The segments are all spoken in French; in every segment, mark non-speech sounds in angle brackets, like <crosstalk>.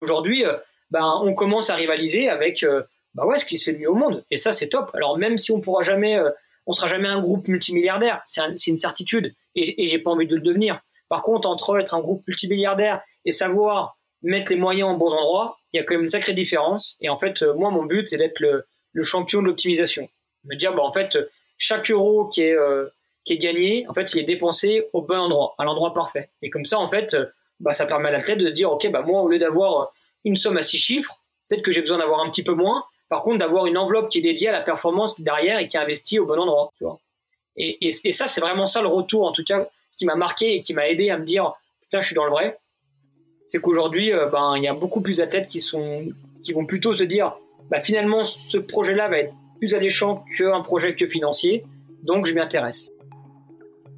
Aujourd'hui, euh, ben, on commence à rivaliser avec euh, bah ouais, ce qui se fait de mieux au monde. Et ça, c'est top. Alors même si on pourra jamais, euh, on sera jamais un groupe multimilliardaire, c'est un- c'est une certitude. Et, et j'ai pas envie de le devenir. Par contre, entre être un groupe multimilliardaire et savoir mettre les moyens en bons endroits, il y a quand même une sacrée différence. Et en fait, moi, mon but, c'est d'être le, champion de l'optimisation. Me dire, bah, en fait, chaque euro qui est, qui est gagné, en fait, il est dépensé au bon endroit, à l'endroit parfait. Et comme ça, en fait, bah, ça permet à l'athlète de se dire, OK, bah, moi, au lieu d'avoir une somme à six chiffres, peut-être que j'ai besoin d'avoir un petit peu moins. Par contre, d'avoir une enveloppe qui est dédiée à la performance derrière et qui est investie au bon endroit. Tu vois. Et, et, et ça, c'est vraiment ça le retour, en tout cas, qui m'a marqué et qui m'a aidé à me dire, putain, je suis dans le vrai. C'est qu'aujourd'hui, euh, ben, il y a beaucoup plus d'athlètes qui sont, qui vont plutôt se dire, bah, finalement, ce projet-là va être plus alléchant qu'un projet que financier. Donc, je m'y intéresse.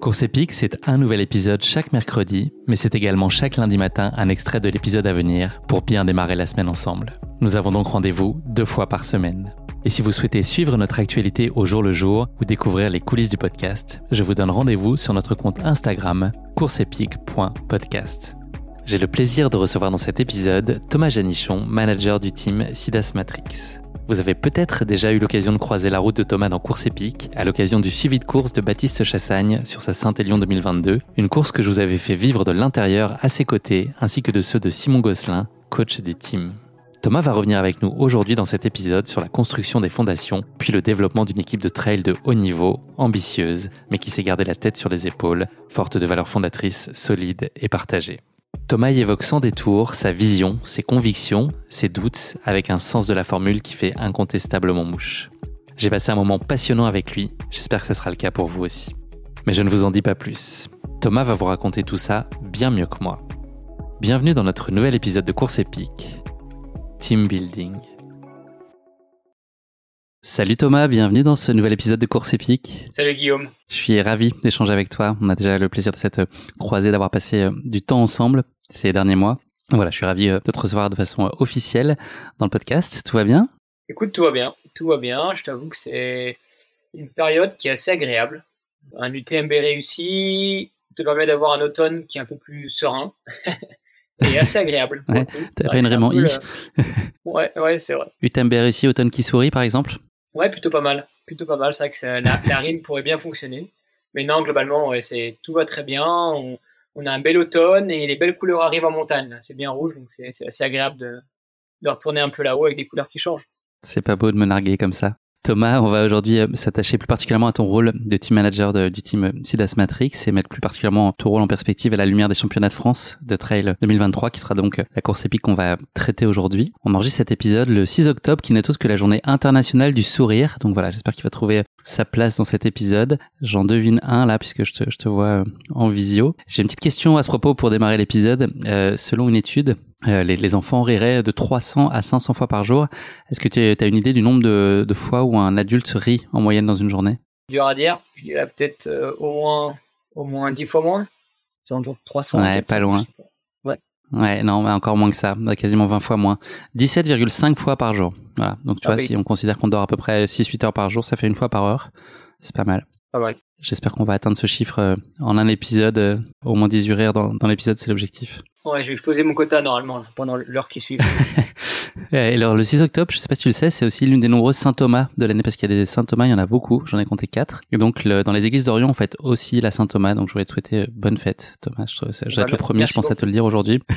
Course épique, c'est un nouvel épisode chaque mercredi, mais c'est également chaque lundi matin un extrait de l'épisode à venir pour bien démarrer la semaine ensemble. Nous avons donc rendez-vous deux fois par semaine. Et si vous souhaitez suivre notre actualité au jour le jour ou découvrir les coulisses du podcast, je vous donne rendez-vous sur notre compte Instagram courseepique.podcast. J'ai le plaisir de recevoir dans cet épisode Thomas Janichon, manager du team Sidas Matrix. Vous avez peut-être déjà eu l'occasion de croiser la route de Thomas dans Course épique à l'occasion du suivi de course de Baptiste Chassagne sur sa Saint-Élion 2022, une course que je vous avais fait vivre de l'intérieur à ses côtés ainsi que de ceux de Simon Gosselin, coach du team. Thomas va revenir avec nous aujourd'hui dans cet épisode sur la construction des fondations, puis le développement d'une équipe de trail de haut niveau, ambitieuse, mais qui s'est gardé la tête sur les épaules, forte de valeurs fondatrices solides et partagées. Thomas y évoque sans détour sa vision, ses convictions, ses doutes, avec un sens de la formule qui fait incontestablement mouche. J'ai passé un moment passionnant avec lui, j'espère que ce sera le cas pour vous aussi. Mais je ne vous en dis pas plus. Thomas va vous raconter tout ça bien mieux que moi. Bienvenue dans notre nouvel épisode de Course épique. Team Building. Salut Thomas, bienvenue dans ce nouvel épisode de Course épique. Salut Guillaume. Je suis ravi d'échanger avec toi. On a déjà le plaisir de cette euh, croisée, d'avoir passé euh, du temps ensemble ces derniers mois. Voilà, je suis ravi euh, de te recevoir de façon officielle dans le podcast. Tout va bien? Écoute, tout va bien. Tout va bien. Je t'avoue que c'est une période qui est assez agréable. Un UTMB réussi te permet d'avoir un automne qui est un peu plus serein. <laughs> et assez agréable. Ouais, t'as pas une Raymond le- <laughs> Ouais, ouais, c'est vrai. UTMB réussi, automne qui sourit par exemple? Ouais, plutôt pas mal. C'est que la, rime pourrait bien fonctionner. Mais non, globalement, tout va très bien. On, a un bel automne et les belles couleurs arrivent en montagne. C'est bien rouge, donc c'est c'est assez agréable de, de retourner un peu là-haut avec des couleurs qui changent. C'est pas beau de me narguer comme ça. Thomas, on va aujourd'hui euh, s'attacher plus particulièrement à ton rôle de team manager du team euh, Sidas Matrix et mettre plus particulièrement ton rôle en perspective à la lumière des championnats de France de trail 2023 qui sera donc euh, la course épique qu'on va traiter aujourd'hui. On enregistre cet épisode le 6 octobre qui n'est autre que la journée internationale du sourire. Donc voilà, j'espère qu'il va trouver sa place dans cet épisode. J'en devine un là puisque je te, vois en visio. J'ai une petite question à ce propos pour démarrer l'épisode. Selon une étude, euh, les, les enfants riraient de 300 à 500 fois par jour. Est-ce que tu as une idée du nombre de, de fois où un adulte rit en moyenne dans une journée? Dur à dire. Je dirais peut-être euh, au moins au moins 10 fois moins. C'est en 300. Ouais, pas loin. pas. Ouais, non, mais encore moins que ça, quasiment 20 fois moins. 17,5 fois par jour. Voilà. Donc tu Ah vois, oui. si on considère qu'on dort à peu près 6-8 heures par jour, ça fait une fois par heure. C'est pas mal. Pas mal. J'espère qu'on va atteindre ce chiffre euh, en un épisode, euh, au moins 18 rires dans, dans l'épisode, c'est l'objectif. Ouais, je vais exploser mon quota normalement pendant l'heure qui suit. <laughs> Et alors, le 6 octobre, je sais pas si tu le sais, c'est aussi l'une des nombreuses Saint Thomas de l'année parce qu'il y a des Saint Thomas, il y en a beaucoup. J'en ai compté quatre. Et donc, le, dans les églises d'Orient, on fête aussi la Saint Thomas. Donc, je voulais te souhaiter euh, bonne fête, Thomas. Je, je être le premier, je pense, à te le dire aujourd'hui. <laughs>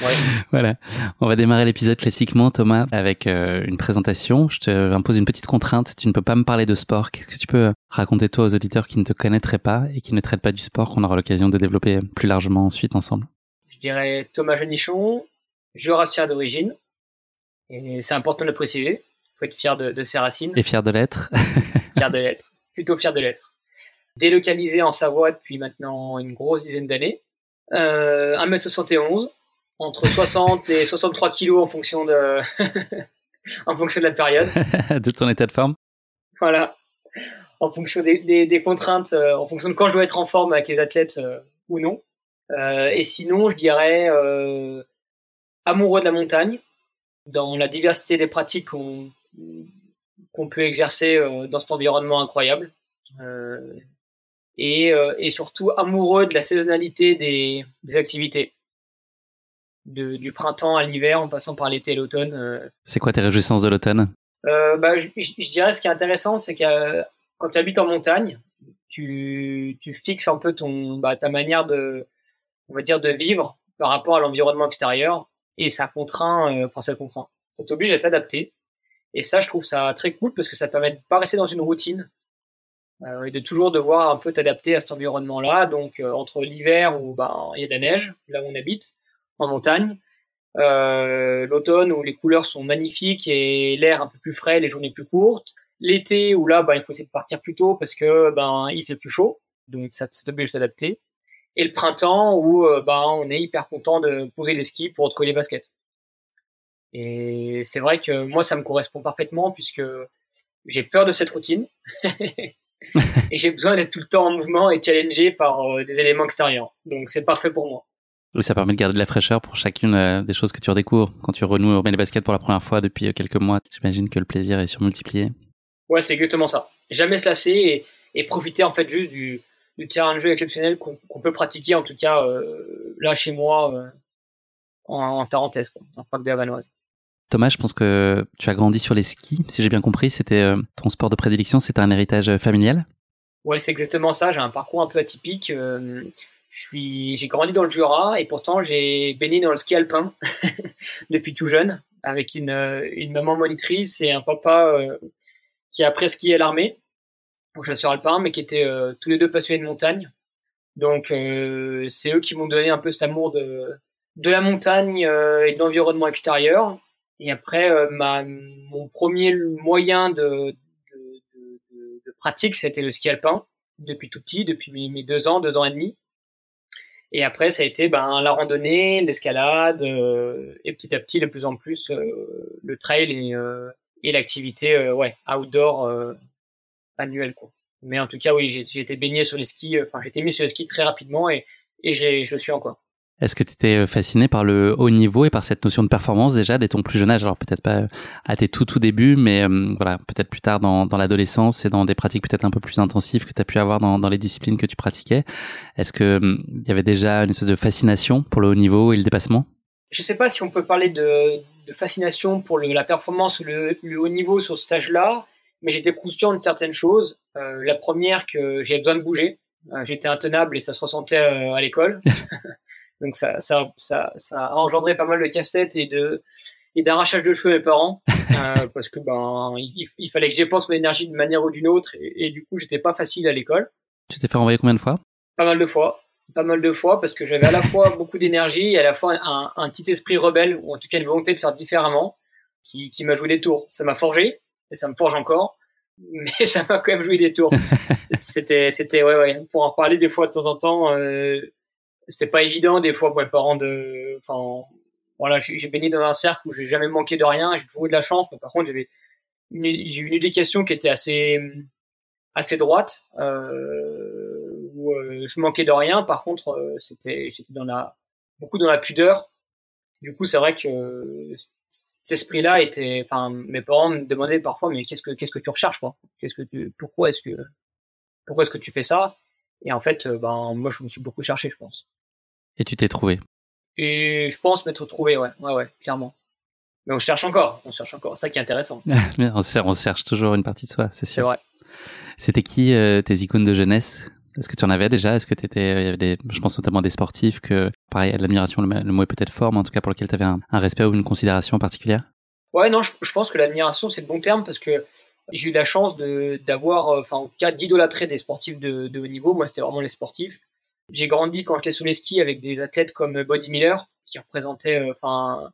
Ouais. <laughs> voilà. On va démarrer l'épisode classiquement, Thomas, avec euh, une présentation. Je te impose une petite contrainte. Tu ne peux pas me parler de sport. Qu'est-ce que tu peux raconter toi aux auditeurs qui ne te connaîtraient pas et qui ne traitent pas du sport qu'on aura l'occasion de développer plus largement ensuite ensemble? Je dirais Thomas Genichon, jurassien d'origine. Et c'est important de le préciser. Il faut être fier de, de ses racines. Et fier de l'être. <laughs> fier de l'être. Plutôt fier de l'être. Délocalisé en Savoie depuis maintenant une grosse dizaine d'années. Euh, 1m71, entre <laughs> 60 et 63 kilos en fonction de, <laughs> en fonction de la période. de ton état de forme. Voilà. En fonction des, des, des contraintes, euh, en fonction de quand je dois être en forme avec les athlètes euh, ou non. Euh, et sinon, je dirais euh, amoureux de la montagne, dans la diversité des pratiques qu'on qu'on peut exercer euh, dans cet environnement incroyable. Euh, et, euh, et surtout amoureux de la saisonnalité des, des activités. De, du printemps à l'hiver en passant par l'été et l'automne. C'est quoi tes réjouissances de l'automne? Euh, bah, je, je- je dirais ce qui est intéressant, c'est que euh, quand tu habites en montagne, tu, tu fixes un peu ton, bah, ta manière de, on va dire, de vivre par rapport à l'environnement extérieur, et ça contraint, euh, enfin ça contraint, ça t'oblige à t'adapter. Et ça, je trouve ça très cool parce que ça permet de pas rester dans une routine euh, et de toujours devoir un peu t'adapter à cet environnement-là. Donc euh, entre l'hiver où ben il y a de la neige, là où on habite, en montagne, l'automne où les couleurs sont magnifiques et l'air un peu plus frais, les journées plus courtes, l'été où là ben il faut essayer de partir plus tôt parce que ben il fait plus chaud, donc ça t'oblige à t'adapter. Et le printemps où euh, ben on est hyper content de poser les skis pour retrouver les baskets. Et c'est vrai que moi ça me correspond parfaitement puisque j'ai peur de cette routine <laughs> et j'ai besoin d'être tout le temps en mouvement et challengé par euh, des éléments extérieurs. Donc c'est parfait pour moi. Et ça permet de garder de la fraîcheur pour chacune euh, des choses que tu redécouvres. Quand tu renoues remets les baskets pour la première fois depuis quelques mois, j'imagine que le plaisir est surmultiplié. Ouais, c'est exactement ça. Jamais se lasser et, et profiter en fait juste du, du terrain de jeu exceptionnel qu'on peut pratiquer en tout cas euh, là chez moi euh, en, en Tarentaise, quoi, en parc des Havanoises. Thomas, je pense que tu as grandi sur les skis. Si j'ai bien compris, c'était euh, ton sport de prédilection, c'était un héritage familial? Ouais, c'est exactement ça. J'ai un parcours un peu atypique. Euh, j'ai grandi dans le Jura et pourtant j'ai baigné dans le ski alpin <laughs> depuis tout jeune, avec une, une maman monitrice et un papa qui a appris à skier à l'armée, au chasseur alpin, mais qui étaient euh, tous les deux passionnés de montagne. Donc euh, c'est eux qui m'ont donné un peu cet amour de, de la montagne euh, et de l'environnement extérieur. Et après, ma, mon premier moyen de, de, de, de- pratique, c'était le ski alpin depuis tout petit, depuis mes, deux ans, deux ans et demi. Et après, ça a été ben, la randonnée, l'escalade, et petit à petit, de plus en plus, le trail et, et l'activité ouais, outdoor euh, annuelle. Quoi. Mais en tout cas, oui, j'ai été baigné sur les skis, euh, enfin, été mis sur les skis très rapidement et, et je le suis encore. Est-ce que tu étais fasciné par le haut niveau et par cette notion de performance déjà dès ton plus jeune âge? Alors peut-être pas euh, à tes tout tout débuts, mais euh, voilà, peut-être plus tard dans, dans l'adolescence et dans des pratiques peut-être un peu plus intensives que tu as pu avoir dans, dans les disciplines que tu pratiquais. Est-ce que il y avait déjà une espèce de fascination pour le haut niveau et le dépassement? Je sais pas si on peut parler de, de fascination pour le, la performance le, le haut niveau sur ce stage-là, mais j'étais conscient de certaines choses. Euh, la première, que j'avais besoin de bouger. Euh, j'étais intenable et ça se ressentait euh, à l'école. <laughs> Donc ça, ça, ça, ça a engendré pas mal de casse-tête et de et d'arrachage de cheveux à mes parents. Euh, <laughs> parce que ben il, il fallait que j'épense mon énergie d'une manière ou d'une autre. Et, et du coup j'étais pas facile à l'école. Tu t'es fait renvoyer combien de fois? Pas mal de fois. Pas mal de fois parce que j'avais à la fois <laughs> beaucoup d'énergie et à la fois un, un petit esprit rebelle ou en tout cas une volonté de faire différemment qui, qui m'a joué des tours. Ça m'a forgé et ça me forge encore. <laughs> Mais ça m'a quand même joué des tours. <laughs> C'était c'était ouais ouais. Pour en reparler des fois de temps en temps euh, c'était pas évident des fois pour les parents de enfin voilà j'ai baigné dans un cercle où j'ai jamais manqué de rien j'ai toujours eu de la chance. Mais par contre j'avais une, j'ai eu une éducation qui était assez assez droite euh, où euh, je manquais de rien. Par contre euh, c'était j'étais dans la beaucoup dans la pudeur. Du coup c'est vrai que cet esprit là était enfin mes parents me demandaient parfois mais qu'est-ce que qu'est-ce que tu recherches quoi qu'est-ce que tu pourquoi est-ce que pourquoi est-ce que tu fais ça? Et en fait euh, ben moi je me suis beaucoup cherché je pense Et tu t'es trouvé et je pense m'être trouvé ouais ouais ouais clairement Mais on cherche encore, on cherche encore. C'est ça qui est intéressant. <laughs> on, cherche, on cherche toujours une partie de soi, c'est sûr. C'est vrai. C'était qui euh, tes icônes de jeunesse? Est-ce que tu en avais déjà? Est-ce que tu étais, il y avait des, je pense notamment des sportifs que, pareil, l'admiration, le, mot est peut-être fort, mais en tout cas pour lequel tu avais un, respect ou une considération particulière? Ouais, non, je, pense que l'admiration c'est le bon terme parce que j'ai eu la chance d'avoir, euh, enfin en tout cas d'idolâtrer des sportifs de, de haut niveau. Moi, c'était vraiment les sportifs. J'ai grandi quand j'étais sous les skis avec des athlètes comme Body Miller qui représentaient, euh, enfin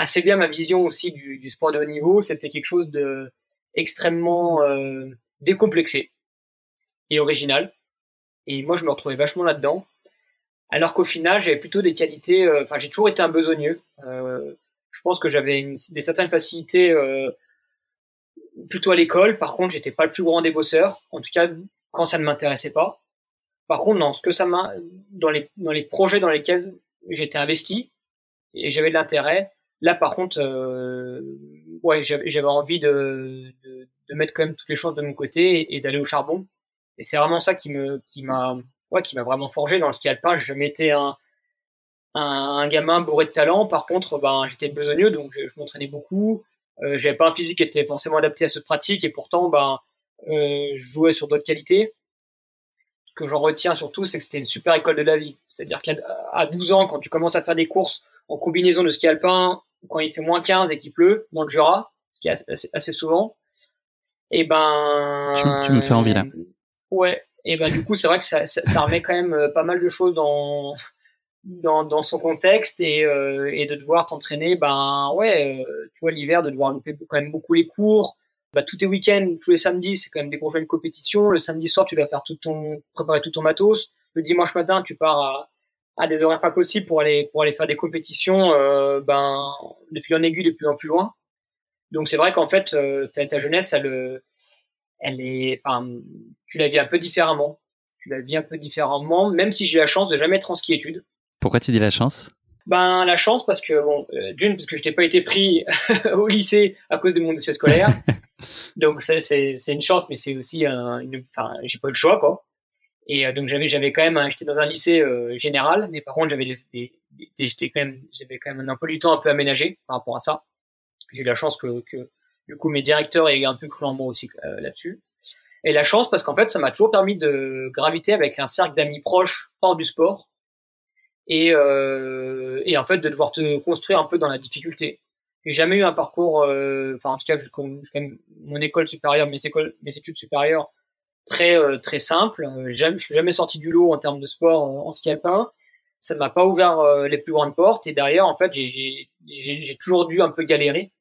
assez bien ma vision aussi du, sport de haut niveau. C'était quelque chose de euh, décomplexé et original. Et moi, je me retrouvais vachement là-dedans. Alors qu'au final, j'avais plutôt des qualités. Euh, enfin, j'ai toujours été un besogneux. Euh, je pense que j'avais des certaines facilités euh, plutôt à l'école. Par contre, j'étais pas le plus grand des bosseurs. En tout cas, quand ça ne m'intéressait pas. Par contre, dans ce que ça m'a, dans les dans les projets dans lesquels j'étais investi et j'avais de l'intérêt, Là, par contre, euh, ouais, j'avais envie de, de, de, mettre quand même toutes les choses de mon côté et, d'aller au charbon. Et c'est vraiment ça qui me, qui m'a, ouais, qui m'a vraiment forgé dans le ski alpin. Jamais été un, un, un, gamin bourré de talent. Par contre, ben, j'étais besogneux, donc je, je m'entraînais beaucoup. Euh, j'avais pas un physique qui était forcément adapté à cette pratique, et pourtant, ben, euh, je jouais sur d'autres qualités. Ce que j'en retiens surtout, c'est que c'était une super école de la vie. C'est-à-dire qu'à 12 ans, quand tu commences à faire des courses en combinaison de ski alpin, quand il fait moins 15 et qu'il pleut dans le Jura, ce qui est assez, souvent, et ben. Tu, me fais envie là. Ouais. Et ben du coup, c'est vrai que ça, ça, remet quand même euh, pas mal de choses dans dans, dans son contexte et, euh, et de devoir t'entraîner. Ben ouais, euh, tu vois l'hiver de devoir louper quand même beaucoup les cours. Bah, tous tes week-ends, tous les samedis, c'est quand même des jeux de compétition. Le samedi soir, tu dois faire tout ton préparer tout ton matos. Le dimanche matin, tu pars à à des horaires pas possibles pour aller pour aller faire des compétitions euh, ben de fil en aiguille de plus en plus loin donc c'est vrai qu'en fait euh, ta, ta, jeunesse elle elle est enfin, tu la vis un peu différemment. Tu la vis un peu différemment même si j'ai la chance de jamais être en ski études. Pourquoi tu dis la chance? Ben la chance parce que bon euh, d'une parce que je n'ai pas été pris <laughs> au lycée à cause de mon dossier scolaire. <laughs> Donc c'est une chance mais c'est aussi un une, enfin j'ai pas eu le choix quoi. Et euh, donc j'avais j'avais quand même j'étais dans un lycée euh, général, mais par contre j'avais des, des, j'étais quand même j'avais quand même un peu du temps un peu aménagé par rapport à ça. J'ai eu la chance que, que du coup mes directeurs aient un peu cru en moi aussi euh, là-dessus. Et la chance parce qu'en fait ça m'a toujours permis de graviter avec un cercle d'amis proches hors du sport et euh, en fait de devoir te construire un peu dans la difficulté. J'ai jamais eu un parcours, enfin en tout cas jusqu'à mon école supérieure, mes études supérieures très euh, très simple. Euh, je suis jamais sorti du lot en termes de sport euh, en ski alpin. Ça m'a pas ouvert les plus grandes portes et derrière en fait j'ai toujours dû un peu galérer.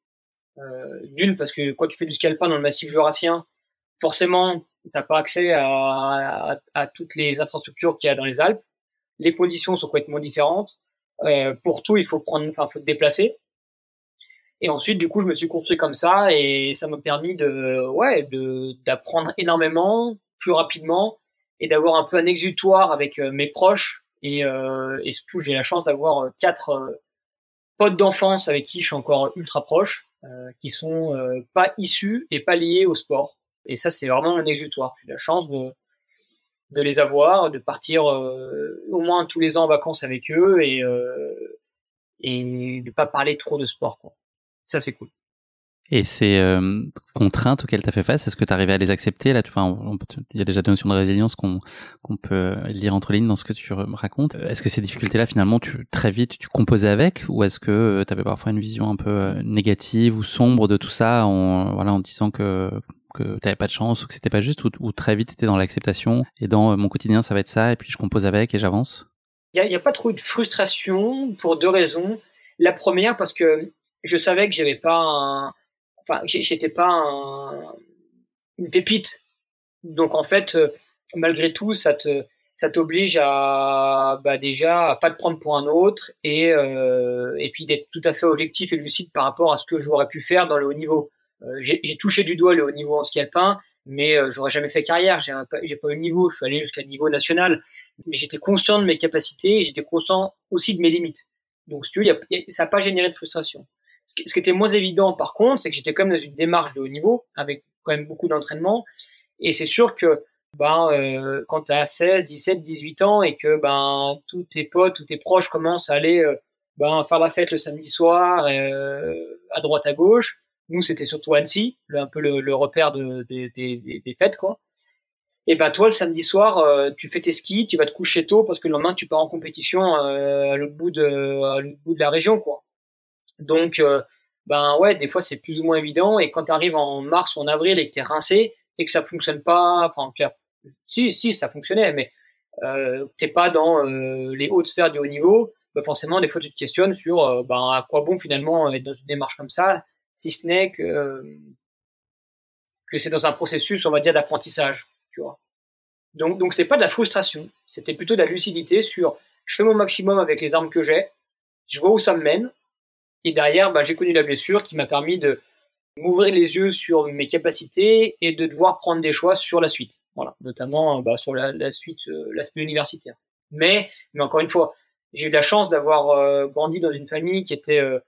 D'une parce que quand tu fais du ski alpin dans le massif jurassien, forcément t'as pas accès à, toutes les infrastructures qu'il y a dans les Alpes. Les conditions sont complètement différentes. pour tout, il faut prendre, enfin, faut te déplacer. Et ensuite, du coup, je me suis construit comme ça et ça m'a permis de, ouais, de, d'apprendre énormément, plus rapidement et d'avoir un peu un exutoire avec euh, mes proches. Et, euh, surtout, j'ai la chance d'avoir euh, quatre euh, potes d'enfance avec qui je suis encore ultra proche, euh, qui sont pas issus et pas liés au sport. Et ça, c'est vraiment un exutoire. J'ai la chance de, de les avoir, de partir au moins tous les ans en vacances avec eux et, et de pas parler trop de sport. Quoi. Ça, c'est cool. Et ces euh, contraintes auxquelles tu as fait face, est-ce que tu arrivé à les accepter là? Il y a déjà des notions de résilience qu'on qu'on peut lire entre lignes dans ce que tu racontes. Est-ce que ces difficultés-là, finalement, très vite, tu composais avec? Ou est-ce que euh, tu avais parfois une vision un peu euh, négative ou sombre de tout ça en, voilà, en disant que que tu n'avais pas de chance ou que c'était pas juste ou, très vite tu étais dans l'acceptation et dans mon quotidien ça va être ça et puis je compose avec et j'avance? Il n'y a, a pas trop de frustration pour deux raisons. La première parce que je savais que j'avais pas un, enfin, j'étais pas un, une pépite. Donc en fait, euh, malgré tout, ça te, ça t'oblige à, bah déjà, à pas te prendre pour un autre et euh, et puis d'être tout à fait objectif et lucide par rapport à ce que j'aurais pu faire dans le haut niveau. Euh, j'ai touché du doigt le haut niveau en ski alpin, mais euh, j'aurais jamais fait carrière. J'ai pas, pas eu le niveau. Je suis allé jusqu'à niveau national, mais j'étais conscient de mes capacités et j'étais conscient aussi de mes limites. Donc, si tu veux, ça n'a pas généré de frustration. Ce qui était moins évident, par contre, c'est que j'étais quand même dans une démarche de haut niveau, avec quand même beaucoup d'entraînement. Et c'est sûr que ben, euh, quand tu as 16, 17, 18 ans et que ben, tous tes potes, tous tes proches commencent à aller euh, ben, faire la fête le samedi soir, euh, à droite à gauche. Nous, c'était surtout Annecy, un peu le, repère de, des, des, fêtes, quoi. Et ben toi, le samedi soir, euh, tu fais tes skis, tu vas te coucher tôt parce que le lendemain, tu pars en compétition euh, à l'autre bout de, bout de la région, quoi. Donc, euh, ben ouais, des fois, c'est plus ou moins évident. Et quand tu arrives en mars ou en avril et que tu es rincé et que ça fonctionne pas, enfin, clair, si, si, ça fonctionnait, mais euh, t'es pas dans les hautes sphères du haut niveau, ben forcément, des fois, tu te questionnes sur ben, à quoi bon finalement être dans une démarche comme ça, si ce n'est que, que c'est dans un processus, on va dire, d'apprentissage. Tu vois. Donc, donc c'était pas de la frustration, c'était plutôt de la lucidité sur je fais mon maximum avec les armes que j'ai, je vois où ça me mène, et derrière, bah, j'ai connu la blessure qui m'a permis de m'ouvrir les yeux sur mes capacités et de devoir prendre des choix sur la suite. Voilà, notamment bah, sur la, suite, euh, l'aspect universitaire. Mais, mais encore une fois, j'ai eu la chance d'avoir euh, grandi dans une famille qui était, euh,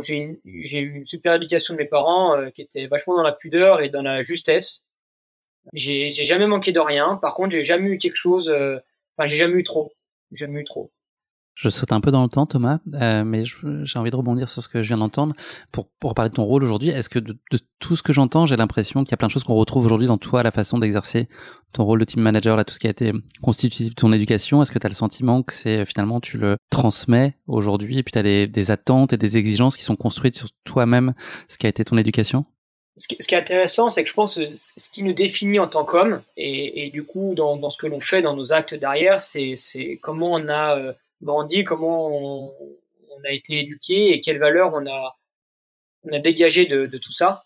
j'ai eu une super éducation de mes parents qui était vachement dans la pudeur et dans la justesse. J'ai jamais manqué de rien. Par contre, j'ai jamais eu quelque chose. Euh, enfin, j'ai jamais eu trop. J'ai jamais eu trop. Je saute un peu dans le temps, Thomas, euh, mais j'ai envie de rebondir sur ce que je viens d'entendre pour, pour parler de ton rôle aujourd'hui. Est-ce que de, de, tout ce que j'entends, j'ai l'impression qu'il y a plein de choses qu'on retrouve aujourd'hui dans toi, la façon d'exercer ton rôle de team manager, là, tout ce qui a été constitutif de ton éducation? Est-ce que tu as le sentiment que c'est finalement tu le transmets aujourd'hui et puis tu as des, des attentes et des exigences qui sont construites sur toi-même, ce qui a été ton éducation? Ce qui, est intéressant, c'est que je pense que ce qui nous définit en tant qu'homme, et, et, du coup, dans, dans ce que l'on fait dans nos actes derrière, c'est comment on a euh, grandi, comment on, on, a été éduqué et quelles valeurs on a, on dégagé de, tout ça.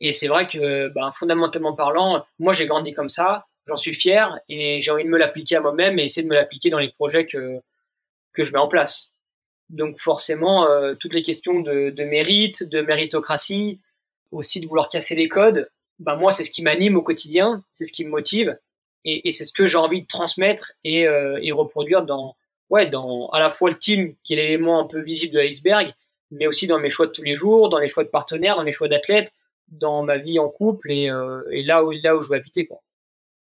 Et c'est vrai que, ben, fondamentalement parlant, moi j'ai grandi comme ça, j'en suis fier et j'ai envie de me l'appliquer à moi-même et essayer de me l'appliquer dans les projets que, je mets en place. Donc forcément, euh, toutes les questions de, mérite, de méritocratie, aussi de vouloir casser les codes, ben moi c'est ce qui m'anime au quotidien, c'est ce qui me motive et, c'est ce que j'ai envie de transmettre et, euh, et, reproduire dans ouais dans à la fois le team qui est l'élément un peu visible de l'iceberg, mais aussi dans mes choix de tous les jours, dans les choix de partenaires, dans les choix d'athlètes, dans ma vie en couple et, euh, et là où là où je veux habiter quoi.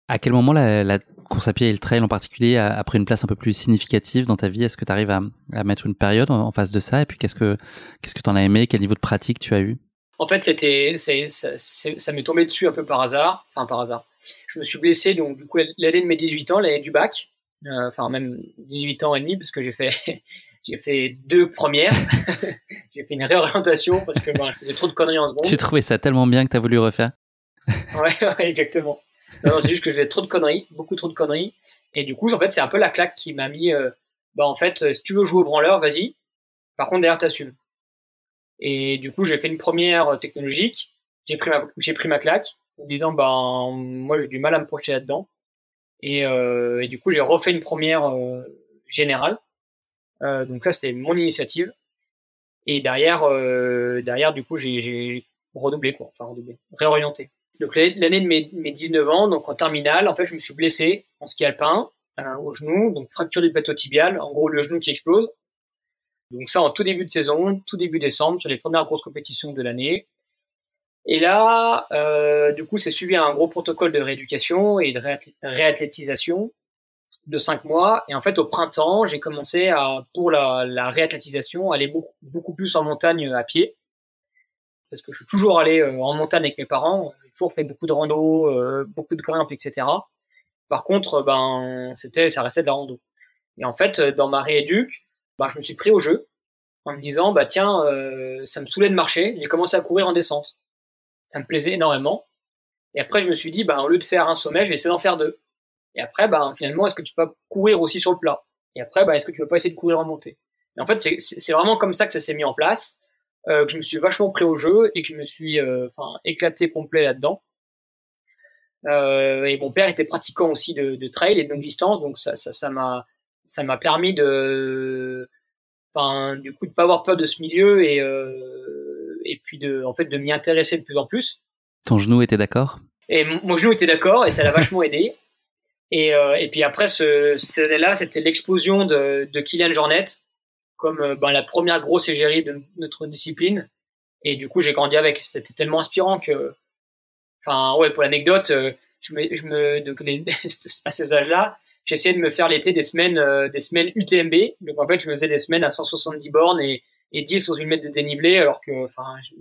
À quel moment la, la, course à pied et le trail en particulier a, pris une place un peu plus significative dans ta vie? Est-ce que tu arrives à, à, mettre une période en, face de ça? Et puis qu'est-ce que qu'est-ce que tu en as aimé? Quel niveau de pratique tu as eu? En fait, c'était, ça, ça m'est tombé dessus un peu par hasard. Enfin, par hasard. Je me suis blessé, donc, du coup, l'année de mes 18 ans, l'année du bac. Euh, enfin, même 18 ans et demi, parce que j'ai fait, <laughs> j'ai fait deux premières. <laughs> j'ai fait une réorientation parce que ben, je faisais trop de conneries en seconde. Tu trouvais ça tellement bien que tu as voulu refaire <laughs> ouais, ouais, exactement. Non, c'est juste que je faisais trop de conneries, beaucoup trop de conneries. Et du coup, en fait, c'est un peu la claque qui m'a mis, euh, bah, en fait, si tu veux jouer au branleur, vas-y. Par contre, derrière, t'assumes. Et du coup, j'ai fait une première technologique. J'ai pris ma, j'ai pris ma claque en disant, ben, moi, j'ai du mal à me projeter là-dedans. Et, euh, du coup, j'ai refait une première euh, générale. Euh, donc ça, c'était mon initiative. Et derrière, euh, derrière, du coup, j'ai redoublé, quoi. Enfin, redoublé, réorienté. Donc l'année de mes, mes 19 ans, donc en terminale, en fait, je me suis blessé en ski alpin euh, au genou, donc fracture du plateau tibial, en gros le genou qui explose. Donc ça en tout début de saison, tout début décembre, sur les premières grosses compétitions de l'année. Et là, euh, du coup, c'est suivi un gros protocole de rééducation et de réathlétisation de cinq mois. Et en fait, au printemps, j'ai commencé à, pour la, la réathlétisation, aller beaucoup, beaucoup, plus en montagne à pied. Parce que je suis toujours allé euh, en montagne avec mes parents. J'ai toujours fait beaucoup de rando, euh, beaucoup de grimpes, etc. Par contre, ben, c'était, ça restait de la rando. Et en fait, dans ma rééduque, bah, je me suis pris au jeu en me disant bah tiens euh, ça me saoulait de marcher j'ai commencé à courir en descente ça me plaisait énormément. Et après je me suis dit bah au lieu de faire un sommet je vais essayer d'en faire deux. Et après bah finalement est-ce que tu peux courir aussi sur le plat? Et après bah est-ce que tu peux pas essayer de courir en montée? Et en fait c'est vraiment comme ça que ça s'est mis en place euh, que je me suis vachement pris au jeu et que je me suis euh, éclaté complet là-dedans. Euh, et mon père était pratiquant aussi de, de trail et de longue distance donc ça ça m'a ça m'a permis de, enfin, du coup, de pas avoir peur de ce milieu et euh, et puis de, en fait, de m'y intéresser de plus en plus. Ton genou était d'accord? Et mon, genou était d'accord et ça l'a vachement aidé. <laughs> Et, euh, et puis après, ce, cette année-là, c'était l'explosion de, de Kylian Jornet comme euh, ben, la première grosse égérie de notre discipline. Et du coup, j'ai grandi avec. C'était tellement inspirant que, enfin, ouais, pour l'anecdote, je me, je me, <laughs> à ces âges-là, j'essayais de me faire l'été des semaines, euh, des semaines UTMB. Donc en fait, je me faisais des semaines à 170 bornes et, et 10 sur une mètre de dénivelé, alors que, enfin, je,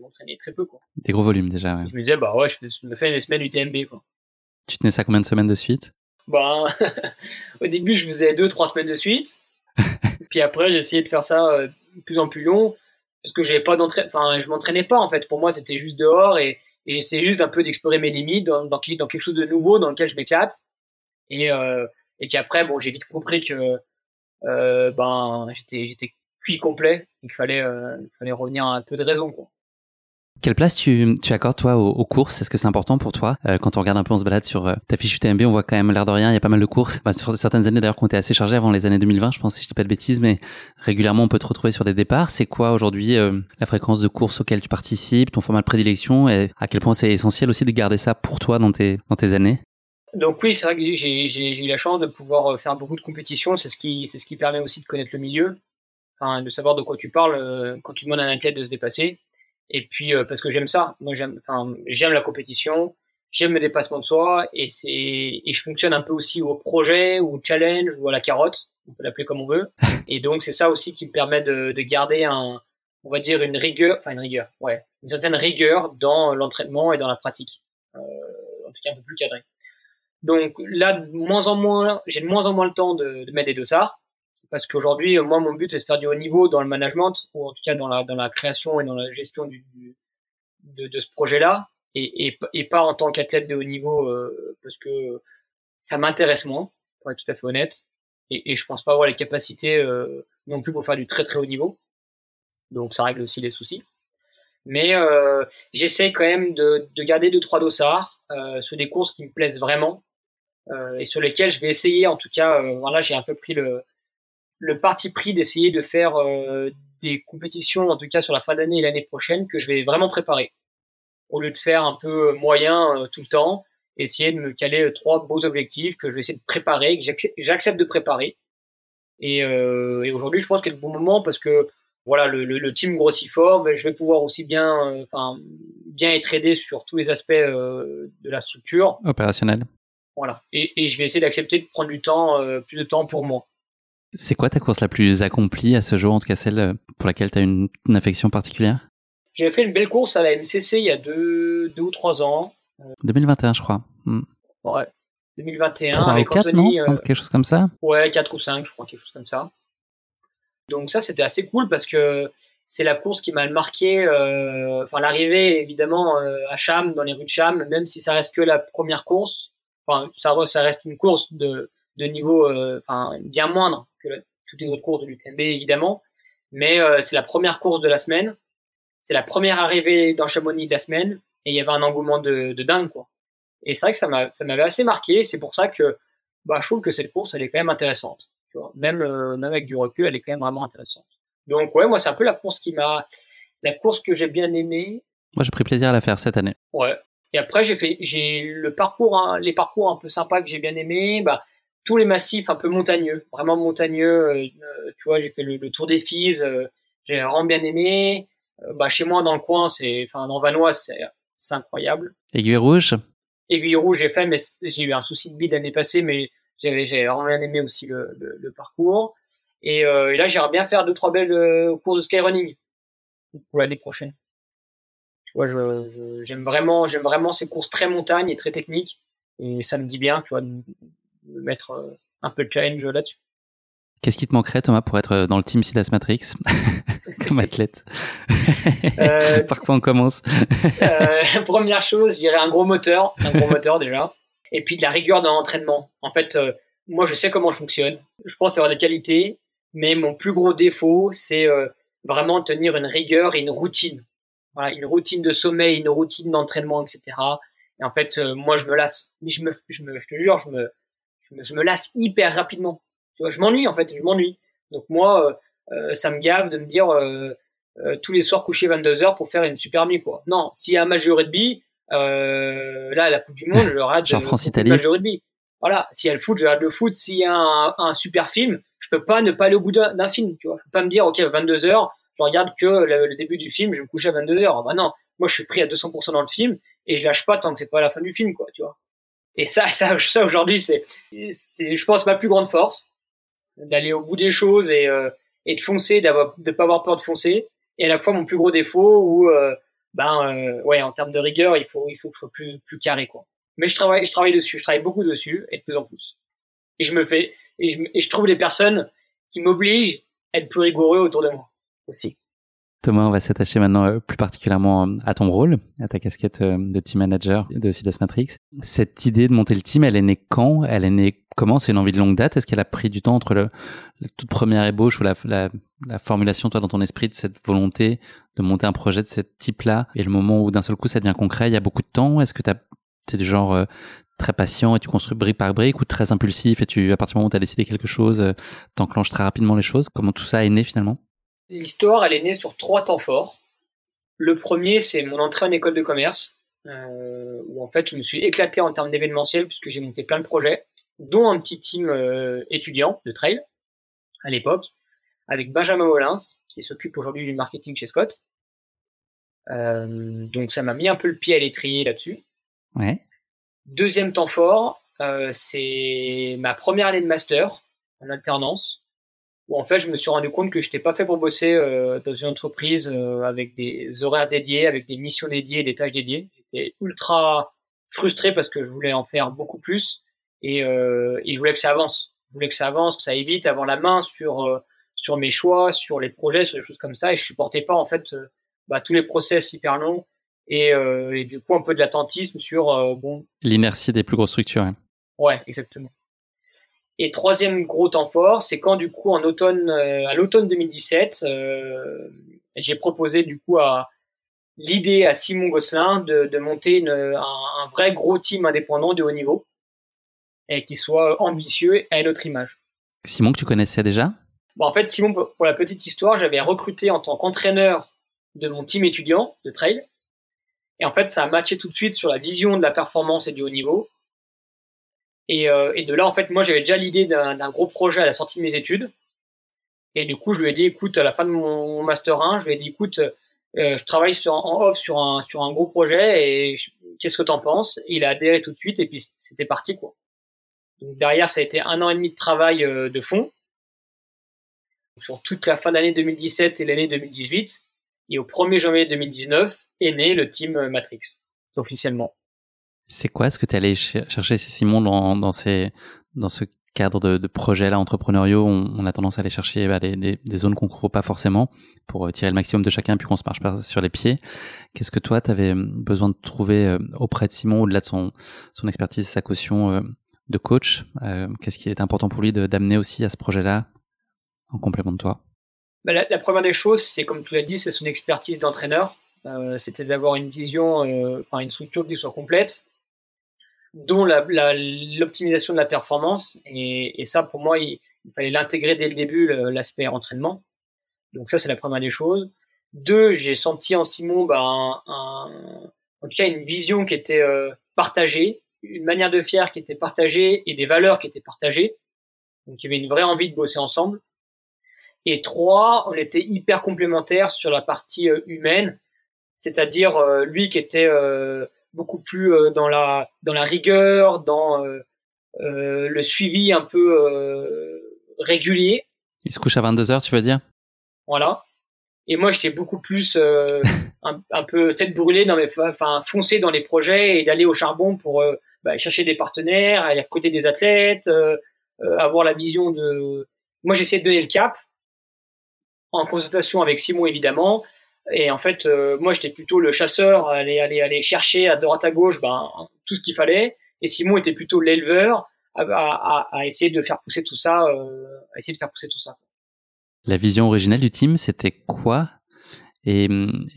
m'entraînais très peu, quoi. Des gros volumes déjà, ouais. Je me disais, bah ouais, je me fais des semaines UTMB, quoi. Tu tenais ça combien de semaines de suite? Bah, <laughs> au début, je faisais deux, trois semaines de suite. <laughs> Puis après, j'ai essayé de faire ça euh, de plus en plus long parce que j'avais pas enfin, je m'entraînais pas en fait. Pour moi, c'était juste dehors et, et j'essayais juste un peu d'explorer mes limites dans, dans, dans, quelque chose de nouveau dans lequel je m'éclate. Et, euh, et puis après, bon, j'ai vite compris que euh, ben j'étais j'étais cuit complet et qu'il fallait euh, fallait revenir à un peu de raison quoi. Quelle place tu, tu accordes toi aux, courses? Est-ce que c'est important pour toi euh, Quand on regarde un peu, on se balade sur euh, ta fiche UTMB, on voit quand même l'air de rien, il y a pas mal de courses. Bah, sur certaines années d'ailleurs qu'on était assez chargées avant les années 2020, je pense si je dis pas de bêtises, mais régulièrement on peut te retrouver sur des départs. C'est quoi aujourd'hui euh, la fréquence de courses auxquelles tu participes, ton format de prédilection et à quel point c'est essentiel aussi de garder ça pour toi dans tes, dans tes années? Donc oui, c'est vrai que j'ai eu la chance de pouvoir faire beaucoup de compétitions. C'est ce qui, c'est ce qui permet aussi de connaître le milieu, enfin, de savoir de quoi tu parles quand tu demandes à un athlète de se dépasser. Et puis euh, parce que j'aime ça, moi j'aime, enfin j'aime la compétition, j'aime le dépassement de soi et c'est et je fonctionne un peu aussi au projet ou au challenge ou à la carotte, on peut l'appeler comme on veut. <laughs> Et donc c'est ça aussi qui me permet de, de garder un, on va dire une rigueur, enfin une rigueur, ouais, une certaine rigueur dans l'entraînement et dans la pratique, euh, en tout cas un peu plus cadré. Donc là, de moins en moins, j'ai de moins en moins le temps de, de mettre des dossards parce qu'aujourd'hui, moi, mon but, c'est de faire du haut niveau dans le management, ou en tout cas dans la, dans la création et dans la gestion du, de, de, ce projet-là, et, et, et, pas en tant qu'athlète de haut niveau, euh, parce que ça m'intéresse moins, pour être tout à fait honnête, et, et je pense pas avoir les capacités euh, non plus pour faire du très très haut niveau. Donc ça règle aussi les soucis. Mais euh, j'essaie quand même de, de, garder deux trois dossards euh, sur des courses qui me plaisent vraiment euh, et sur lesquelles je vais essayer, en tout cas, euh, voilà, j'ai un peu pris le, le parti pris d'essayer de faire euh, des compétitions, en tout cas sur la fin d'année et l'année prochaine, que je vais vraiment préparer. Au lieu de faire un peu moyen euh, tout le temps, essayer de me caler euh, trois beaux objectifs que je vais essayer de préparer, que j'accepte de préparer. Et, et aujourd'hui, je pense qu'il est le bon moment parce que voilà, le, le, le team grossit fort, mais je vais pouvoir aussi bien, enfin, bien être aidé sur tous les aspects de la structure opérationnelle. Voilà, et, et je vais essayer d'accepter de prendre du temps, plus de temps pour moi. C'est quoi ta course la plus accomplie à ce jour, en tout cas celle euh, pour laquelle tu as une, affection particulière? J'ai fait une belle course à la MCC il y a deux, deux ou trois ans. 2021, je crois. Hmm. Ouais, 2021. 3 avec ou 4, Anthony, non? euh... Quelque chose comme ça? Ouais, 4 ou 5, je crois, quelque chose comme ça. Donc ça, c'était assez cool parce que c'est la course qui m'a marqué. Euh, enfin, l'arrivée, évidemment, euh, à Cham, dans les rues de Cham, même si ça reste que la première course. Enfin, ça, ça reste une course de, de niveau euh, enfin bien moindre que toutes les autres courses de l'UTMB évidemment, mais euh, c'est la première course de la semaine, c'est la première arrivée dans Chamonix de la semaine et il y avait un engouement de, de dingue quoi. Et c'est vrai que ça m'a ça m'avait assez marqué, c'est pour ça que bah je trouve que cette course elle est quand même intéressante. Tu vois, même euh, même avec du recul, elle est quand même vraiment intéressante. Donc ouais, moi c'est un peu la course qui m'a la course que j'ai bien aimée. Moi j'ai pris plaisir à la faire cette année. Ouais. Et après j'ai fait j'ai le parcours hein, les parcours un peu sympas que j'ai bien aimé, bah tous les massifs un peu montagneux, vraiment montagneux. Euh, euh, tu vois, j'ai fait le, tour des Fises, euh, j'ai vraiment bien aimé. bah chez moi dans le coin, c'est, enfin dans Vanois, c'est, c'est incroyable. Aiguille rouge? Aiguille rouge, j'ai fait, mais j'ai eu un souci de bide l'année passée, mais j'avais j'ai vraiment bien aimé aussi le, le, parcours. Et, et là, j'aimerais bien faire deux trois belles courses de skyrunning pour l'année prochaine. Tu vois, je, j'aime vraiment, j'aime vraiment ces courses très montagne et très techniques. Et ça me dit bien, tu vois, mettre euh, un peu de challenge là-dessus. Qu'est-ce qui te manquerait, Thomas, pour être dans le team Sidas Matrix <laughs> comme athlète? Euh, <laughs> Par quoi on commence? Euh, Première chose, je dirais un gros moteur, un gros <laughs> moteur déjà, et puis de la rigueur dans l'entraînement. En fait, euh, moi, je sais comment je fonctionne. Je pense avoir des qualités, mais mon plus gros défaut, c'est euh, vraiment tenir une rigueur et une routine. Voilà, une routine de sommeil, une routine d'entraînement, etc. Et en fait, moi, je me lasse. Mais je me, je me, je te jure, je me, je me, lasse hyper rapidement. Tu vois, je m'ennuie en fait, je m'ennuie. Donc moi, euh, euh, ça me gave de me dire euh, tous les soirs coucher 22 heures pour faire une super nuit quoi. Non, s'il y a un match de rugby, là la Coupe du Monde, je rate France Italie. match de rugby. Voilà, s'il y a le foot, je regarde le foot. S'il y a un, un, super film, je peux pas ne pas aller au bout d'un film. Tu vois, je peux pas me dire ok 22 heures, je regarde que le, début du film, je vais me coucher à 22 heures. Bah non, moi je suis pris à 200% dans le film et je lâche pas tant que c'est pas la fin du film quoi. Tu vois. Et ça, ça, aujourd'hui, c'est, c'est, je pense, ma plus grande force d'aller au bout des choses et, euh, et de foncer, d'avoir, de pas avoir peur de foncer. Et à la fois mon plus gros défaut où, euh, ben, euh, ouais, en termes de rigueur, il faut, il faut que je sois plus, plus carré, quoi. Mais je travaille, je travaille dessus, je travaille beaucoup dessus et de plus en plus. Et je me fais, et je, et je trouve des personnes qui m'obligent à être plus rigoureux autour de moi aussi. Thomas, on va s'attacher maintenant euh, plus particulièrement euh, à ton rôle, à ta casquette euh, de team manager de Sidas Matrix. Cette idée de monter le team, elle est née quand? Elle est née comment? C'est une envie de longue date? Est-ce qu'elle a pris du temps entre le, la toute première ébauche ou la, la, la, formulation, toi, dans ton esprit, de cette volonté de monter un projet de ce type-là? Et le moment où d'un seul coup ça devient concret Il y a beaucoup de temps? Est-ce que tu es du genre très patient et tu construis brique par brique ou très impulsif et tu, à partir du moment où tu as décidé quelque chose, t'enclenches très rapidement les choses? Comment tout ça est né finalement? L'histoire, elle est née sur trois temps forts. Le premier, c'est mon entrée en école de commerce, euh, où en fait, je me suis éclaté en termes d'événementiel, puisque j'ai monté plein de projets, dont un petit team euh, étudiant de trail, à l'époque, avec Benjamin Molins, qui s'occupe aujourd'hui du marketing chez Scott. Euh, donc ça m'a mis un peu le pied à l'étrier là-dessus. Ouais. Deuxième temps fort, euh, c'est ma première année de master en alternance, où en fait je me suis rendu compte que je n'étais pas fait pour bosser euh, dans une entreprise euh, avec des horaires dédiés, avec des missions dédiées, des tâches dédiées. J'étais ultra frustré parce que je voulais en faire beaucoup plus et, euh, et je voulais que ça avance. Je voulais que ça avance, que ça évite avoir la main sur euh, sur mes choix, sur les projets, sur des choses comme ça et je supportais pas en fait euh, bah, tous les process hyper longs et, et du coup un peu de l'attentisme sur bon l'inertie des plus grosses structures. Hein. Ouais, exactement. Et troisième gros temps fort, c'est quand du coup en automne, euh, à l'automne 2017, euh, j'ai proposé du coup à l'idée à Simon Gosselin de, de monter une, un, un, vrai gros team indépendant de haut niveau et qui soit ambitieux à notre image. Simon que tu connaissais déjà? Bon, En fait, Simon, pour la petite histoire, j'avais recruté en tant qu'entraîneur de mon team étudiant de trail. Et en fait, ça a matché tout de suite sur la vision de la performance et du haut niveau. Et, euh, et de là, en fait, moi, j'avais déjà l'idée d'un gros projet à la sortie de mes études. Et du coup, je lui ai dit, écoute, à la fin de mon master 1, je lui ai dit, écoute, euh, je travaille sur, en off sur un, sur un gros projet et qu'est-ce que t'en penses? Il a adhéré tout de suite et puis c'était parti, quoi. Donc derrière, ça a été un an et demi de travail euh, de fond sur toute la fin d'année 2017 et l'année 2018. Et au 1er janvier 2019 est né le team Matrix, officiellement. C'est quoi? Ce que tu allé chercher, Simon, dans, dans, ces, dans ce cadre de, de projets là entrepreneuriaux? On, on, a tendance à aller chercher bah, des, zones qu'on ne pas forcément pour euh, tirer le maximum de chacun puis qu'on se marche pas sur les pieds. Qu'est-ce que toi, tu avais hum, besoin de trouver euh, auprès de Simon, au-delà de son, son expertise, sa caution euh, de coach Qu'est-ce qui est important pour lui d'amener aussi à ce projet-là en complément de toi? Bah, la, la, première des choses, c'est comme tu l'as dit, c'est son expertise d'entraîneur. C'était d'avoir une vision, enfin une structure qui soit complète, dont l'optimisation de la performance. Et, et, ça, pour moi, il, il fallait l'intégrer dès le début, l'aspect entraînement. Donc ça, c'est la première des choses. Deux, j'ai senti en Simon bah, un, un, en tout cas une vision qui était euh, partagée, une manière de faire qui était partagée et des valeurs qui étaient partagées. Donc il y avait une vraie envie de bosser ensemble. Et trois, on était hyper complémentaires sur la partie euh, humaine, c'est-à-dire euh, lui qui était euh, beaucoup plus euh, dans la dans la rigueur, dans euh, euh, le suivi un peu régulier. Il se couche à 22 heures, tu veux dire? Voilà. Et moi, j'étais beaucoup plus <laughs> un, un, peu tête brûlée dans mes, enfin, foncer dans les projets et d'aller au charbon pour bah, chercher des partenaires, aller recruter des athlètes, avoir la vision de. Moi, j'essayais de donner le cap en consultation avec Simon évidemment, et en fait, euh, moi, j'étais plutôt le chasseur, aller, aller, aller chercher à droite à gauche ben, tout ce qu'il fallait. Et Simon était plutôt l'éleveur à, à, à, essayer de faire pousser tout ça, euh, à essayer de faire pousser tout ça. La vision originelle du team, c'était quoi? Et,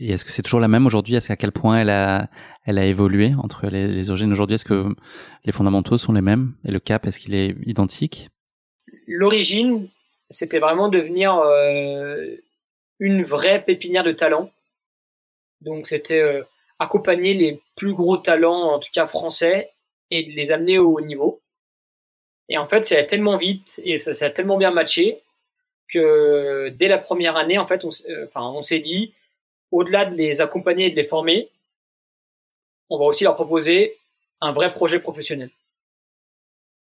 et est-ce que c'est toujours la même aujourd'hui? Est-ce qu'à quel point elle a, elle a évolué entre les, les origines? Aujourd'hui Est-ce que les fondamentaux sont les mêmes? Et le cap, est-ce qu'il est identique? L'origine, c'était vraiment devenir euh, une vraie pépinière de talents. Donc c'était euh, accompagner les plus gros talents, en tout cas français, et de les amener au haut niveau. Et en fait, ça allait tellement vite et ça, ça a tellement bien matché que dès la première année, en fait, on, euh, s'est dit, au-delà de les accompagner et de les former, on va aussi leur proposer un vrai projet professionnel.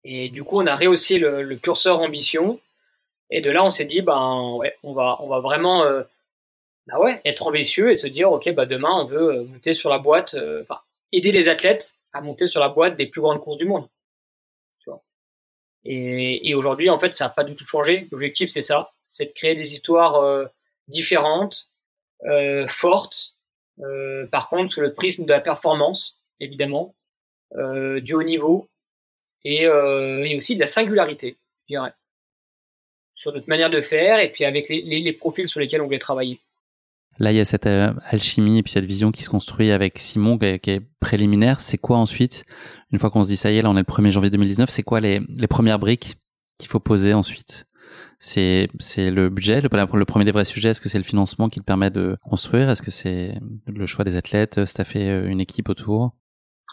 Et du coup, on a rehaussé le, curseur ambition. Et de là, on s'est dit, ben ouais, on va, on va vraiment bah ouais, être ambitieux et se dire, ok, bah demain, on veut monter sur la boîte, enfin, aider les athlètes à monter sur la boîte des plus grandes courses du monde. Et, aujourd'hui, en fait, ça n'a pas du tout changé. L'objectif, c'est ça, c'est de créer des histoires euh, différentes, euh, fortes. Euh, par contre, sous le prisme de la performance, évidemment, euh, du haut niveau et, euh, et, aussi de la singularité, je dirais, sur notre manière de faire et puis avec les, les, profils sur lesquels on voulait travailler. Là, il y a cette euh, alchimie et puis cette vision qui se construit avec Simon, qui est, préliminaire. C'est quoi ensuite, une fois qu'on se dit ça y est, là on est le 1er janvier 2019, c'est quoi les, les premières briques qu'il faut poser ensuite? C'est c'est le budget, le, le, premier des vrais sujets. Est-ce que c'est le financement qui le permet de construire? Est-ce que c'est le choix des athlètes, staffer euh, une équipe autour?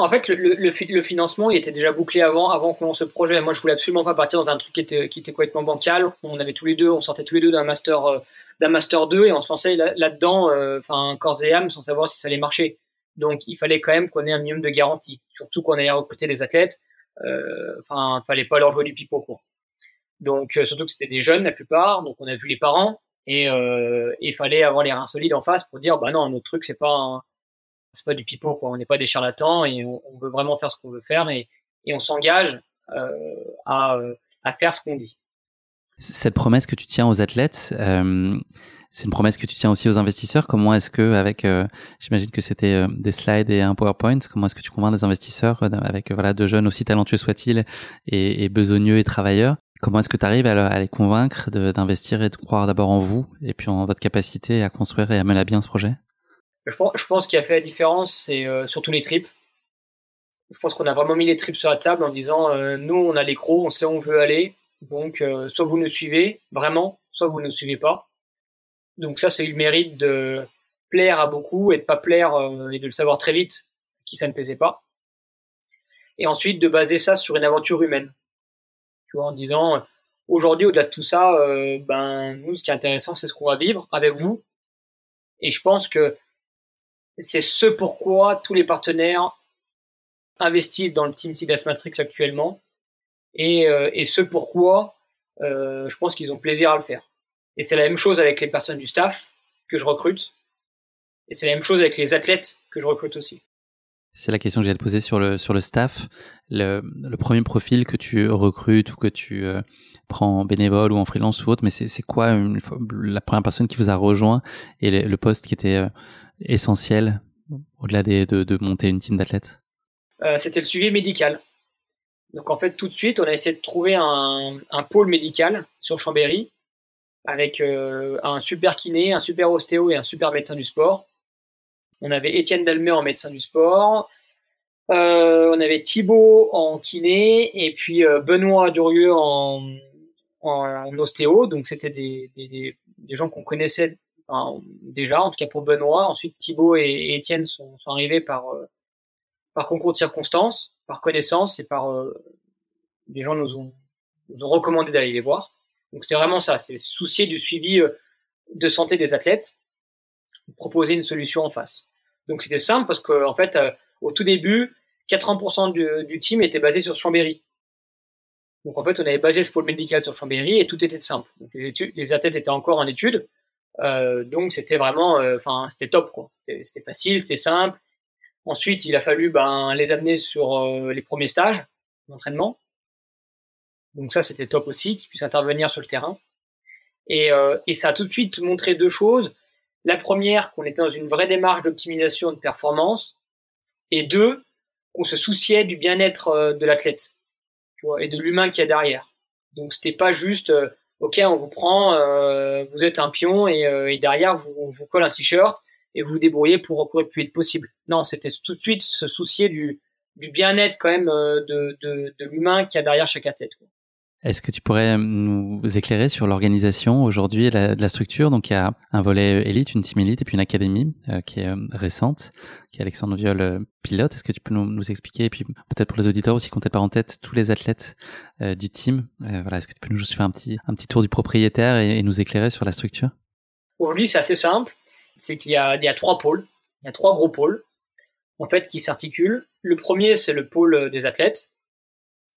En fait, le, financement, il était déjà bouclé avant, avant qu'on lance ce projet. Moi, je voulais absolument pas partir dans un truc qui était, qui était complètement bancal. On avait tous les deux, on sortait tous les deux d'un master, euh, d'un master 2 et on se lançait là-dedans, euh, enfin, corps et âme, sans savoir si ça allait marcher. Donc, il fallait quand même qu'on ait un minimum de garantie, surtout qu'on allait recruter des athlètes. Euh, enfin, il fallait pas leur jouer du pipeau, quoi. Donc, euh, surtout que c'était des jeunes la plupart, donc on a vu les parents et il fallait avoir les reins solides en face pour dire, bah non, notre truc c'est pas c'est pas du pipeau, quoi. On n'est pas des charlatans et on, veut vraiment faire ce qu'on veut faire et, et on s'engage à, à faire ce qu'on dit. Cette promesse que tu tiens aux athlètes, euh, c'est une promesse que tu tiens aussi aux investisseurs. Comment est-ce que, avec, euh, j'imagine que c'était euh, des slides et un PowerPoint, comment est-ce que tu convaincs des investisseurs avec voilà de jeunes aussi talentueux soient-ils et, et, besogneux et travailleurs? Comment est-ce que tu arrives à, les convaincre d'investir et de croire d'abord en vous et puis en votre capacité à construire et à mener à bien ce projet? Je pense, je pense qu'il a fait la différence, c'est surtout les tripes. Je pense qu'on a vraiment mis les tripes sur la table en disant nous on a les crocs, on sait où on veut aller, donc, euh, soit vous nous suivez vraiment, soit vous ne suivez pas. Donc ça, c'est le mérite de plaire à beaucoup et de pas plaire euh, et de le savoir très vite qui ça ne plaisait pas. Et ensuite de baser ça sur une aventure humaine. Tu vois, en disant aujourd'hui, au-delà de tout ça, euh, ben nous, ce qui est intéressant, c'est ce qu'on va vivre avec vous. Et je pense que c'est ce pourquoi tous les partenaires investissent dans le Team Sidas Matrix actuellement et, euh, et ce pourquoi euh, je pense qu'ils ont plaisir à le faire. Et c'est la même chose avec les personnes du staff que je recrute, et c'est la même chose avec les athlètes que je recrute aussi. C'est la question que à te poser sur le sur staff. Le, premier profil que tu recrutes ou que tu euh, prends en bénévole ou en freelance ou autre, mais c'est quoi la première personne qui vous a rejoint et le, poste qui était essentiel au-delà de, de, monter une team d'athlètes? Euh, C'était le suivi médical. Donc en fait, tout de suite, on a essayé de trouver un, un pôle médical sur Chambéry avec euh, un super kiné, un super ostéo et un super médecin du sport. On avait Étienne Dalmé en médecin du sport. Euh, on avait Thibaut en kiné et puis euh, Benoît Durieux en, ostéo. Donc c'était des, gens qu'on connaissait déjà, en tout cas pour Benoît. Ensuite, Thibaut et, Étienne sont, arrivés par, euh, par concours de circonstances par connaissance et par des gens nous ont, nous ont recommandé d'aller les voir. Donc c'était vraiment ça, c'était soucier du suivi de santé des athlètes, proposer une solution en face. Donc c'était simple parce que en fait, euh, au tout début, 80% du, team était basé sur Chambéry. Donc en fait, on avait basé ce pôle médical sur Chambéry et tout était simple. Les, études, les athlètes étaient encore en études, euh, donc c'était vraiment, enfin c'était top quoi. C'était facile, c'était simple. Ensuite, il a fallu ben, les amener sur euh, les premiers stages d'entraînement. Donc ça, c'était top aussi, qu'ils puissent intervenir sur le terrain. Et, euh, et, ça a tout de suite montré deux choses. La première, qu'on était dans une vraie démarche d'optimisation de performance. Et deux, qu'on se souciait du bien-être euh, de l'athlète et de l'humain qu'il y a derrière. Donc c'était pas juste, ok, on vous prend, vous êtes un pion et, derrière vous, on vous colle un t-shirt et vous débrouillez pour recourir le plus vite possible. Non, c'était tout de suite se soucier du, bien-être quand même euh, de l'humain qu'il y a derrière chaque athlète. Est-ce que tu pourrais nous éclairer sur l'organisation aujourd'hui de la structure? Donc il y a un volet élite, une team élite et puis une académie euh, qui est euh, récente, qui est Alexandre Viol pilote. Est-ce que tu peux nous, expliquer? Et puis peut-être pour les auditeurs aussi qu'on pas en tête tous les athlètes du team. voilà, est-ce que tu peux nous juste faire un petit tour du propriétaire et, et nous éclairer sur la structure? Aujourd'hui c'est assez simple c'est qu'il y a, il y a trois pôles, il y a trois gros pôles, en fait, qui s'articulent. Le premier, c'est le pôle des athlètes.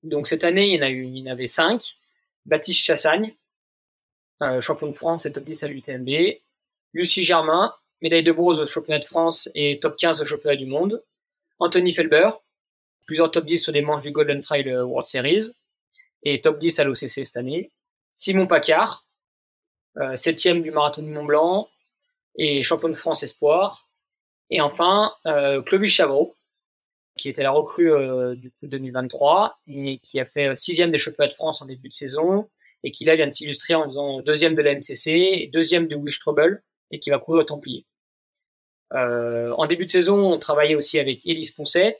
Donc cette année, il y en, a eu, il y en avait cinq. Baptiste Chassagne, euh, champion de France et top 10 à l'UTMB. Lucie Germain, médaille de bronze au championnat de France et top 15 au championnat du monde. Anthony Felber, plusieurs top 10 sur des manches du Golden Trail World Series et top 10 à l'OCC cette année. Simon Pacard, euh, septième du marathon du Mont Blanc et champion de France espoir. Et enfin, euh, Clovis Chavreau, qui était la recrue euh, du coup 2023 et qui a fait sixième des championnats de France en début de saison et qui là vient de s'illustrer en faisant deuxième de la MCC deuxième de Wish Trouble et qui va courir au Templier. Euh, en début de saison, on travaillait aussi avec Elise Poncet.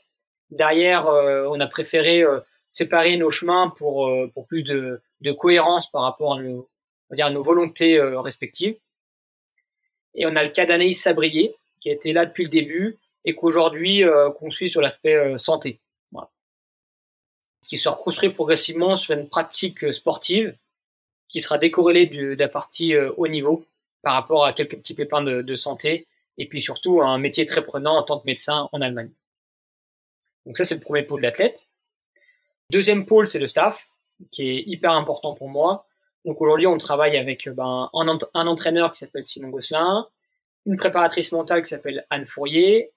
Derrière, euh, on a préféré euh, séparer nos chemins pour, pour plus de, cohérence par rapport à nos, volontés respectives. Et on a le cas d'Anaïs Sabrier, qui été là depuis le début et qu'aujourd'hui qu'on suit sur l'aspect santé. Voilà. Qui se reconstruit progressivement sur une pratique sportive qui sera décorrélée de la partie haut niveau par rapport à quelques petits pépins de, de santé et puis surtout un métier très prenant en tant que médecin en Allemagne. Donc ça, c'est le premier pôle de l'athlète. Deuxième pôle, c'est le staff, qui est hyper important pour moi. Donc aujourd'hui, on travaille avec ben, un, entraîneur qui s'appelle Simon Gosselin, une préparatrice mentale qui s'appelle Anne Fourier,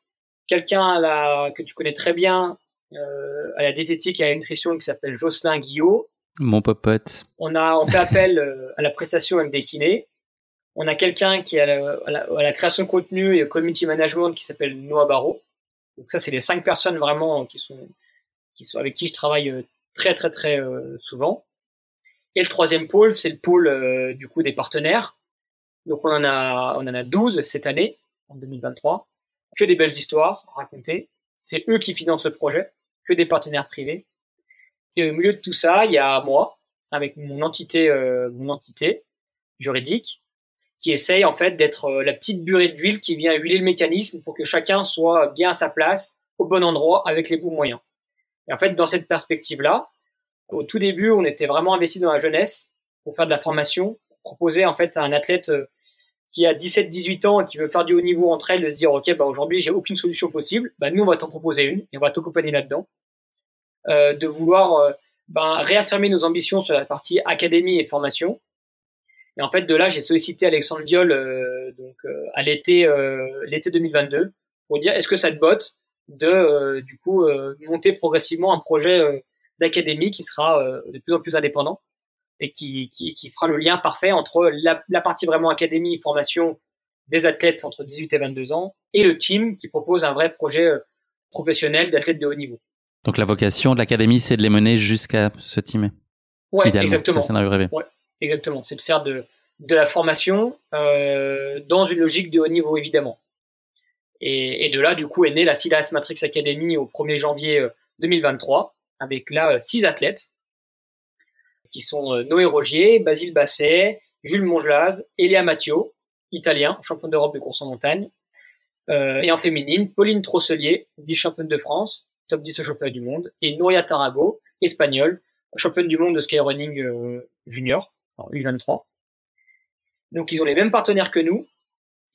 quelqu'un que tu connais très bien euh, à la diététique et à la nutrition qui s'appelle Jocelyn Guillot. Mon popote. On a on fait appel euh, à la prestation avec des kinés. On a quelqu'un qui est à la, création de contenu et au community management qui s'appelle Noah Barreau. Donc ça, c'est les cinq personnes vraiment qui sont, qui sont avec qui je travaille euh, très très très euh, souvent. Et le troisième pôle, c'est le pôle euh, du coup des partenaires. Donc on en a on en a 12 cette année en 2023. Que des belles histoires à raconter. C'est eux qui financent le projet, que des partenaires privés. Et au milieu de tout ça, il y a moi avec mon entité mon entité juridique qui essaye en fait d'être euh, la petite burée d'huile qui vient huiler le mécanisme pour que chacun soit bien à sa place, au bon endroit, avec les bons moyens. Et en fait, dans cette perspective-là, au tout début, on était vraiment investi dans la jeunesse pour faire de la formation, pour proposer en fait à un athlète euh, qui a 17-18 ans et qui veut faire du haut niveau entre elles de se dire ok bah aujourd'hui j'ai aucune solution possible, bah nous on va t'en proposer une et on va t'accompagner là-dedans, euh, de vouloir euh, ben, réaffirmer nos ambitions sur la partie académie et formation, et en fait, de là, j'ai sollicité Alexandre Viol euh, donc euh, à l'été euh, l'été 2022 pour dire est-ce que ça te botte de du coup monter progressivement un projet d'académie qui sera de plus en plus indépendant? Et qui, qui, qui fera le lien parfait entre la, la, partie vraiment académie formation des athlètes entre 18 et 22 ans et le team qui propose un vrai projet professionnel d'athlètes de haut niveau. Donc la vocation de l'académie, c'est de les mener jusqu'à ce team. Ouais, exactement. C'est scénario rêvé. Ouais. Exactement, c'est de faire de, de la formation euh, dans une logique de haut niveau évidemment. Et, et, de là, du coup, est née la Silas Matrix Academy au 1er janvier 2023 euh, avec là euh, six athlètes qui sont euh, Noé Rogier, Basile Basset, Jules Mongelaz, Elia Mattio, italien, champion d'Europe de course en montagne, euh, et en féminine, Pauline Trosselier, vice-championne de France, top 10 au championnat du monde, et Nouria Tarago, espagnole, championne du monde de skyrunning euh, junior en U23. Donc ils ont les mêmes partenaires que nous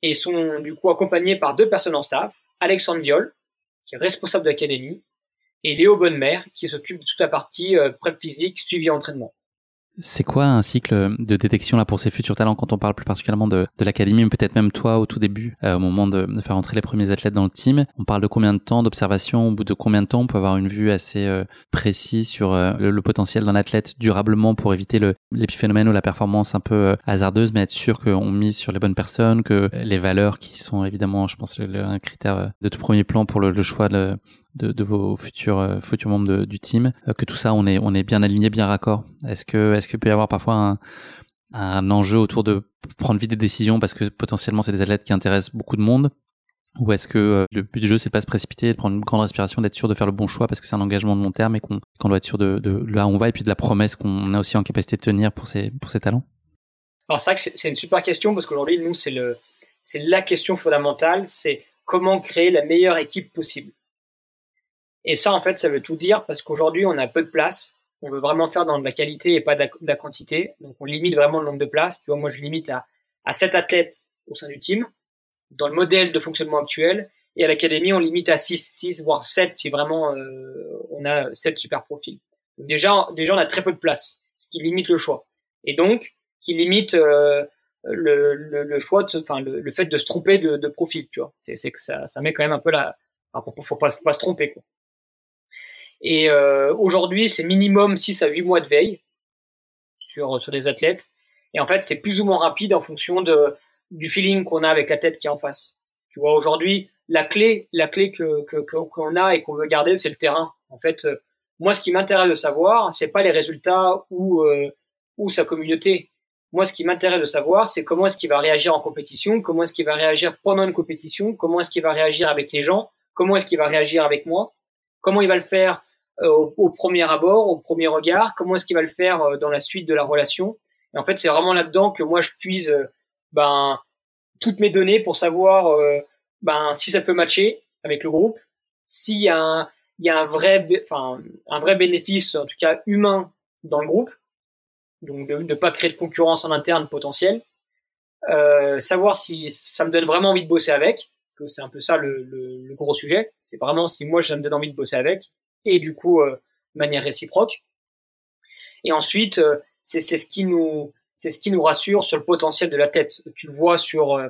et sont du coup accompagnés par deux personnes en staff, Alexandre Viol, qui est responsable de l'académie, et Léo Bonnemer, qui s'occupe de toute la partie euh, prep physique, suivi entraînement. C'est quoi un cycle de détection là pour ces futurs talents quand on parle plus particulièrement de, l'académie, mais peut-être même toi au tout début, euh, au moment de, faire entrer les premiers athlètes dans le team? On parle de combien de temps d'observation? Au bout de combien de temps on peut avoir une vue assez euh, précise sur euh, le, potentiel d'un athlète durablement pour éviter l'épiphénomène ou la performance un peu hasardeuse, mais être sûr qu'on mise sur les bonnes personnes, que les valeurs qui sont évidemment, je pense, un critère de tout premier plan pour le choix de, de, de vos futurs euh, futurs membres de, du team, euh, que tout ça on est on est bien aligné, bien raccord. Est-ce que est-ce qu'il peut y avoir parfois un, un enjeu autour de prendre vite des décisions parce que potentiellement c'est des athlètes qui intéressent beaucoup de monde? Ou est-ce que euh, le but du jeu c'est pas se précipiter, de prendre une grande respiration, d'être sûr de faire le bon choix parce que c'est un engagement de long terme et qu'on doit être sûr de, de là où on va et puis de la promesse qu'on a aussi en capacité de tenir pour ses pour ses talents? Alors c'est vrai que c'est une super question parce qu'aujourd'hui nous c'est la question fondamentale, c'est comment créer la meilleure équipe possible. Et ça, en fait, ça veut tout dire parce qu'aujourd'hui, on a peu de place. On veut vraiment faire dans de la qualité et pas de la, quantité. Donc, on limite vraiment le nombre de places. Tu vois, moi, je limite à, à 7 athlètes au sein du team dans le modèle de fonctionnement actuel. Et à l'académie, on limite à 6, 6, voire 7 si vraiment euh, on a 7 super profils. Déjà, déjà, on a très peu de place, ce qui limite le choix. Et donc, qui limite euh, le, le, le, choix, enfin le, fait de se tromper de, de profil, tu vois. C'est que ça, ça met quand même un peu la, enfin, faut, faut pas, faut pas se tromper quoi. Et euh, aujourd'hui, c'est minimum 6 à 8 mois de veille sur sur des athlètes. Et en fait, c'est plus ou moins rapide en fonction de du feeling qu'on a avec la tête qui est en face. Tu vois, aujourd'hui, la clé, la clé que qu'on a et qu'on veut garder, c'est le terrain. En fait, euh, moi, ce qui m'intéresse de savoir, c'est pas les résultats ou euh, ou sa communauté. Moi, ce qui m'intéresse de savoir, c'est comment est-ce qu'il va réagir en compétition, comment est-ce qu'il va réagir pendant une compétition, comment est-ce qu'il va réagir avec les gens, comment est-ce qu'il va réagir avec moi, comment il va le faire euh, au, premier abord, au premier regard, comment est-ce qu'il va le faire euh, dans la suite de la relation. Et en fait, c'est vraiment là-dedans que moi je puise euh, ben toutes mes données pour savoir ben si ça peut matcher avec le groupe, s'il y a un il y a un vrai enfin un vrai bénéfice en tout cas humain dans le groupe donc de ne pas créer de concurrence en interne potentielle. Euh, savoir si ça me donne vraiment envie de bosser avec, parce que c'est un peu ça le, le, le gros sujet. C'est vraiment si moi ça me donne envie de bosser avec, et du coup euh, de manière réciproque. Et ensuite, euh, c'est ce qui nous c'est ce qui nous rassure sur le potentiel de la tête. Tu vois sur euh,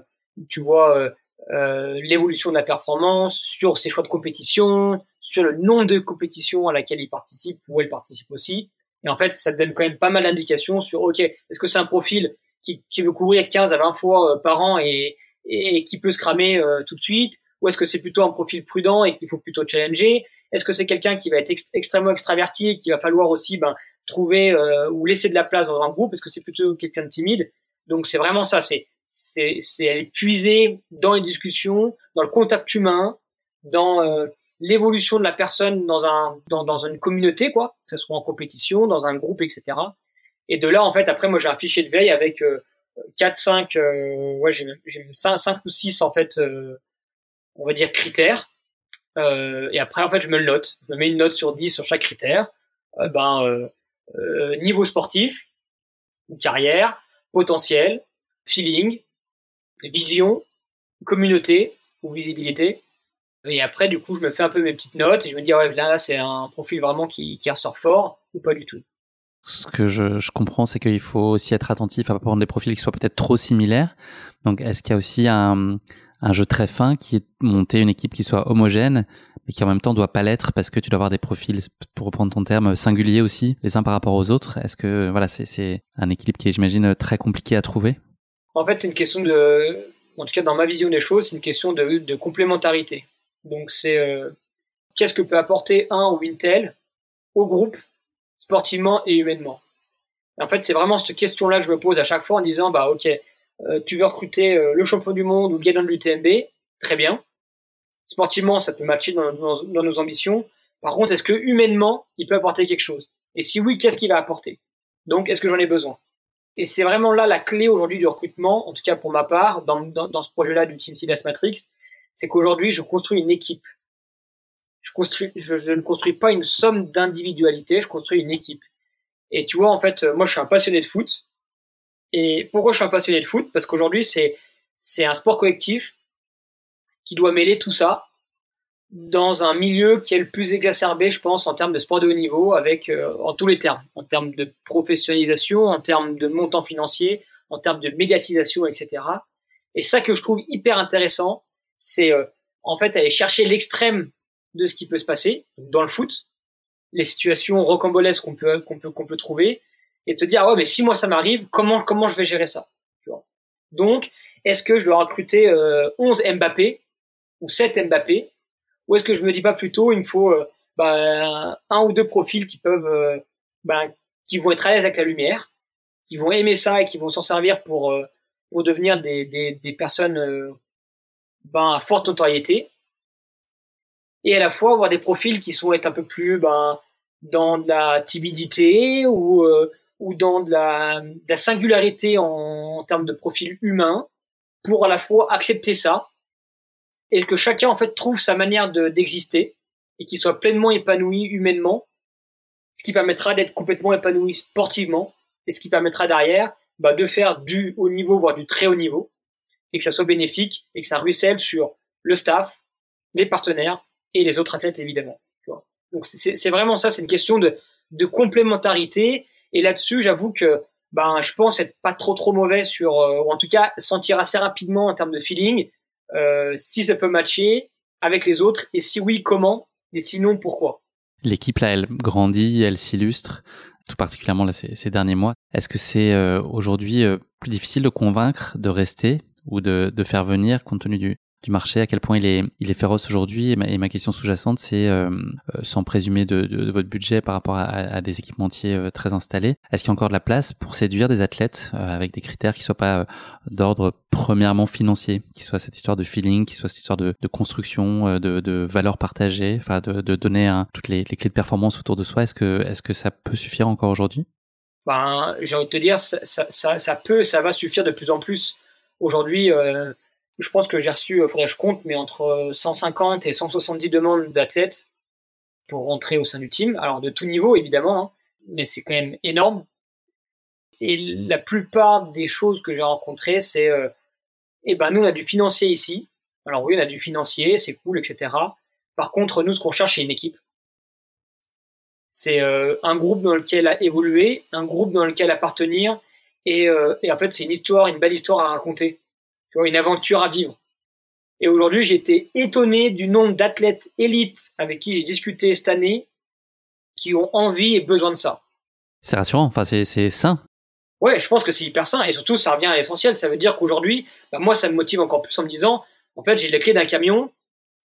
tu vois euh, l'évolution de la performance, sur ses choix de compétition, sur le nombre de compétitions à laquelle il participe ou elle participe aussi. Et en fait, ça donne quand même pas mal d'indications sur, OK, est-ce que c'est un profil qui, qui veut courir 15 à 20 fois par an et, et, qui peut se cramer euh, tout de suite Ou est-ce que c'est plutôt un profil prudent et qu'il faut plutôt challenger? Est-ce que c'est quelqu'un qui va être extrêmement extraverti et qu'il va falloir aussi ben, trouver euh, ou laisser de la place dans un groupe Est-ce que c'est plutôt quelqu'un de timide. Donc c'est vraiment ça, c'est c'est c'est puiser dans les discussions, dans le contact humain, dans l'évolution de la personne dans un dans, dans une communauté quoi que ce soit en compétition dans un groupe etc et de là en fait après moi j'ai un fichier de veille avec euh, 4 5 euh, ouais j'ai j'ai 5, 5 ou 6 en fait euh, on va dire critères euh, et après en fait je me le note je me mets une note sur 10 sur chaque critère euh, ben niveau sportif carrière potentiel feeling vision communauté ou visibilité et après, du coup, je me fais un peu mes petites notes et je me dis, ouais, là, c'est un profil vraiment qui, qui ressort fort ou pas du tout. Ce que je, je comprends, c'est qu'il faut aussi être attentif à pas prendre des profils qui soient peut-être trop similaires. Donc, est-ce qu'il y a aussi un, un jeu très fin qui est monter une équipe qui soit homogène, mais qui en même temps doit pas l'être parce que tu dois avoir des profils, pour reprendre ton terme, singuliers aussi, les uns par rapport aux autres. Est-ce que, voilà, c'est un équilibre qui est, j'imagine, très compliqué à trouver? En fait, c'est une question de, en tout cas, dans ma vision des choses, c'est une question de, complémentarité. Donc c'est euh, qu'est-ce que peut apporter un ou une telle au groupe sportivement et humainement? en fait, c'est vraiment cette question-là que je me pose à chaque fois en disant bah ok, tu veux recruter euh, le champion du monde ou le gagnant de l'UTMB, très bien. Sportivement, ça peut matcher dans, nos ambitions. Par contre, est-ce que humainement, il peut apporter quelque chose? Et si oui, qu'est-ce qu'il va apporter Donc, est-ce que j'en ai besoin? Et c'est vraiment là la clé aujourd'hui du recrutement, en tout cas pour ma part, dans, dans, ce projet-là du Team Sidas Matrix, c'est qu'aujourd'hui, je construis une équipe. Je, construis, je, ne construis pas une somme d'individualité, je construis une équipe. Et tu vois, en fait, moi, je suis un passionné de foot. Et pourquoi je suis un passionné de foot? Parce qu'aujourd'hui, c'est c'est un sport collectif qui doit mêler tout ça dans un milieu qui est le plus exacerbé, je pense, en termes de sport de haut niveau, avec euh, en tous les termes, en termes de professionnalisation, en termes de montant financier, en termes de médiatisation, etc. Et ça que je trouve hyper intéressant, c'est euh, en fait aller chercher l'extrême de ce qui peut se passer dans le foot, les situations rocambolesques qu'on peut qu'on peut qu'on peut trouver, et te dire ah ouais mais si moi ça m'arrive, comment comment je vais gérer ça Donc est-ce que je dois recruter euh, 11 Mbappé ou 7 Mbappé ou est-ce que je me dis pas plutôt il me faut euh, bah, un ou deux profils qui peuvent euh, bah, qui vont être à l'aise avec la lumière, qui vont aimer ça et qui vont s'en servir pour pour devenir des, des, personnes ben, à forte notoriété et à la fois avoir des profils qui sont un peu plus ben, dans la timidité ou, euh, ou dans de la, singularité en, termes de profil humain pour à la fois accepter ça et que chacun en fait trouve sa manière d'exister et qu'il soit pleinement épanoui humainement, ce qui permettra d'être complètement épanoui sportivement et ce qui permettra derrière bah, de faire du haut niveau voire du très haut niveau et que ça soit bénéfique et que ça ruisselle sur le staff, les partenaires et les autres athlètes évidemment. Donc c'est vraiment ça, c'est une question de, de complémentarité. Et là-dessus, j'avoue que ben, je pense être pas trop trop mauvais sur, euh, ou en tout cas sentir assez rapidement en termes de feeling euh, si ça peut matcher avec les autres et si oui, comment et sinon pourquoi. L'équipe là, elle grandit, elle s'illustre, tout particulièrement là, ces, derniers mois. Est-ce que c'est euh, aujourd'hui plus difficile de convaincre de rester ou de, de faire venir compte tenu du, du marché, à quel point il est, il est féroce aujourd'hui. Et, ma, question sous-jacente, c'est, euh, euh, sans présumer de, votre budget par rapport à, des équipementiers euh, très installés, est-ce qu'il y a encore de la place pour séduire des athlètes avec des critères qui soient pas d'ordre premièrement financier, qui soit cette histoire de feeling, qui soit cette histoire de, construction, de, de valeur partagée, enfin de, donner toutes les, clés de performance autour de soi? Est-ce que, est-ce que ça peut suffire encore aujourd'hui? Ben, j'ai envie de te dire, ça, ça, peut, ça va suffire de plus en plus. Aujourd'hui, je pense que j'ai reçu, il faudrait que je compte, mais entre 150 et 170 demandes d'athlètes pour rentrer au sein du team. Alors de tout niveau, évidemment, hein, mais c'est quand même énorme. Et la plupart des choses que j'ai rencontrées, c'est, euh, eh ben nous, on a du financier ici. Alors oui, on a du financier, c'est cool, etc. Par contre, nous, ce qu'on cherche, c'est une équipe. C'est euh, un groupe dans lequel à évoluer, un groupe dans lequel appartenir, et, euh, et en fait, c'est une histoire, une belle histoire à raconter une aventure à vivre. Et aujourd'hui, j'ai été étonné du nombre d'athlètes élites avec qui j'ai discuté cette année qui ont envie et besoin de ça. C'est rassurant, enfin c'est sain. Ouais, je pense que c'est hyper sain et surtout ça revient à l'essentiel. Ça veut dire qu'aujourd'hui, bah, moi ça me motive encore plus en me disant, en fait j'ai les clés d'un camion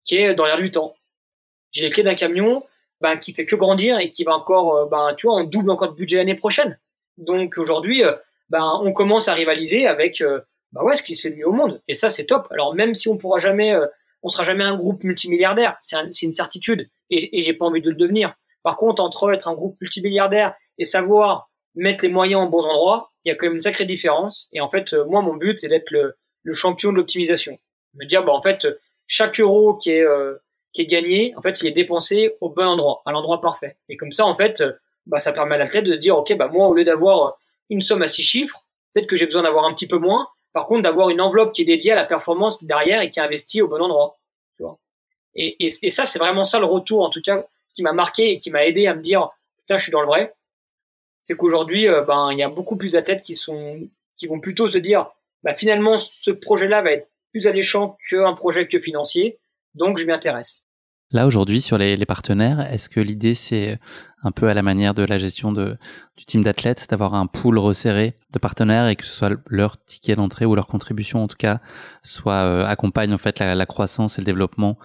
qui est dans l'air du temps. J'ai les clés d'un camion bah, qui fait que grandir et qui va encore, euh, bah, tu vois, on double encore de budget l'année prochaine. Donc aujourd'hui, euh, bah, on commence à rivaliser avec euh, bah ouais, ce qui se fait mieux au monde. Et ça, c'est top. Alors même si on pourra jamais, euh, on sera jamais un groupe multimilliardaire, c'est une certitude. Et, et j'ai pas envie de le devenir. Par contre, entre être un groupe multimilliardaire et savoir mettre les moyens en bons endroits, il y a quand même une sacrée différence. Et en fait, euh, moi, mon but, c'est d'être le, le, champion de l'optimisation. Me dire, bah en fait, chaque euro qui est euh, qui est gagné, en fait, il est dépensé au bon endroit, à l'endroit parfait. Et comme ça, en fait, bah ça permet à l'athlète de se dire, ok, bah moi, au lieu d'avoir une somme à six chiffres, peut-être que j'ai besoin d'avoir un petit peu moins, par contre, d'avoir une enveloppe qui est dédiée à la performance derrière et qui est investie au bon endroit. Et ça, c'est vraiment ça le retour, en tout cas, qui m'a marqué et qui m'a aidé à me dire, putain, je suis dans le vrai. C'est qu'aujourd'hui, euh, ben, il y a beaucoup plus d'athlètes qui sont, qui vont plutôt se dire, bah, finalement, ce projet-là va être plus alléchant qu'un projet que financier, donc je m'y intéresse. Là, aujourd'hui, sur les, partenaires, est-ce que l'idée, c'est un peu à la manière de la gestion de, du team d'athlètes, d'avoir un pool resserré de partenaires et que ce soit leur ticket d'entrée ou leur contribution, en tout cas, soit euh, accompagne en fait la, croissance et le développement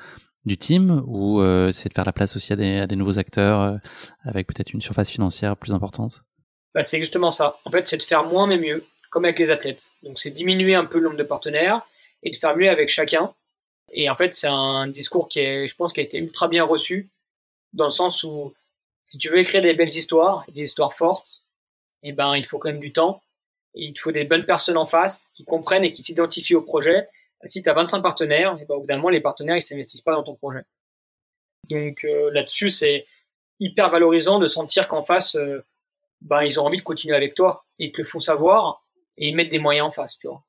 du team ou euh, c'est de faire la place aussi à des, à des nouveaux acteurs euh, avec peut-être une surface financière plus importante? Bah, C'est justement ça. En fait, c'est de faire moins mais mieux, comme avec les athlètes. Donc, c'est diminuer un peu le nombre de partenaires et de faire mieux avec chacun et en fait, c'est un discours qui est, je pense, qui a été ultra bien reçu, dans le sens où, si tu veux écrire des belles histoires, des histoires fortes, eh ben, il faut quand même du temps. Il faut des bonnes personnes en face qui comprennent et qui s'identifient au projet. Si tu as 25 partenaires, eh ben, au bout d'un moment, les partenaires, ils s'investissent pas dans ton projet. Donc euh, là-dessus, c'est hyper valorisant de sentir qu'en face, euh, ben, ils ont envie de continuer avec toi et te le font savoir et ils mettent des moyens en face, tu vois.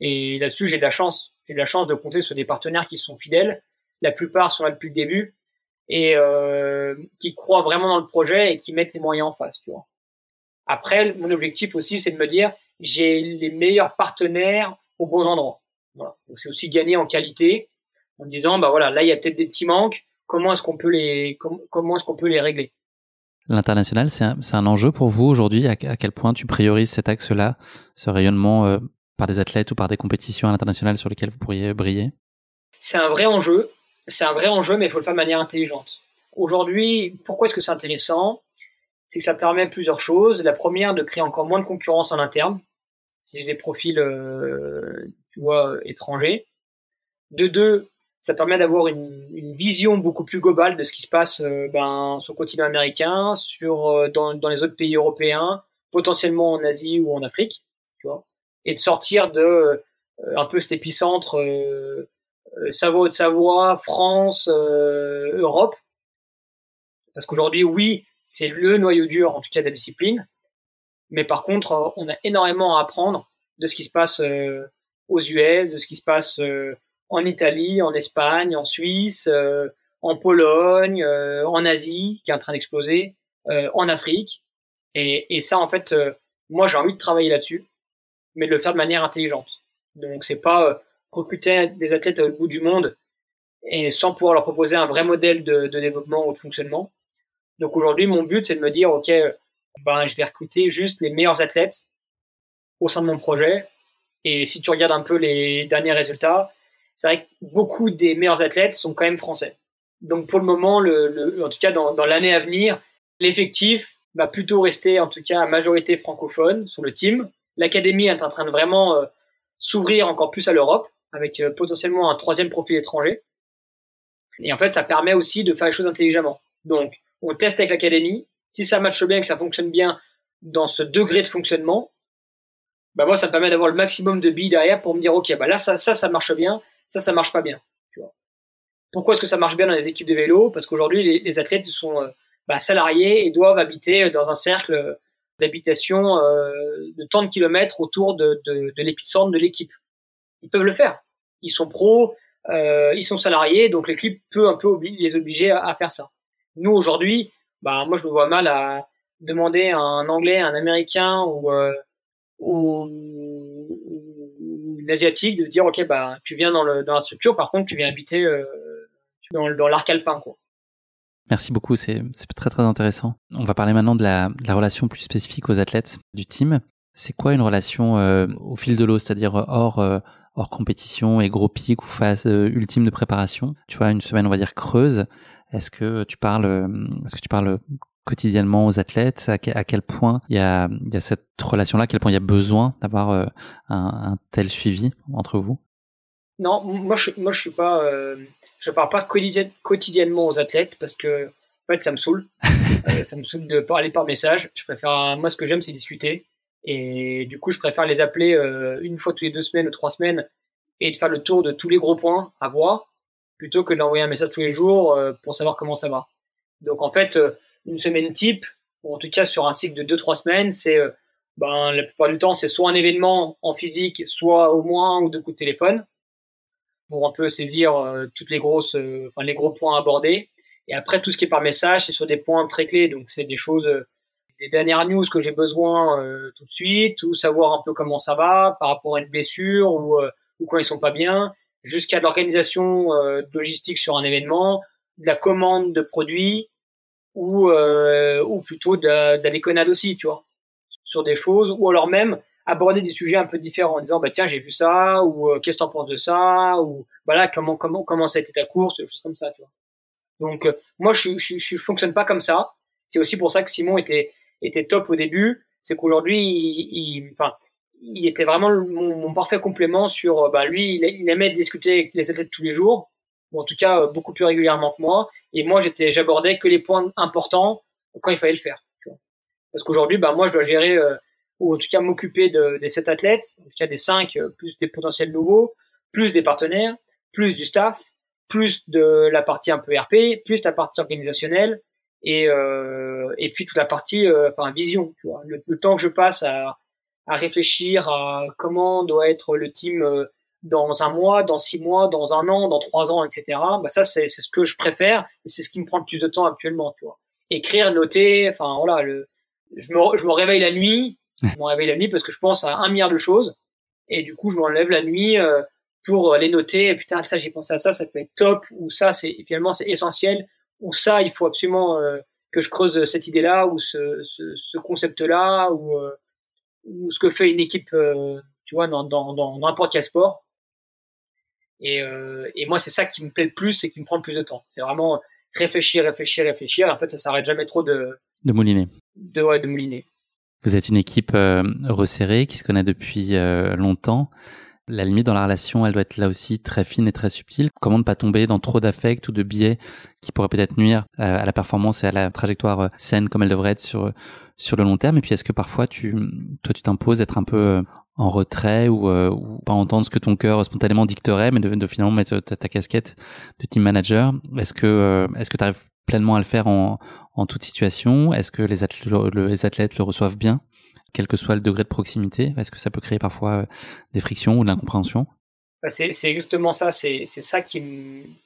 Et là-dessus, j'ai de la chance. J'ai la chance de compter sur des partenaires qui sont fidèles. La plupart sont là depuis le début et euh, qui croient vraiment dans le projet et qui mettent les moyens en face. Tu vois. Après, mon objectif aussi, c'est de me dire, j'ai les meilleurs partenaires aux bons endroits. Voilà. C'est aussi gagner en qualité, en disant, bah voilà, là il y a peut-être des petits manques. Comment est-ce qu'on peut les, comment est-ce qu'on peut les régler? L'international, c'est un, un, enjeu pour vous aujourd'hui? À, à, quel point tu priorises cet axe-là, ce rayonnement euh, par des athlètes ou par des compétitions internationales sur lesquelles vous pourriez briller C'est un vrai enjeu. C'est un vrai enjeu, mais il faut le faire de manière intelligente. Aujourd'hui, pourquoi est-ce que c'est intéressant? C'est que ça permet plusieurs choses. La première, de créer encore moins de concurrence en interne, si j'ai des profils, euh, tu vois, étrangers. De deux, ça permet d'avoir une, une, vision beaucoup plus globale de ce qui se passe euh, ben, sur le continent américain, sur, euh, dans, dans les autres pays européens, potentiellement en Asie ou en Afrique. Tu vois et de sortir de euh, un peu cet épicentre euh, euh, Savoie de Savoie, France, Europe. Parce qu'aujourd'hui, oui, c'est le noyau dur, en tout cas, de la discipline. Mais par contre, on a énormément à apprendre de ce qui se passe aux US, de ce qui se passe en Italie, en Espagne, en Suisse, en Pologne, en Asie, qui est en train d'exploser. en Afrique. Et, et, ça, en fait, moi, j'ai envie de travailler là-dessus, mais de le faire de manière intelligente. Donc, c'est pas recruter des athlètes au bout du monde et sans pouvoir leur proposer un vrai modèle de, développement ou de fonctionnement. Donc aujourd'hui, mon but, c'est de me dire, OK, ben, je vais recruter juste les meilleurs athlètes au sein de mon projet. Et si tu regardes un peu les derniers résultats, c'est vrai que beaucoup des meilleurs athlètes sont quand même français. Donc pour le moment, le en tout cas dans, dans l'année à venir, l'effectif va plutôt rester en tout cas à majorité francophone sur le team. L'académie est en train de vraiment euh, s'ouvrir encore plus à l'Europe avec euh, potentiellement un troisième profil étranger. Et en fait, ça permet aussi de faire les choses intelligemment. Donc, on teste avec l'académie. Si ça matche bien, que ça fonctionne bien dans ce degré de fonctionnement, bah moi, ça me permet d'avoir le maximum de billes derrière pour me dire, OK, bah là, ça, marche bien, ça, ça marche pas bien. Pourquoi est-ce que ça marche bien dans les équipes de vélo? Parce qu'aujourd'hui, les, les, athlètes sont euh, bah, salariés et doivent habiter dans un cercle d'habitation euh, de tant de kilomètres autour de, l'épicentre de l'équipe. Ils peuvent le faire. Ils sont pros, euh, ils sont salariés, donc l'équipe peut un peu les obliger à, faire ça. Nous aujourd'hui, bah moi je me vois mal à demander à un Anglais, un Américain ou euh, ou, asiatique de dire ok bah tu viens dans le la structure, par contre tu viens habiter dans, dans l'arc alpin quoi. Merci beaucoup, c'est très très intéressant. On va parler maintenant de la, de la, relation plus spécifique aux athlètes du team. C'est quoi une relation euh, au fil de l'eau, c'est-à-dire hors euh, hors compétition et gros pic ou phase euh, ultime de préparation? Tu vois, une semaine, on va dire, creuse. Est-ce que tu parles, euh, est-ce que tu parles quotidiennement aux athlètes? À, quel point il y a, y a cette relation-là, à quel point il y a besoin d'avoir euh, un, un, tel suivi entre vous? Non, moi je, moi je suis pas, euh, je parle pas quotidiennement aux athlètes parce que en fait ça me saoule, <laughs> ça me saoule de parler par message. Je préfère, moi ce que j'aime c'est discuter. Et du coup, je préfère les appeler euh, une fois toutes les deux semaines ou trois semaines et de faire le tour de tous les gros points à voir plutôt que d'envoyer un message tous les jours euh, pour savoir comment ça va. Donc en fait, euh, une semaine type, ou en tout cas sur un cycle de deux trois semaines, c'est ben la plupart du temps c'est soit un événement en physique, soit au moins un ou deux coups de téléphone pour un peu saisir toutes les grosses, enfin les gros points abordés. Et après tout ce qui est par message, c'est sur des points très clés, donc c'est des choses des dernières news que j'ai besoin euh, tout de suite, ou savoir un peu comment ça va par rapport à une blessure ou, euh, ou quand ils sont pas bien, jusqu'à l'organisation euh, logistique sur un événement, de la commande de produits ou ou plutôt de de la déconnade aussi, tu vois, sur des choses, ou alors même aborder des sujets un peu différents en disant bah tiens j'ai vu ça ou qu'est-ce que t'en penses de ça ou voilà comment comment comment ça a été ta course des choses comme ça tu vois. Donc moi je, je fonctionne pas comme ça. C'est aussi pour ça que Simon était était top au début, c'est qu'aujourd'hui, il, enfin, il était vraiment mon, parfait complément sur, bah, lui, il, aimait discuter avec les athlètes tous les jours, ou en tout cas beaucoup plus régulièrement que moi, et moi, j'abordais que les points importants quand il fallait le faire. Parce qu'aujourd'hui, bah, moi, je dois gérer, euh, ou en tout cas m'occuper de, des sept athlètes, en tout cas des cinq, euh, plus des potentiels nouveaux, plus des partenaires, plus du staff, plus de la partie un peu RP, plus la partie organisationnelle, et euh, et puis toute la partie euh, enfin vision tu vois le, temps que je passe à à réfléchir à comment doit être le team euh, dans un mois, dans six mois, dans un an, dans trois ans, etc. Bah ça c'est c'est ce que je préfère et c'est ce qui me prend le plus de temps actuellement, tu vois. Écrire, noter, enfin voilà, le je me je me réveille la nuit, je me réveille la nuit parce que je pense à un milliard de choses et du coup je m'enlève la nuit euh, pour les noter. Et putain ça j'ai pensé à ça, ça peut être top ou ça c'est finalement c'est essentiel ou ça, il faut absolument euh, que je creuse cette idée-là ou ce, ce, ce concept-là ou, euh, ou, ce que fait une équipe, euh, tu vois, dans n'importe dans, dans quel sport. Et, et moi, c'est ça qui me plaît le plus et qui me prend le plus de temps. C'est vraiment réfléchir, réfléchir, réfléchir. En fait, ça s'arrête jamais trop de de mouliner. De ouais, de mouliner. Vous êtes une équipe resserrée qui se connaît depuis longtemps. La limite dans la relation, elle doit être là aussi très fine et très subtile. Comment ne pas tomber dans trop d'affect ou de biais qui pourraient peut-être nuire euh, à la performance et à la trajectoire euh, saine comme elle devrait être sur sur le long terme? Et puis est-ce que parfois tu toi tu t'imposes d'être un peu euh, en retrait ou, ou, pas entendre ce que ton cœur spontanément dicterait, mais de, de finalement mettre ta, casquette de team manager? Est-ce que est-ce que tu arrives pleinement à le faire en, en toute situation Est-ce que les athlètes, le reçoivent bien quel que soit le degré de proximité? Est-ce que ça peut créer parfois euh, des frictions ou de l'incompréhension? Bah, c'est, exactement ça. C'est, ça qui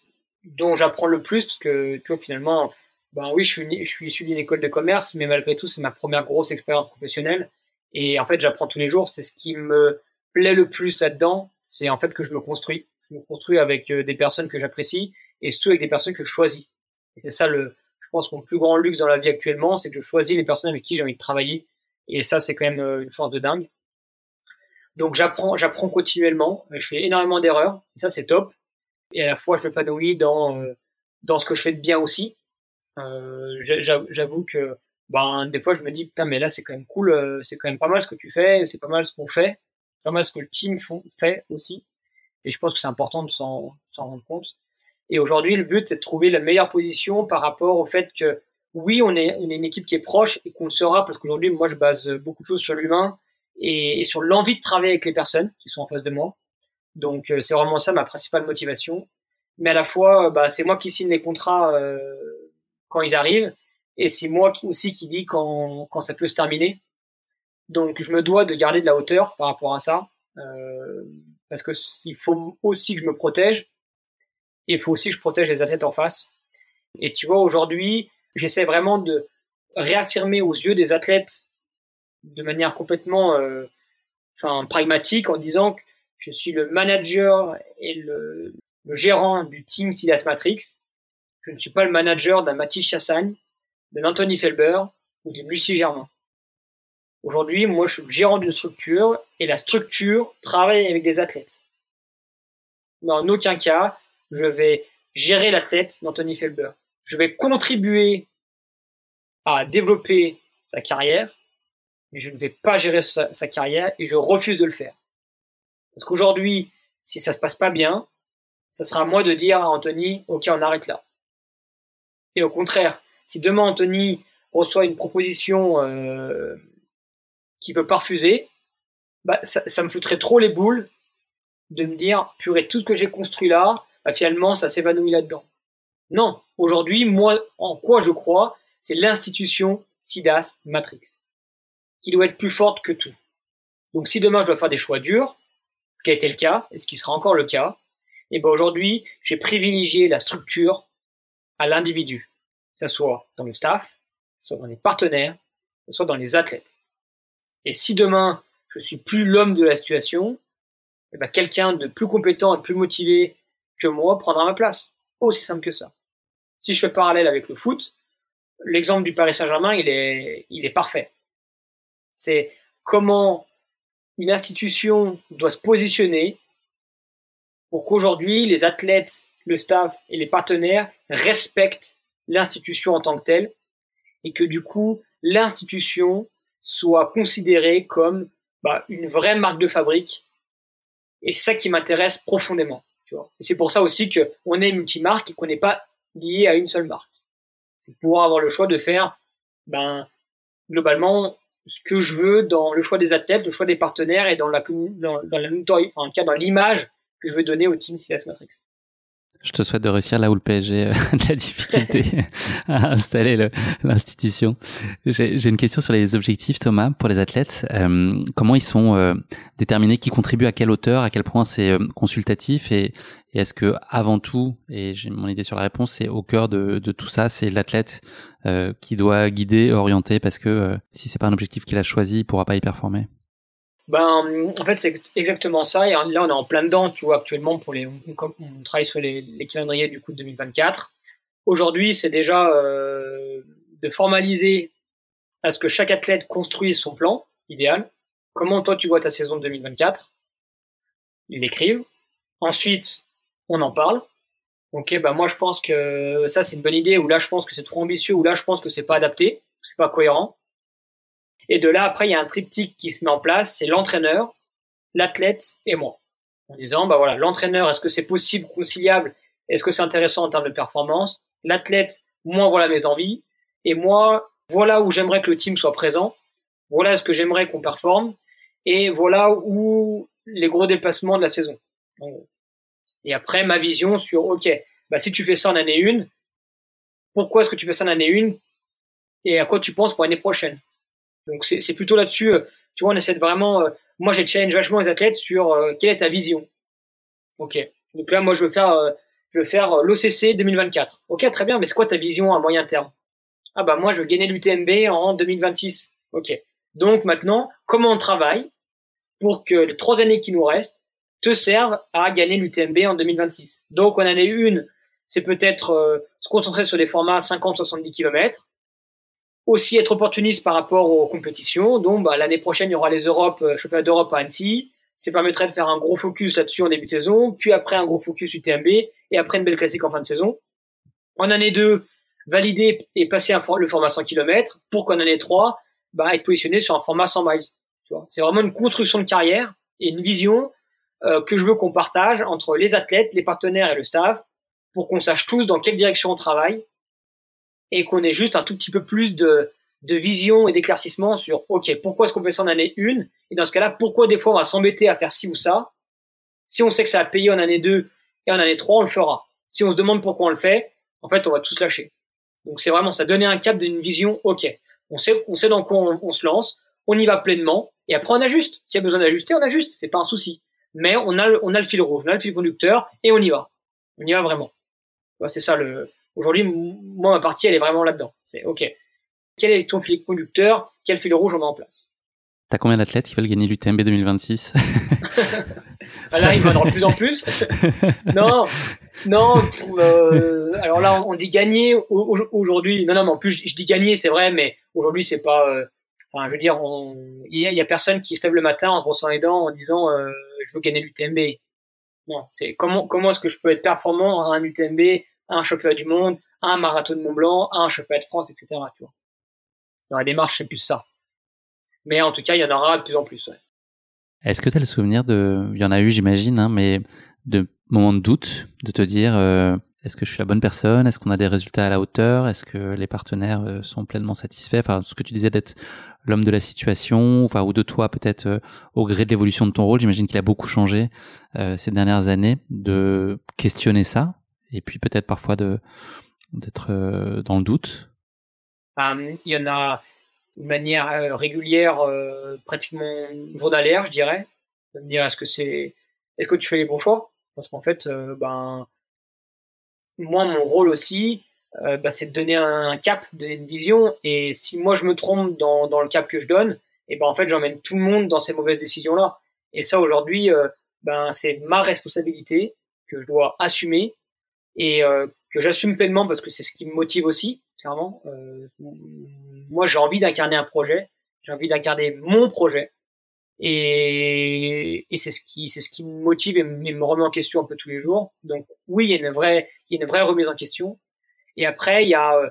dont j'apprends le plus parce que tu finalement Ben oui, je suis, je suis issu d'une école de commerce, mais malgré tout, c'est ma première grosse expérience professionnelle. Et en fait, j'apprends tous les jours. C'est ce qui me plaît le plus là-dedans. C'est en fait que je me construis. Je me construis avec euh, des personnes que j'apprécie et surtout avec des personnes que je choisis. Et c'est ça le, je pense, mon plus grand luxe dans la vie actuellement, c'est que je choisis les personnes avec qui j'ai envie de travailler. Et ça, c'est quand même euh, une chance de dingue. Donc j'apprends, j'apprends continuellement. Je fais énormément d'erreurs. Et ça, c'est top. Et à la fois, je m'épanouis dans euh, dans ce que je fais de bien aussi. Euh, J'avoue que ben des fois, je me dis putain, mais là, c'est quand même cool. Euh, c'est quand même pas mal ce que tu fais. C'est pas mal ce qu'on fait. Pas mal ce que le team fait aussi. Et je pense que c'est important de s'en rendre compte. Et aujourd'hui, le but, c'est de trouver la meilleure position par rapport au fait que oui, on est, on une équipe qui est proche et qu'on le sera parce qu'aujourd'hui, moi, je base beaucoup de choses sur l'humain et, sur l'envie de travailler avec les personnes qui sont en face de moi. Donc, euh, c'est vraiment ça ma principale motivation. Mais à la fois, euh, bah, c'est moi qui signe les contrats euh, quand ils arrivent et c'est moi aussi qui dis quand, quand ça peut se terminer. Donc, je me dois de garder de la hauteur par rapport à ça. Euh, parce que il faut aussi que je me protège et il faut aussi que je protège les athlètes en face. Et tu vois, aujourd'hui, j'essaie vraiment de réaffirmer aux yeux des athlètes de manière complètement euh, enfin, pragmatique en disant que je suis le manager et le, gérant du team Silas Matrix. Je ne suis pas le manager d'un Mathis Chassagne, d'un Anthony Felber ou d'une Lucie Germain. Aujourd'hui, moi, je suis le gérant d'une structure et la structure travaille avec des athlètes. Mais en aucun cas, je vais gérer l'athlète d'Anthony Felber. Je vais contribuer à développer sa carrière, mais je ne vais pas gérer sa, carrière et je refuse de le faire. Parce qu'aujourd'hui, si ça se passe pas bien, ça sera à moi de dire à Anthony, ok, on arrête là. Et au contraire, si demain Anthony reçoit une proposition euh, qui peut pas refuser, bah, ça, ça, me foutrait trop les boules de me dire, purée, tout ce que j'ai construit là, bah, finalement, ça s'évanouit là-dedans. Non, aujourd'hui, moi, en quoi je crois, c'est l'institution SIDAS Matrix, qui doit être plus forte que tout. Donc si demain je dois faire des choix durs, ce qui a été le cas, et ce qui sera encore le cas, et eh ben aujourd'hui, j'ai privilégié la structure à l'individu, que ce soit dans le staff, soit dans les partenaires, que soit dans les athlètes. Et si demain, je suis plus l'homme de la situation, et eh ben quelqu'un de plus compétent et plus motivé que moi prendra ma place. Aussi simple que ça. Si je fais parallèle avec le foot, l'exemple du Paris Saint-Germain, il est, parfait. C'est comment une institution doit se positionner pour qu'aujourd'hui les athlètes, le staff et les partenaires respectent l'institution en tant que telle et que du coup l'institution soit considérée comme bah, une vraie marque de fabrique. Et c'est ça qui m'intéresse profondément. Et c'est pour ça aussi qu'on est multimarque et qu'on n'est pas lié à une seule marque. C'est pouvoir avoir le choix de faire, ben, globalement, ce que je veux dans le choix des athlètes, le choix des partenaires et dans la, dans, dans la en cas, dans l'image que je veux donner au team CS Matrix. Je te souhaite de réussir là où le PSG a <laughs> de la difficulté <laughs> à installer l'institution. J'ai une question sur les objectifs, Thomas, pour les athlètes. Euh, comment ils sont euh, déterminés, qui contribue à quelle hauteur, à quel point c'est euh, consultatif? Et, est-ce que avant tout, et j'ai mon idée sur la réponse, c'est au cœur de, de tout ça, c'est l'athlète qui doit guider, orienter, parce que si c'est pas un objectif qu'il a choisi, il pourra pas y performer? Ben, en fait, c'est exactement ça. Et là, on est en plein dedans, tu vois, actuellement, pour les, on, travaille sur les, les, calendriers du coup de 2024. Aujourd'hui, c'est déjà euh, de formaliser à ce que chaque athlète construise son plan idéal. Comment toi, tu vois ta saison de 2024 Ils l'écrivent. Ensuite, on en parle. Ok, ben moi, je pense que ça, c'est une bonne idée, ou là, je pense que c'est trop ambitieux, ou là, je pense que c'est pas adapté, c'est pas cohérent. Et de là, après, il y a un triptyque qui se met en place, c'est l'entraîneur, l'athlète et moi. En disant, bah voilà, l'entraîneur, est-ce que c'est possible, conciliable? Est-ce que c'est intéressant en termes de performance? L'athlète, moi, voilà mes envies. Et moi, voilà où j'aimerais que le team soit présent. Voilà ce que j'aimerais qu'on performe. Et voilà où les gros déplacements de la saison. Et après, ma vision sur, OK, bah, si tu fais ça en année 1, pourquoi est-ce que tu fais ça en année 1 Et à quoi tu penses pour l'année prochaine? Donc c'est plutôt là-dessus, euh, tu vois, on essaie de vraiment. Euh, moi, j'ai challenge vachement les athlètes sur euh, quelle est ta vision. Ok. Donc là, moi, je veux faire, je veux faire l'OCC 2024. Ok, très bien, mais c'est quoi ta vision à moyen terme? Ah bah moi je veux gagner l'UTMB en 2026. Ok. Donc maintenant, comment on travaille pour que les trois années qui nous restent te servent à gagner l'UTMB en 2026 Donc en année une, c'est peut-être se concentrer sur des formats 50-70 km, aussi être opportuniste par rapport aux compétitions. Donc bah, l'année prochaine, il y aura les Europes, euh, championnat d'Europe à Annecy. Ça permettrait de faire un gros focus là-dessus en début de saison, puis après un gros focus UTMB, et après une belle classique en fin de saison. En année 2, valider et passer le format 100 km pour qu'en année 3, bah, être positionné sur un format 100 miles. C'est vraiment une construction de carrière et une vision euh, que je veux qu'on partage entre les athlètes, les partenaires et le staff pour qu'on sache tous dans quelle direction on travaille et qu'on ait juste un tout petit peu plus de, de vision et d'éclaircissement sur OK, pourquoi est-ce qu'on fait ça en année 1 et dans ce cas-là, pourquoi des fois on va s'embêter à faire ci ou ça? Si on sait que ça va payer en année 2 et en année 3, on le fera. Si on se demande pourquoi on le fait, en fait, on va tous lâcher. Donc c'est vraiment ça, donner un cap d'une vision, ok, on sait, on sait dans quoi on, se lance, on y va pleinement, et après on ajuste. S'il y a besoin d'ajuster, on ajuste, c'est pas un souci. Mais on a, on a le fil rouge, on a le fil conducteur, et on y va. On y va vraiment. C'est ça le. Aujourd'hui, moi ma partie, elle est vraiment là-dedans. C'est ok. Quel est ton fil conducteur? Quel fil rouge on met en place? T'as combien d'athlètes qui veulent gagner l'UTMB 2026 bah Là, il va de plus en plus. <laughs> non, non. Euh, alors là, on dit gagner aujourd'hui. Non, non, mais en plus, je dis gagner, c'est vrai, mais aujourd'hui, c'est pas. Euh, enfin, je veux dire, il y, a personne qui se lève le matin en se brossant les dents en disant euh, je veux gagner l'UTMB. Non, c'est comment comment est-ce que je peux être performant à un UTMB, un championnat du monde, un marathon de Mont Blanc, un championnat de France, etc. Dans la démarche, c'est plus ça. Mais en tout cas, il y en aura de plus en plus. Est-ce que tu le souvenir de, il y en a eu, j'imagine, hein, mais de moments de doute, de te dire, euh, est-ce que je suis la bonne personne? Est-ce qu'on a des résultats à la hauteur? Est-ce que les partenaires euh, sont pleinement satisfaits? Enfin, ce que tu disais d'être l'homme de la situation, enfin, ou de toi peut-être euh, au gré de l'évolution de ton rôle. J'imagine qu'il a beaucoup changé ces dernières années. De questionner ça, et puis peut-être parfois d'être dans le doute. Il y en a de manière euh, régulière, euh, pratiquement journalière, je dirais. De me dire est-ce que c'est, est-ce que tu fais les bons choix? Parce qu'en fait, euh, ben, moi, mon rôle aussi, bah, c'est de donner un, cap, de donner une vision. Et si moi je me trompe dans, le cap que je donne, et ben en fait, j'emmène tout le monde dans ces mauvaises décisions-là. Et ça, aujourd'hui, ben c'est ma responsabilité que je dois assumer et que j'assume pleinement parce que c'est ce qui me motive aussi, clairement moi, j'ai envie d'incarner un projet, j'ai envie d'incarner mon projet. Et, et c'est ce qui, c'est ce qui me motive et me, remet en question un peu tous les jours. Donc, oui, il y a une vraie, il y a une vraie remise en question. Et après, il y a, euh,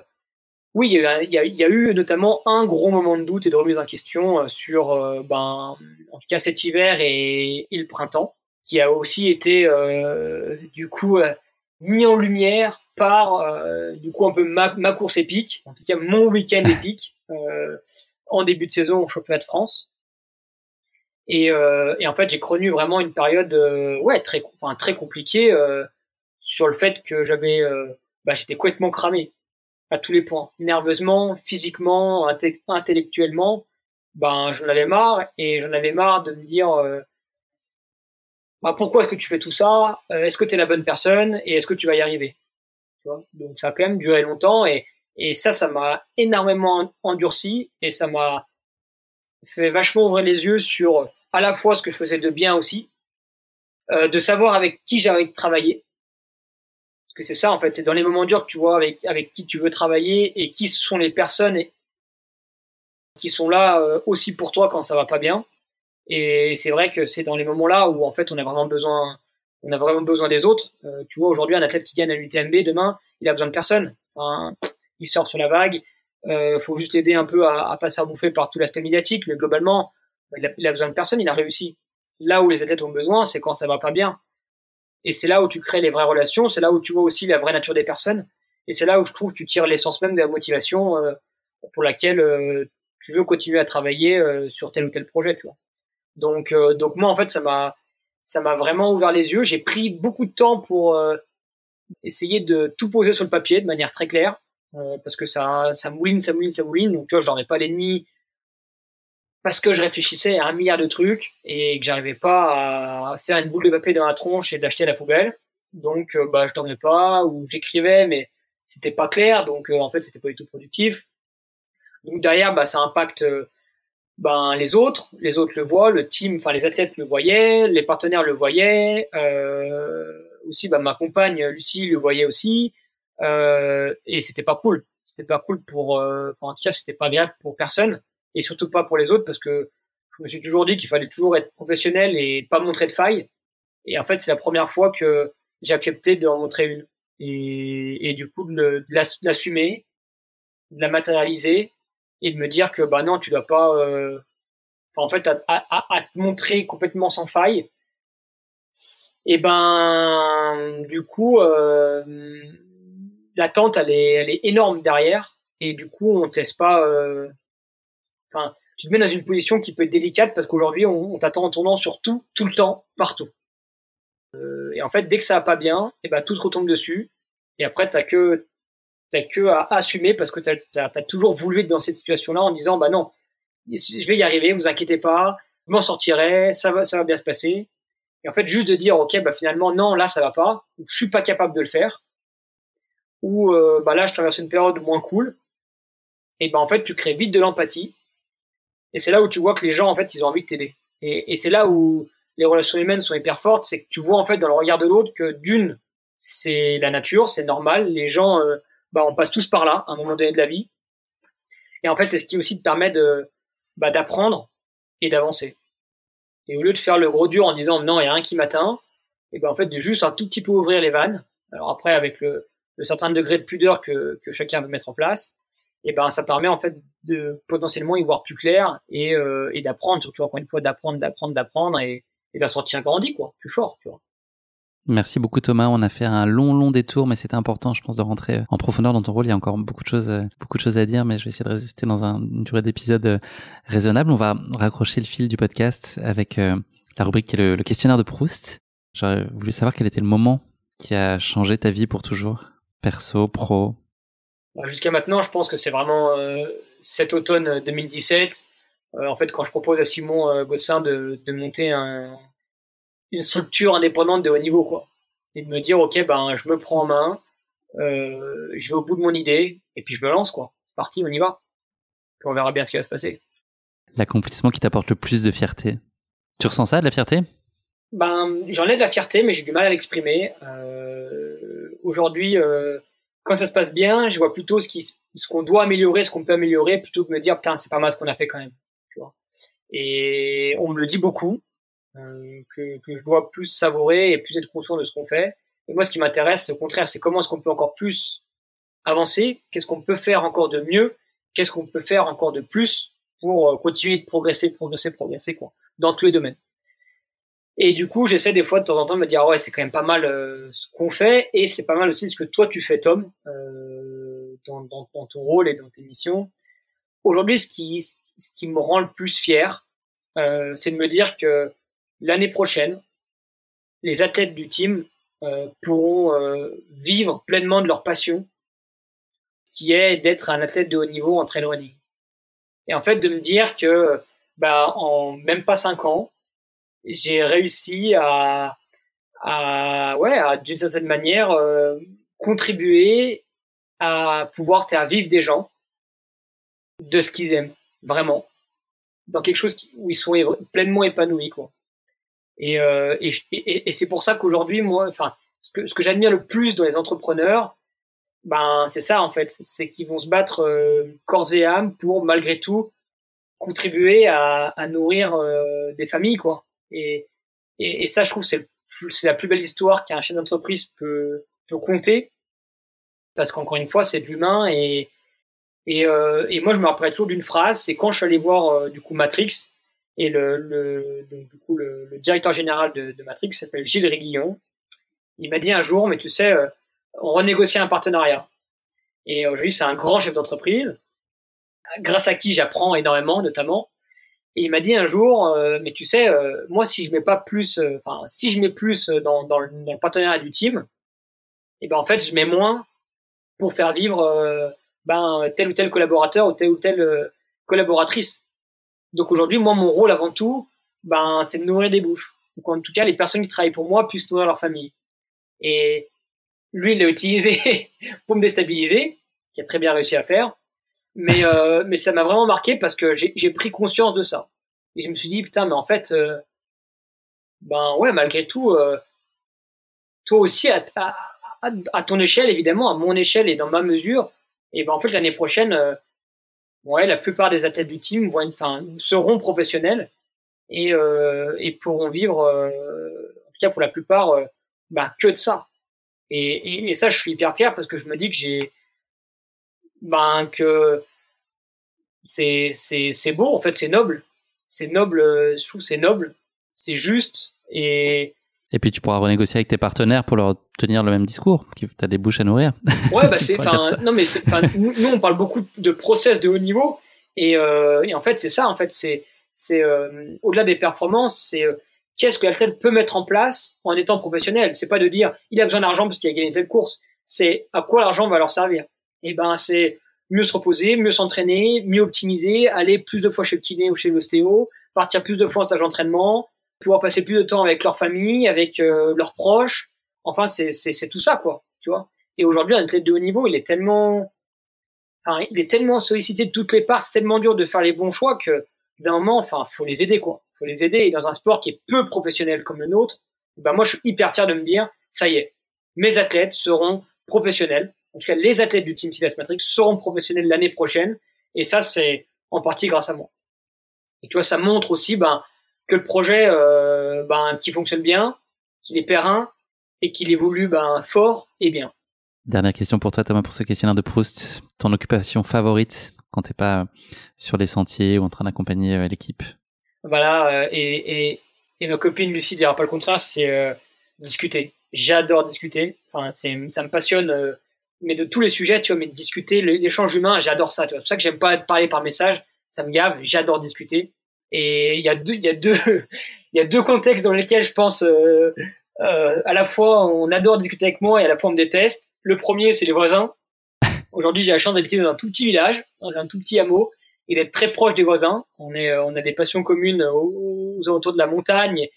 oui, il y a, il y a, eu notamment un gros moment de doute et de remise en question euh, sur, euh, ben, en tout cas cet hiver et, et, le printemps, qui a aussi été, du coup, mis en lumière par euh, du coup un peu ma, ma, course épique, en tout cas mon week-end épique euh, en début de saison au championnat de France. Et, euh, et en fait, j'ai connu vraiment une période ouais très enfin, très compliquée sur le fait que j'avais bah, j'étais complètement cramé à tous les points, nerveusement, physiquement, intellectuellement. Ben j'en avais marre et j'en avais marre de me dire bah, pourquoi est-ce que tu fais tout ça? Est-ce que tu es la bonne personne? Et est-ce que tu vas y arriver? Donc ça a quand même duré longtemps et, et ça, ça m'a énormément endurci et ça m'a fait vachement ouvrir les yeux sur à la fois ce que je faisais de bien aussi, euh, de savoir avec qui j'avais travailler. Parce que c'est ça en fait, c'est dans les moments durs que tu vois avec, avec qui tu veux travailler et qui sont les personnes qui sont là euh, aussi pour toi quand ça va pas bien. Et c'est vrai que c'est dans les moments là où en fait on a vraiment besoin on a vraiment besoin des autres. Euh, tu vois, aujourd'hui, un athlète qui gagne à l'UTMB, demain, il a besoin de personne. Il sort sur la vague. Euh, faut juste aider un peu à, à pas se bouffer par tout l'aspect médiatique, mais globalement, il a, besoin de personne, il a réussi. Là où les athlètes ont besoin, c'est quand ça va pas bien. Et c'est là où tu crées les vraies relations, c'est là où tu vois aussi la vraie nature des personnes, et c'est là où je trouve que tu tires l'essence même de la motivation euh, pour laquelle euh, tu veux continuer à travailler sur tel ou tel projet. Donc, euh, donc moi en fait, ça m'a ça m'a vraiment ouvert les yeux. J'ai pris beaucoup de temps pour euh, essayer de tout poser sur le papier de manière très claire, euh, parce que ça, ça mouline, ça mouline, ça mouline. Donc tu vois, je dormais pas nuits parce que je réfléchissais à un milliard de trucs et que j'arrivais pas à faire une boule de papier dans la tronche et d'acheter à la poubelle. Donc euh, bah je dormais pas ou j'écrivais mais c'était pas clair donc en fait c'était pas du tout productif. Donc derrière, bah, ça impacte ben, les autres, les autres le voient, le team, enfin les athlètes le voyaient, les partenaires le voyaient, euh, aussi bah, ma compagne Lucie le voyait aussi, euh, et c'était pas cool. C'était pas cool pour, euh, en tout cas c'était pas bien pour personne, et surtout pas pour les autres parce que je me suis toujours dit qu'il fallait toujours être professionnel et pas montrer de faille. Et en fait c'est la première fois que j'ai accepté de montrer une, et du coup de l'assumer, de la matérialiser et de me dire que bah non, tu dois pas, euh, en fait, à, te montrer complètement sans faille. Et ben, du coup, euh, l'attente elle est, elle est énorme derrière, et du coup, on te laisse pas. Euh, enfin, tu te mets dans une position qui peut être délicate parce qu'aujourd'hui, on, t'attend en tournant sur tout, tout le temps, partout. Euh, et en fait, dès que ça va pas bien, et ben tout te retombe dessus. Et après, t'as que t'as que à assumer parce que tu as, toujours voulu être dans cette situation-là en disant bah non, je vais y arriver, vous inquiétez pas, je m'en sortirai, ça va, ça va bien se passer. Et en fait, juste de dire ok, bah finalement non, là ça va pas, ou je suis pas capable de le faire, ou euh, bah là je traverse une période moins cool. Et ben en fait, tu crées vite de l'empathie. Et c'est là où tu vois que les gens en fait ils ont envie de t'aider. Et, et c'est là où les relations humaines sont hyper fortes, c'est que tu vois en fait dans le regard de l'autre que d'une c'est la nature, c'est normal, les gens euh, bah, on passe tous par là à un moment donné de la vie. Et en fait, c'est ce qui aussi te permet de bah, d'apprendre et d'avancer. Et au lieu de faire le gros dur en disant non, il y a rien qui m'atteint, et ben en fait de juste un tout petit peu ouvrir les vannes. Alors après, avec le, certain degré de pudeur que, que chacun veut mettre en place, et ben ça permet en fait de potentiellement y voir plus clair et, euh, et d'apprendre surtout encore une fois d'apprendre, d'apprendre, d'apprendre et, et d'en sortir grandi quoi, plus fort, tu vois. Merci beaucoup Thomas. On a fait un long, long détour, mais c'était important, je pense, de rentrer en profondeur dans ton rôle. Il y a encore beaucoup de choses, euh, beaucoup de choses à dire, mais je vais essayer de résister dans un, une durée d'épisode euh, raisonnable. On va raccrocher le fil du podcast avec euh, la rubrique qui est le, questionnaire de Proust. J'aurais voulu savoir quel était le moment qui a changé ta vie pour toujours, perso, pro. Bah, jusqu'à maintenant, je pense que c'est vraiment cet automne 2017. en fait, quand je propose à Simon de, de monter un, une structure indépendante de haut niveau, quoi. Et de me dire, ok, ben, je me prends en main, euh, je vais au bout de mon idée, et puis je me lance, quoi. C'est parti, on y va. Puis on verra bien ce qui va se passer. L'accomplissement qui t'apporte le plus de fierté. Tu ressens ça, de la fierté? Ben, j'en ai de la fierté, mais j'ai du mal à l'exprimer. Euh, Aujourd'hui, euh, quand ça se passe bien, je vois plutôt ce qui, ce qu'on doit améliorer, ce qu'on peut améliorer, plutôt que de me dire, putain, c'est pas mal ce qu'on a fait quand même. Tu vois. Et on me le dit beaucoup. Euh, que, que, je dois plus savourer et plus être conscient de ce qu'on fait. Et moi, ce qui m'intéresse, au contraire, c'est comment est-ce qu'on peut encore plus avancer, qu'est-ce qu'on peut faire encore de mieux, qu'est-ce qu'on peut faire encore de plus pour euh, continuer de progresser, progresser, progresser, quoi, dans tous les domaines. Et du coup, j'essaie des fois de temps en temps de me dire, ouais, c'est quand même pas mal euh, ce qu'on fait, et c'est pas mal aussi ce que toi tu fais, Tom, euh, dans, dans, dans, ton rôle et dans tes missions. Aujourd'hui, ce qui, ce qui me rend le plus fier, euh, c'est de me dire que l'année prochaine, les athlètes du team euh, pourront euh, vivre pleinement de leur passion, qui est d'être un athlète de haut niveau en trail running. Et en fait, de me dire que, bah, en même pas cinq ans, j'ai réussi à, ouais, d'une certaine manière euh, contribuer à pouvoir faire vivre des gens de ce qu'ils aiment vraiment dans quelque chose où ils sont pleinement épanouis quoi. Et, euh, et, et, et c'est pour ça qu'aujourd'hui, moi, enfin, ce que, ce que j'admire le plus dans les entrepreneurs, ben, c'est ça en fait, c'est qu'ils vont se battre euh, corps et âme pour malgré tout contribuer à, à nourrir euh, des familles, quoi. Et, et, ça, je trouve, c'est c'est la plus belle histoire qu'un chef d'entreprise peut, peut compter, parce qu'encore une fois, c'est de l'humain. Et, et, euh, et moi, je me rappelle toujours d'une phrase, c'est quand je suis allé voir du coup Matrix, et le, le, donc, du coup, le, le, directeur général de, de Matrix s'appelle Gilles Réguillon. Il m'a dit un jour, mais tu sais, euh, on renégocie un partenariat. Et aujourd'hui, c'est un grand chef d'entreprise, grâce à qui j'apprends énormément, notamment. Et il m'a dit un jour, euh, mais tu sais, euh, moi, si je mets pas plus, enfin, si je mets plus dans, dans, le, dans, le, partenariat du team, et eh ben en fait, je mets moins pour faire vivre ben tel ou tel collaborateur ou telle ou telle collaboratrice. Donc aujourd'hui, moi, mon rôle avant tout, ben, c'est de nourrir des bouches. Donc en tout cas, les personnes qui travaillent pour moi puissent nourrir leur famille. Et lui, il l'a utilisé <laughs> pour me déstabiliser, qui a très bien réussi à faire. Mais, euh, mais ça m'a vraiment marqué parce que j'ai pris conscience de ça. Et je me suis dit, putain, mais en fait, euh, ben ouais, malgré tout, euh, toi aussi, à, à, ton échelle, évidemment, à mon échelle et dans ma mesure, et ben en fait, l'année prochaine, ouais, la plupart des athlètes du team vont, enfin, seront professionnels et, euh, et pourront vivre, en tout cas pour la plupart, ben, que de ça. Et, et, et, ça, je suis hyper fier parce que je me dis que j'ai, ben, que c'est, c'est, c'est beau, en fait, c'est noble. C'est noble, c'est noble, c'est juste et. Et puis tu pourras renégocier avec tes partenaires pour leur tenir le même discours. Tu as des bouches à nourrir. Ouais, bah c'est, <laughs> non mais <laughs> nous, on parle beaucoup de process de haut niveau et, euh, et en fait c'est ça. En fait c'est, c'est euh, au-delà des performances, c'est euh, qu'est-ce que l'athlète peut mettre en place en étant professionnel? C'est pas de dire il a besoin d'argent parce qu'il a gagné telle course. C'est à quoi l'argent va leur servir. Et ben c'est mieux se reposer, mieux s'entraîner, mieux optimiser, aller plus de fois chez le kiné ou chez l'ostéo, partir plus de fois en stage d'entraînement, pouvoir passer plus de temps avec leur famille, avec euh, leurs proches. Enfin, c'est tout ça quoi, tu vois. Et aujourd'hui, un athlète de haut niveau, il est tellement, il est tellement sollicité de toutes les parts, c'est tellement dur de faire les bons choix que d'un moment, enfin, faut les aider quoi. Faut les aider. Et dans un sport qui est peu professionnel comme le nôtre, ben moi, je suis hyper fier de me dire, ça y est, mes athlètes seront professionnels en tout cas les athlètes du team Silas Matrix seront professionnels l'année prochaine. Et ça, c'est en partie grâce à moi. Et tu vois, ça montre aussi ben, que le projet, euh, ben, qui fonctionne bien, qu'il est périn et qu'il évolue ben, fort et bien. Dernière question pour toi, Thomas, pour ce questionnaire de Proust. Ton occupation favorite quand t'es pas sur les sentiers ou en train d'accompagner euh, l'équipe? Voilà, euh, et, et, et, ma copine Lucie dira pas le contraire, c'est euh, discuter. J'adore discuter. Enfin, c'est, ça me passionne euh, mais de tous les sujets, tu vois, mais de discuter, l'échange humain, j'adore ça, tu vois. C'est pour ça que j'aime pas parler par message, ça me gave, j'adore discuter. Et il y a deux, il y a deux, <laughs> il y a deux contextes dans lesquels je pense, euh, euh, à la fois on adore discuter avec moi et à la fois on me déteste. Le premier, c'est les voisins. Aujourd'hui, j'ai la chance d'habiter dans un tout petit village, dans un tout petit hameau, et d'être très proche des voisins. On est, on a des passions communes aux, alentours de la montagne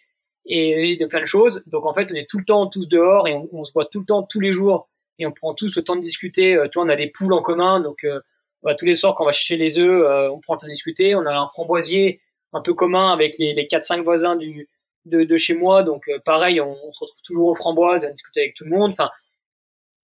et, de plein de choses. Donc en fait, on est tout le temps tous dehors et on, on se voit tout le temps, tous les jours et on prend tous le temps de discuter. Euh, tu vois, on a des poules en commun, donc euh, bah, tous les soirs quand on va chercher les œufs, euh, on prend le temps de discuter. On a un framboisier un peu commun avec les, les 4-5 voisins du, de, de, chez moi, donc pareil, on, se retrouve toujours aux framboises, à discuter avec tout le monde. Enfin,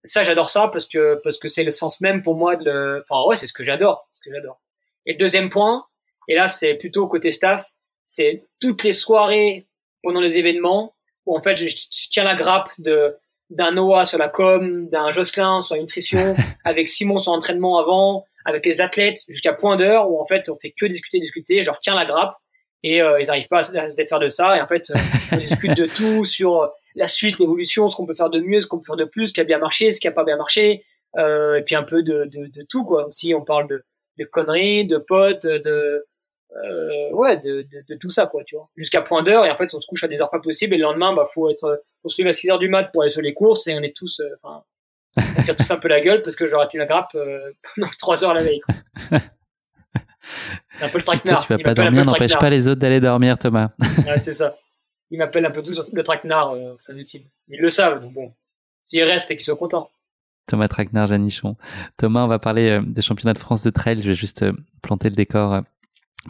ça j'adore ça parce que parce que c'est le sens même pour moi de le. Enfin ouais, c'est ce que j'adore, ce que j'adore. Et deuxième point, et là c'est plutôt côté staff, c'est toutes les soirées pendant les événements où en fait je tiens la grappe de d'un Noah sur la com, d'un Jocelyn sur la nutrition, <laughs> avec Simon sur l'entraînement avant, avec les athlètes jusqu'à point d'heure où en fait on fait que discuter, discuter, je leur tiens la grappe et euh, ils n'arrivent pas à se défaire de ça et en fait euh, on <laughs> discute de tout sur euh, la suite, l'évolution, ce qu'on peut faire de mieux, ce qu'on peut faire de plus, ce qui a bien marché, ce qui a pas bien marché, euh, et puis un peu de, de, de tout quoi. Aussi on parle de, de conneries, de potes, de euh, ouais, de, de, de, tout ça, quoi, tu vois. Jusqu'à point d'heure, et en fait, on se couche à des heures pas possibles, et le lendemain, bah, faut être, faut se lever à 6 heures du mat pour aller sur les courses, et on est tous, euh, enfin, on tire tous un peu la gueule parce que j'aurais tenu la grappe euh, <laughs> pendant 3 heures la veille, quoi. C'est un peu le traquenard. Si toi, tu vas pas dormir, n'empêche pas les autres d'aller dormir, Thomas. <laughs> ouais, c'est ça. Ils m'appellent un peu tous le traquenard, euh, c'est inutile. Ils le savent, donc bon. S'ils restent, c'est qu'ils sont contents. Thomas Traquenard, Janichon. Thomas, on va parler des championnats de France de trail. Je vais juste planter le décor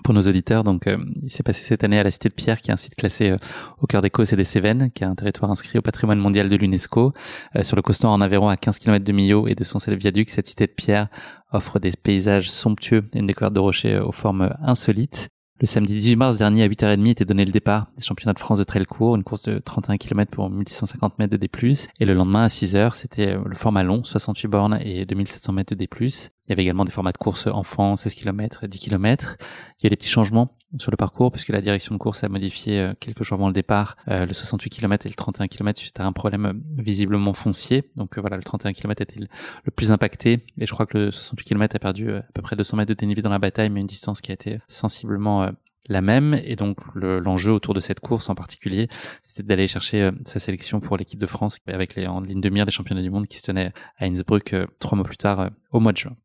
pour nos auditeurs, donc euh, il s'est passé cette année à la Cité de Pierre, qui est un site classé euh, au cœur des Causses et des Cévennes, qui est un territoire inscrit au patrimoine mondial de l'UNESCO. Euh, sur le coaston en Aveyron, à 15 km de Millau et de son seul viaduc, cette Cité de Pierre offre des paysages somptueux et une découverte de rochers aux formes insolites. Le samedi 18 mars dernier à 8h30 était donné le départ des championnats de France de trail court, une course de 31 km pour 1650 mètres de D+. Et le lendemain à 6h, c'était le format long, 68 bornes et 2700 mètres de D+. Il y avait également des formats de course enfants, 16 km, 10 km. Il y a des petits changements sur le parcours puisque la direction de course a modifié euh, quelques jours avant le départ euh, le 68 km et le 31 km suite à un problème euh, visiblement foncier. Donc voilà, le 31 km était le, plus impacté et je crois que le 68 km a perdu à peu près 200 mètres de dénivelé dans la bataille, mais une distance qui a été sensiblement la même et donc l'enjeu autour de cette course en particulier c'était d'aller chercher sa sélection pour l'équipe de France avec les en ligne de mire des championnats du monde qui se tenaient à Innsbruck trois mois plus tard au mois de juin.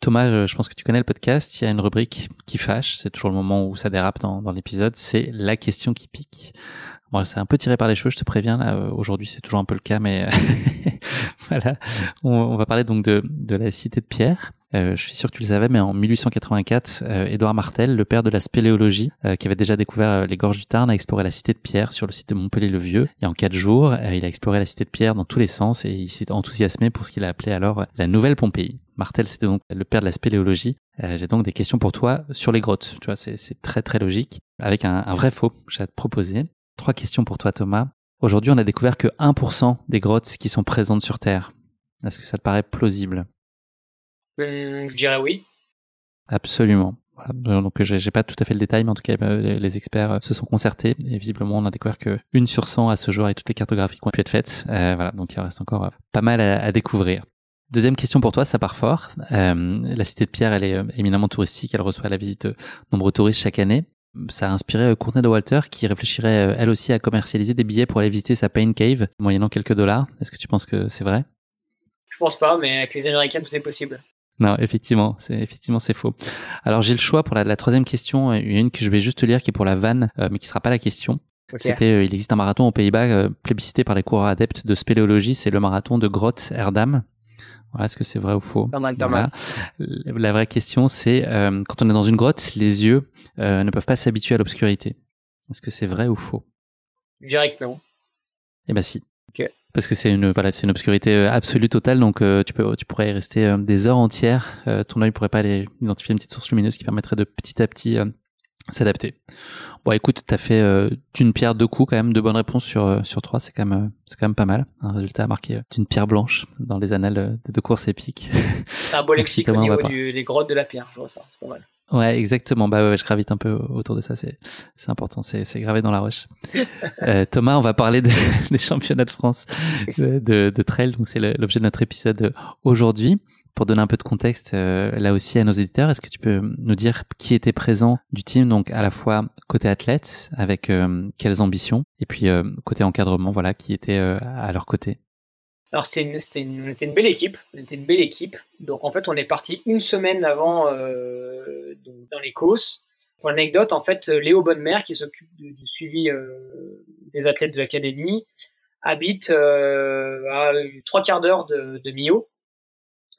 Thomas, je pense que tu connais le podcast. Il y a une rubrique qui fâche. C'est toujours le moment où ça dérape dans, dans l'épisode. C'est la question qui pique. Bon, c'est un peu tiré par les cheveux, je te préviens. Là, euh, aujourd'hui, c'est toujours un peu le cas, mais <laughs> voilà. On, va parler donc de, de la cité de Pierre. je suis sûr que tu le savais, mais en 1884, Édouard Martel, le père de la spéléologie, qui avait déjà découvert les gorges du Tarn, a exploré la cité de Pierre sur le site de Montpellier-le-Vieux. Et en quatre jours, il a exploré la cité de Pierre dans tous les sens et il s'est enthousiasmé pour ce qu'il a appelé alors la Nouvelle Pompéi. Martel, c'était donc le père de la spéléologie. J'ai donc des questions pour toi sur les grottes. Tu vois, c'est très très logique. Avec un, un vrai faux, j'ai à te proposer. Trois questions pour toi, Thomas. Aujourd'hui, on a découvert que 1% des grottes qui sont présentes sur Terre. Est-ce que ça te paraît plausible? Euh, Je dirais oui. Absolument. Voilà. Donc, j'ai pas tout à fait le détail, mais en tout cas, euh, les experts euh, se sont concertés et visiblement, on a découvert que une sur 100 à ce jour et toutes les cartographies qui ont pu être faites. voilà. Donc, il reste encore pas mal à, découvrir. Deuxième question pour toi, ça part fort. la cité de Pierre, elle est éminemment touristique. Elle reçoit la visite de nombreux touristes chaque année ça a inspiré euh, Courtney de Walter qui réfléchirait euh, elle aussi à commercialiser des billets pour aller visiter sa Pain Cave moyennant quelques dollars. Est-ce que tu penses que c'est vrai? Je pense pas, mais avec les Américains tout est possible. Non, effectivement, c'est effectivement c'est faux. Alors j'ai le choix pour la, troisième question, une que je vais juste lire qui est pour la vanne, euh, mais qui sera pas la question. C'était, il existe un marathon aux Pays-Bas plébiscité par les coureurs adeptes de spéléologie, c'est le marathon de Grotte Erdam. Est-ce que c'est vrai ou faux? La vraie question, c'est euh, quand on est dans une grotte, les yeux euh, ne peuvent pas s'habituer à l'obscurité. Est-ce que c'est vrai ou faux? Directement. Eh ben si. Parce que c'est une voilà, c'est une obscurité euh, absolue totale, donc tu peux tu pourrais y rester des heures entières. ton œil pourrait pas aller identifier une petite source lumineuse qui permettrait de petit à petit s'adapter. Bon, écoute, t'as fait euh, d'une pierre deux coups quand même, deux bonnes réponses sur euh, sur trois, c'est quand même euh, c'est quand même pas mal. Un résultat marqué d'une pierre blanche dans les annales de, courses épiques. C'est un beau <laughs> lexique au niveau des grottes de la pierre, je vois ça, c'est pas mal. Ouais, exactement. Bah ouais, je gravite un peu autour de ça. C'est c'est important. C'est c'est gravé dans la roche. <laughs> Thomas, on va parler <laughs> des championnats de France de, de trail. Donc c'est l'objet de notre épisode aujourd'hui. Pour donner un peu de contexte euh, là aussi à nos éditeurs, est-ce que tu peux nous dire qui était présent du team, donc à la fois côté athlète, avec euh, quelles ambitions, et puis euh, côté encadrement, voilà, qui était à leur côté? Alors c'était une, une belle équipe, on était une belle équipe. Donc en fait on est parti une semaine avant dans les courses. Pour l'anecdote, en fait, Léo Bonnemer, qui s'occupe du, suivi des athlètes de l'académie, habite à trois quarts d'heure de, de Millau.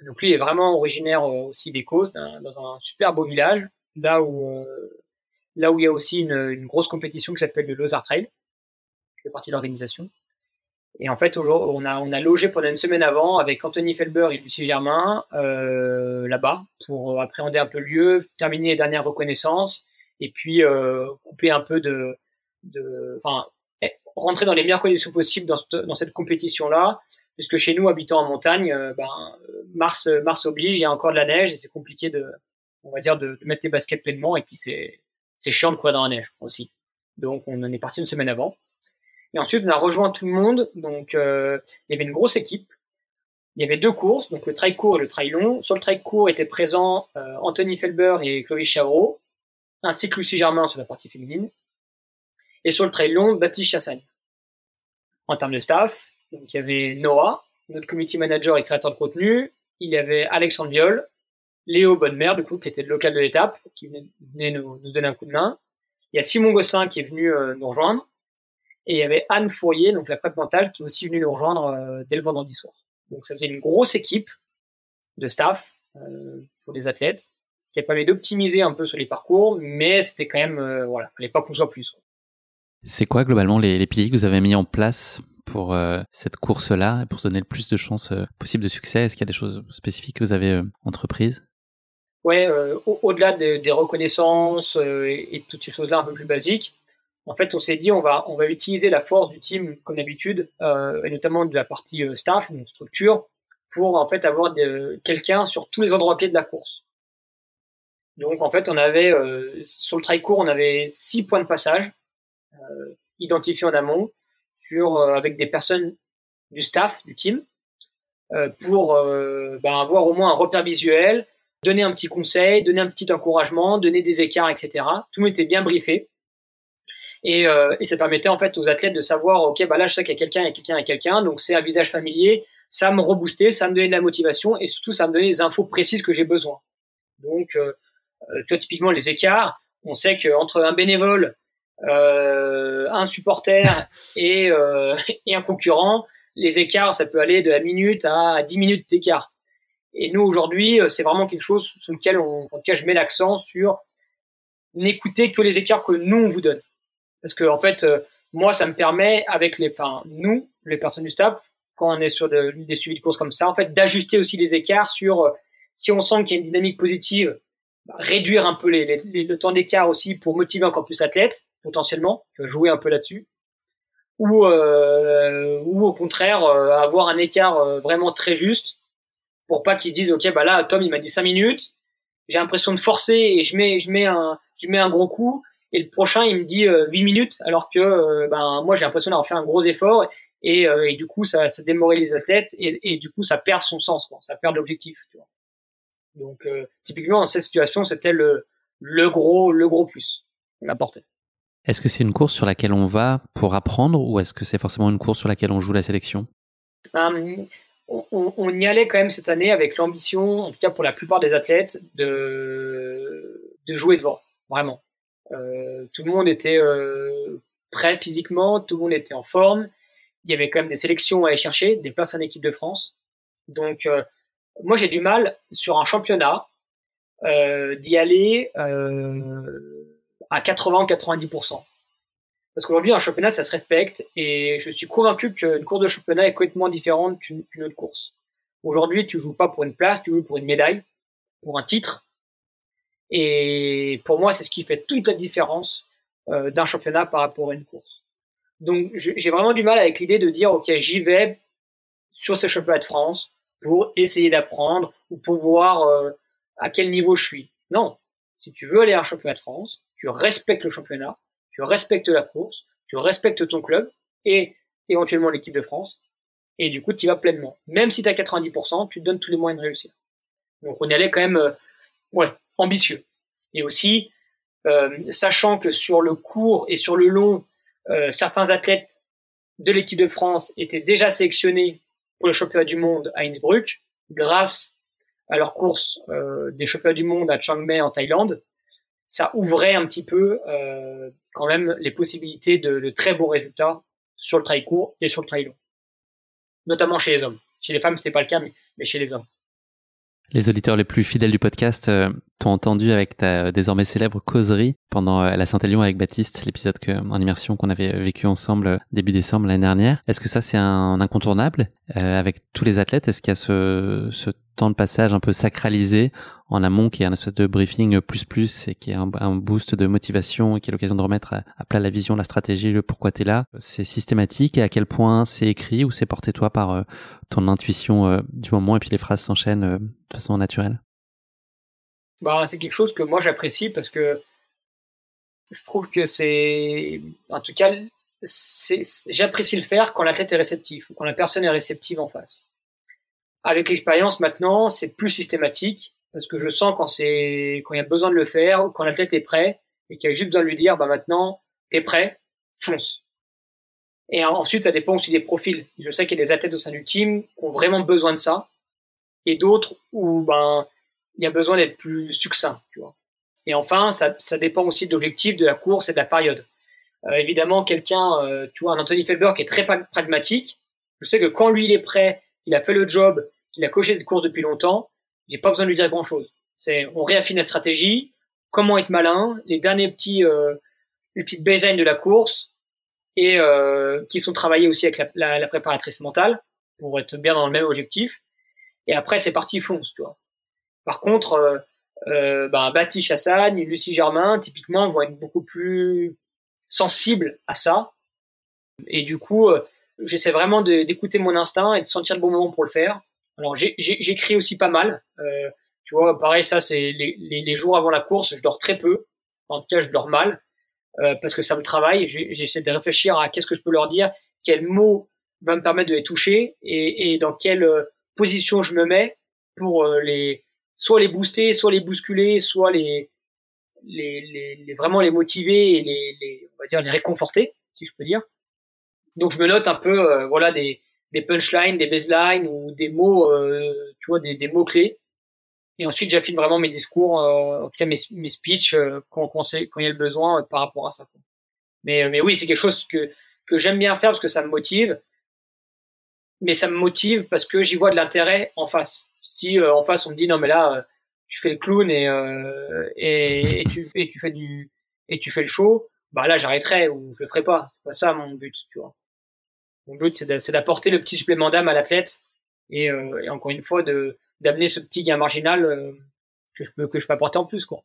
Donc lui est vraiment originaire euh, aussi des Causes, dans un super beau village, là où euh, là où il y a aussi une, grosse compétition qui s'appelle le Lozar Trail, qui fait partie de l'organisation. Et en fait, on a, on a logé pendant une semaine avant avec Anthony Felber et Lucie Germain euh, là-bas pour appréhender un peu le lieu, terminer les dernières reconnaissances et puis couper un peu de, de, enfin, eh, rentrer dans les meilleures conditions possibles dans, dans cette compétition-là puisque chez nous, habitant en montagne, euh, ben, mars, mars oblige, il y a encore de la neige et c'est compliqué de, on va dire, de, mettre les baskets pleinement. Et puis c'est, chiant de courir dans la neige aussi. Donc on en est parti une semaine avant. Et ensuite, on a rejoint tout le monde. Donc euh, il y avait une grosse équipe. Il y avait deux courses, donc le trail court et le trail long. Sur le trail court étaient présents euh, Anthony Felber et Chloé Chavreau, ainsi que Lucie Germain sur la partie féminine. Et sur le trail long, Baptiste Chassagne. En termes de staff, donc il y avait Noah, notre community manager et créateur de contenu. Il y avait Alexandre Viol, Léo Bonnemer, du coup, qui était le local de l'étape, qui venait nous, donner un coup de main. Il y a Simon Gosselin qui est venu euh, nous rejoindre. Et il y avait Anne Fourier, donc la prep mentale, qui est aussi venue nous rejoindre euh, dès le vendredi soir. Donc ça faisait une grosse équipe de staff euh, pour les athlètes, ce qui a permis d'optimiser un peu sur les parcours, mais c'était quand même, voilà, fallait pas qu'on soit plus. C'est quoi globalement les, les piliers que vous avez mis en place pour euh, cette course-là et pour se donner le plus de chances euh, possibles de succès. Est-ce qu'il y a des choses spécifiques que vous avez euh, entreprises? Ouais, au-delà des, reconnaissances et, toutes ces choses-là un peu plus basiques, en fait, on s'est dit on va on va utiliser la force du team comme d'habitude et notamment de la partie staff, une structure, pour en fait avoir quelqu'un sur tous les endroits clés de la course. Donc en fait, on avait sur le trail court, on avait six points de passage identifiés en amont euh, avec des personnes du staff, du team, euh, pour euh, ben, avoir au moins un repère visuel, donner un petit conseil, donner un petit encouragement, donner des écarts, etc. Tout était bien briefé. Et, ça permettait en fait aux athlètes de savoir, ok, bah là je sais qu'il y a quelqu'un, il y a quelqu'un, il y a quelqu'un, donc c'est un visage familier, ça me reboostait, ça me donnait de la motivation et surtout ça me donnait les infos précises que j'ai besoin. Donc, typiquement les écarts, on sait qu'entre un bénévole euh, un supporter <laughs> et, euh, et un concurrent, les écarts, ça peut aller de la minute à 10 minutes d'écart. Et nous aujourd'hui, c'est vraiment quelque chose sur lequel on, en tout cas, je mets l'accent sur n'écouter que les écarts que nous on vous donne. Parce que en fait, moi, ça me permet avec les, enfin, nous, les personnes du staff, quand on est sur des suivis de course comme ça, en fait, d'ajuster aussi les écarts sur si on sent qu'il y a une dynamique positive, réduire un peu le temps d'écart aussi pour motiver encore plus l'athlète, potentiellement, jouer un peu là-dessus. Ou, euh, ou au contraire, euh, avoir un écart euh, vraiment très juste pour pas qu'ils disent, OK, bah là, Tom, il m'a dit 5 minutes, j'ai l'impression de forcer et je mets, je mets un, je mets un gros coup. Et le prochain, il me dit 8 minutes, alors que ben, moi, j'ai l'impression d'avoir fait un gros effort et, et du coup, ça, ça démoralise les athlètes et, et, du coup, ça perd son sens, quoi. ça perd l'objectif. Donc, euh, typiquement, dans cette situation, c'était le, le gros, le gros plus à porter. Est-ce que c'est une course sur laquelle on va pour apprendre ou est-ce que c'est forcément une course sur laquelle on joue la sélection? Ben, on, y allait quand même cette année avec l'ambition, en tout cas pour la plupart des athlètes, de, de jouer devant, vraiment. Euh, tout le monde était euh, prêt physiquement, tout le monde était en forme. Il y avait quand même des sélections à aller chercher, des places en équipe de France. Donc, moi j'ai du mal sur un championnat euh, d'y aller euh, à 80 90%. Parce qu'aujourd'hui, un championnat, ça se respecte et je suis convaincu qu'une course de championnat est complètement différente qu'une autre course. Aujourd'hui, tu joues pas pour une place, tu joues pour une médaille, pour un titre. Et pour moi, c'est ce qui fait toute la différence euh, d'un championnat par rapport à une course. Donc, j'ai vraiment du mal avec l'idée de dire, OK, j'y vais sur ce championnat de France pour essayer d'apprendre ou pour voir euh, à quel niveau je suis. Non, si tu veux aller à un championnat de France, tu respectes le championnat, tu respectes la course, tu respectes ton club et éventuellement l'équipe de France, et du coup tu y vas pleinement. Même si tu as 90%, tu te donnes tous les moyens de réussir. Donc on y allait quand même euh, ouais, ambitieux. Et aussi, euh, sachant que sur le court et sur le long, euh, certains athlètes de l'équipe de France étaient déjà sélectionnés pour le championnat du monde à Innsbruck, grâce à leur course euh, des championnats du monde à Chiang Mai en Thaïlande, ça ouvrait un petit peu euh, quand même les possibilités de, de, très bons résultats sur le trail court et sur le trail long, notamment chez les hommes. Chez les femmes, c'était pas le cas, mais chez les hommes. Les auditeurs les plus fidèles du podcast euh, t'ont entendu avec ta euh, désormais célèbre causerie pendant euh, la Saint-Élion avec Baptiste, l'épisode que, en immersion qu'on avait vécu ensemble début décembre l'année dernière. Est-ce que ça c'est un incontournable avec tous les athlètes? Est-ce qu'il y a ce, ce temps de passage un peu sacralisé en amont qui est un espèce de briefing plus plus et qui est un, boost de motivation et qui est l'occasion de remettre à, plat la vision, la stratégie, le pourquoi tu es là? C'est systématique et à quel point c'est écrit ou c'est porté toi par ton intuition du moment et puis les phrases s'enchaînent de façon naturelle? Bah, C'est quelque chose que moi j'apprécie parce que je trouve que c'est, en tout cas, j'apprécie le faire quand la tête est réceptive, quand la personne est réceptive en face. Avec l'expérience maintenant, c'est plus systématique parce que je sens quand c'est quand il y a besoin de le faire ou quand l'athlète est prêt et qu'il y a juste besoin de lui dire bah maintenant t'es prêt, fonce. Et ensuite ça dépend aussi des profils. Je sais qu'il y a des athlètes au sein du team qui ont vraiment besoin de ça et d'autres où ben il y a besoin d'être plus succinct, tu vois. Et enfin ça, ça dépend aussi de l'objectif de la course et de la période. Euh, évidemment quelqu'un euh, tu vois un Anthony Felber qui est très pragmatique, je sais que quand lui il est prêt, qu'il a fait le job il a coché cette course depuis longtemps, j'ai pas besoin de lui dire grand chose. C'est, on réaffine la stratégie, comment être malin, les derniers petits, euh, les petites baselines de la course, et euh, qui sont travaillés aussi avec la, préparatrice mentale pour être bien dans le même objectif. Et après, c'est parti fonce, tu vois. Par contre, euh, euh, ben, Bati Chassagne, Lucie Germain, typiquement, vont être beaucoup plus sensibles à ça. Et du coup, euh, j'essaie vraiment d'écouter mon instinct et de sentir le bon moment pour le faire. Alors j'écris aussi pas mal. Euh, tu vois, pareil, ça c'est les, jours avant la course, je dors très peu. En tout cas, je dors mal euh, parce que ça me travaille. J'essaie de réfléchir à qu'est-ce que je peux leur dire, quel mot va me permettre de les toucher et, dans quelle euh, position je me mets pour euh, les soit les booster, soit les bousculer, soit les les, les, vraiment les motiver et les, les, on va dire les réconforter, si je peux dire. Donc je me note un peu, euh, voilà des des punchlines, des baselines ou des mots, euh, tu vois, des, des mots clés. Et ensuite, j'affine vraiment mes discours, euh, en tout cas mes, mes speeches euh, quand, quand, il y a le besoin par rapport à ça. Mais, mais oui, c'est quelque chose que, que j'aime bien faire parce que ça me motive. Mais ça me motive parce que j'y vois de l'intérêt en face. si en face on me dit non mais là tu fais le clown et, et, et, tu, et tu fais du et tu fais le show, bah là j'arrêterai ou je le ferai pas. C'est pas ça mon but, tu vois. Mon but c'est d'apporter le petit supplément d'âme à l'athlète et, euh, et, encore une fois de d'amener ce petit gain marginal euh, que je peux que je peux apporter en plus quoi.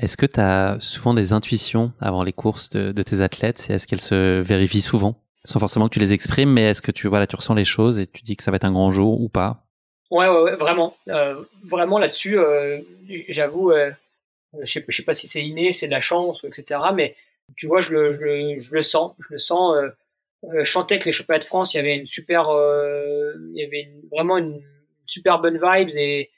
Est-ce que tu as souvent des intuitions avant les courses de, de tes athlètes? Et est-ce qu'elles se vérifient souvent? Sans forcément que tu les exprimes mais est-ce que tu voilà tu ressens les choses et tu dis que ça va être un grand jour ou pas? Ouais ouais, vraiment euh, vraiment là-dessus euh, j'avoue euh, je sais, sais pas si c'est inné, c'est de la chance, etc. Mais tu vois, je le, je le, je le sens, je le sens. Chantais que les championnats de France, il y avait une super, il y avait vraiment une super bonne vibes et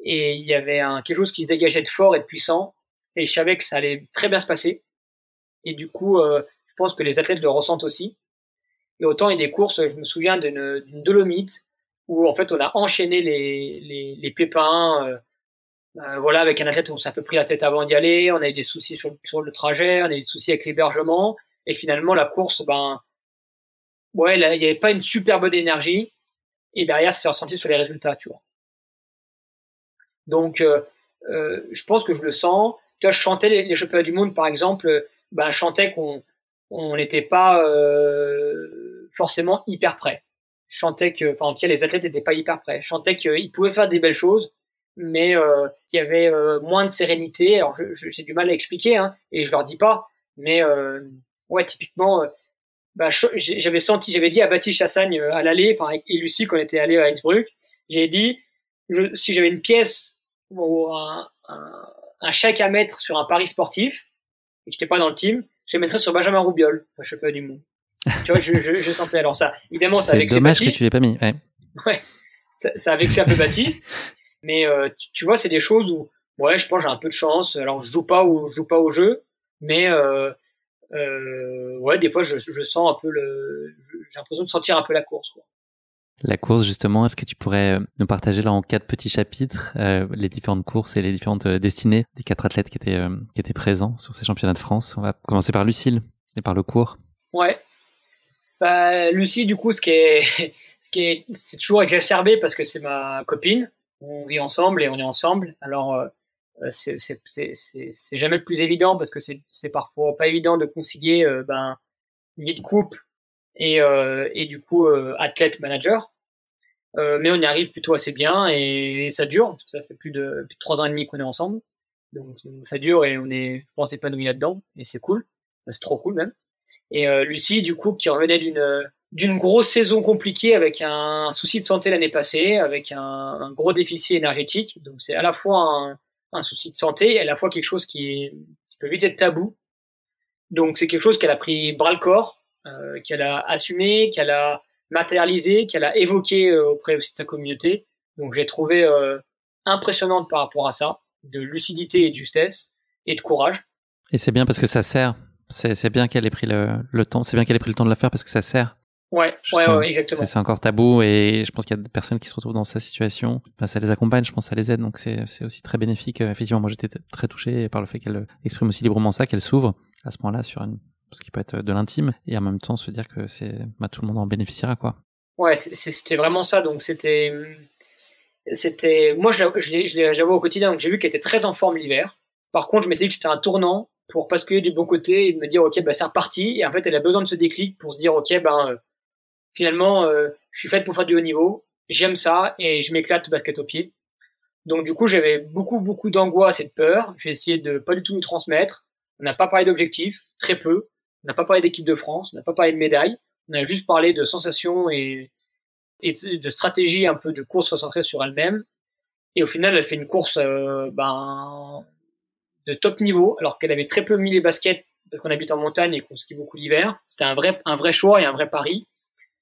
il y avait quelque chose qui se dégageait de fort et de puissant. Et je savais que ça allait très bien se passer. Et du coup, je pense que les athlètes le ressentent aussi. Et autant il y a des courses, je me souviens d'une Dolomite où en fait on a enchaîné les, les, pépins. Euh, euh, voilà, avec un athlète, on s'est un peu pris la tête avant d'y aller. On a eu des soucis sur, sur le trajet, on a eu des soucis avec l'hébergement. Et finalement, la course, ben, ouais, il n'y avait pas une super bonne énergie. Et derrière, ça s'est ressenti sur les résultats, tu vois. Donc, euh, je pense que je le sens. Tu vois, je chantais les, les championnats du monde, par exemple, ben, je chantais qu'on on n'était pas forcément hyper prêt. Je chantais que, enfin, en tout cas, les athlètes n'étaient pas hyper prêts. Je chantais qu'ils pouvaient faire des belles choses, mais euh, il y avait euh, moins de sérénité. Alors, j'ai je, du mal à expliquer, hein, et je leur dis pas, mais euh, ouais, typiquement, bah, j'avais senti, j'avais dit à Baptiste Chassagne à l'aller, enfin et Lucie quand on était allé à Innsbruck, j'ai dit, je, si j'avais une pièce ou un, un, un, chèque à mettre sur un pari sportif et que j'étais pas dans le team, je le mettrais sur Benjamin Roubiol, enfin, je pas du monde. Tu vois, je, je, je, sentais. Alors ça, évidemment, ça avec dommage que tu l'aies pas mis. Ouais. ouais ça, ça a vexé un peu Baptiste. Mais euh, tu, vois, c'est des choses où, ouais, je pense j'ai un peu de chance. Alors je joue pas ou je joue pas au jeu, mais euh, euh, ouais, des fois je, je sens un peu le, j'ai l'impression de sentir un peu la course. Quoi. La course, justement, est-ce que tu pourrais nous partager là en quatre petits chapitres les différentes courses et les différentes destinées des quatre athlètes qui étaient, qui étaient présents sur ces championnats de France? On va commencer par Lucille et par le cours. Ouais. Bah, Lucie, du coup, ce qui est, <laughs> ce qui est, c'est toujours exacerbé parce que c'est ma copine on vit ensemble et on est ensemble. Alors, euh, euh c'est jamais le plus évident parce que c'est parfois pas évident de concilier euh, ben, vie de couple et, euh, et du coup euh, athlète manager. Euh, mais on y arrive plutôt assez bien et ça dure. Ça fait plus de, plus de trois ans et demi qu'on est ensemble. Donc ça dure et on est, je pense, épanoui là-dedans et c'est cool. C'est trop cool même. Et Lucie, du coup, qui revenait d'une d'une grosse saison compliquée avec un souci de santé l'année passée, avec un, gros déficit énergétique. Donc c'est à la fois un, souci de santé et à la fois quelque chose qui, qui peut vite être tabou. Donc c'est quelque chose qu'elle a pris bras le corps, euh, qu'elle a assumé, qu'elle a matérialisé, qu'elle a évoqué euh, auprès aussi de sa communauté. Donc j'ai trouvé euh, impressionnante par rapport à ça, de lucidité et de justesse et de courage. Et c'est bien parce que ça sert. C'est bien qu'elle ait pris le, le temps. C'est bien qu'elle ait pris le temps de la faire parce que ça sert. Ouais, ouais, ouais, exactement. C'est encore tabou et je pense qu'il y a des personnes qui se retrouvent dans sa situation. Ben, ça les accompagne, je pense, ça les aide, donc c'est aussi très bénéfique. Effectivement, moi j'étais très touché par le fait qu'elle exprime aussi librement ça, qu'elle s'ouvre à ce moment-là sur une, ce qui peut être de l'intime et en même temps se dire que c'est bah, tout le monde en bénéficiera, quoi. Ouais, c'était vraiment ça. Donc c'était, c'était, moi je l'avais au quotidien, donc j'ai vu qu'elle était très en forme l'hiver. Par contre, je m'étais dit que c'était un tournant pour basculer du bon côté et me dire ok bah c'est reparti et en fait elle a besoin de ce déclic pour se dire ok ben finalement, euh, je suis faite pour faire du haut niveau, j'aime ça et je m'éclate basket au pied. Donc du coup, j'avais beaucoup, beaucoup d'angoisse et de peur. J'ai essayé de pas du tout me transmettre. On n'a pas parlé d'objectifs, très peu. On n'a pas parlé d'équipe de France, on n'a pas parlé de médailles. On a juste parlé de sensations et, et de stratégie un peu de course concentrée sur elle-même. Et au final, elle fait une course euh, ben, de top niveau, alors qu'elle avait très peu mis les baskets parce qu'on habite en montagne et qu'on skie beaucoup l'hiver. C'était un vrai, un vrai choix et un vrai pari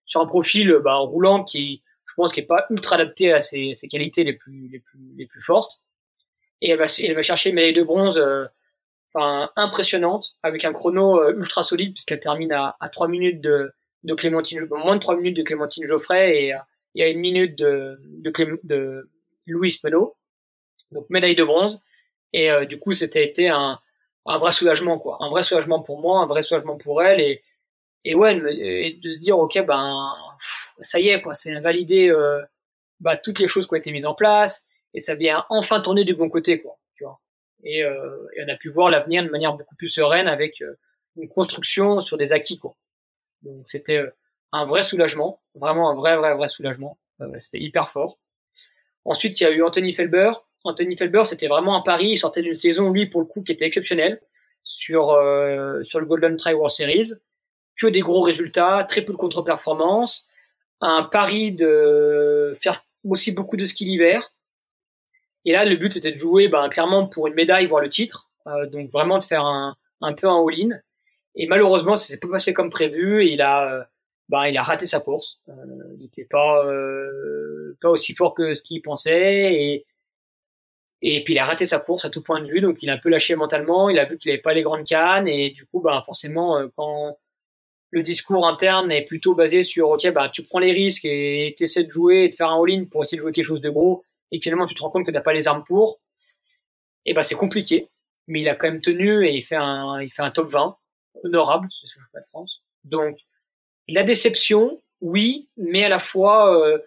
sur un profil bah, roulant qui, je pense, qui est pas ultra adapté à ses, qualités les plus, les plus, les plus fortes. Et elle va, elle va chercher une médaille de bronze, euh, enfin, impressionnante, avec un chrono euh, ultra solide puisqu'elle termine à, à 3 minutes de, de Clémentine, moins de 3 minutes de Clémentine Geoffrey et, à une minute de, de Louis Penaud. Donc médaille de bronze. Et euh, du coup, c'était été un, un vrai soulagement, quoi. Un vrai soulagement pour moi, un vrai soulagement pour elle. Et, et ouais, de se dire ok ben ça y est quoi, c'est invalidé euh, bah, toutes les choses qui ont été mises en place et ça vient enfin tourner du bon côté, quoi. Tu vois. Et, euh, et on a pu voir l'avenir de manière beaucoup plus sereine avec euh, une construction sur des acquis, quoi. Donc c'était euh, un vrai soulagement, vraiment un vrai, vrai, vrai soulagement. Euh, c'était hyper fort. Ensuite, il y a eu Anthony Felber. Anthony Felber, c'était vraiment un pari. Il sortait d'une saison, lui, pour le coup, qui était exceptionnelle sur euh, sur le Golden Try World Series. Que des gros résultats, très peu de contre-performances. Un pari de faire aussi beaucoup de ski l'hiver. Et là, le but c'était de jouer, ben, clairement pour une médaille, voire le titre. Euh, donc vraiment de faire un, un peu un all-in. Et malheureusement, ça s'est pas passé comme prévu. Il a, euh, bah, il a raté sa course. Il n'était pas, euh, pas aussi fort que ce qu'il pensait. Et, et puis il a raté sa course à tout point de vue. Donc il a un peu lâché mentalement. Il a vu qu'il n'avait pas les grandes cannes. Et du coup, bah, forcément, euh, quand le discours interne est plutôt basé sur, OK, bah, tu prends les risques et tu essaies de jouer et de faire un all-in pour essayer de jouer quelque chose de gros. Et finalement, tu te rends compte que t'as pas les armes pour. Et bah, c'est compliqué. Mais il a quand même tenu et il fait un, il fait un top 20 honorable, c'est ce pas de France. Donc, la déception, oui, mais à la fois, euh,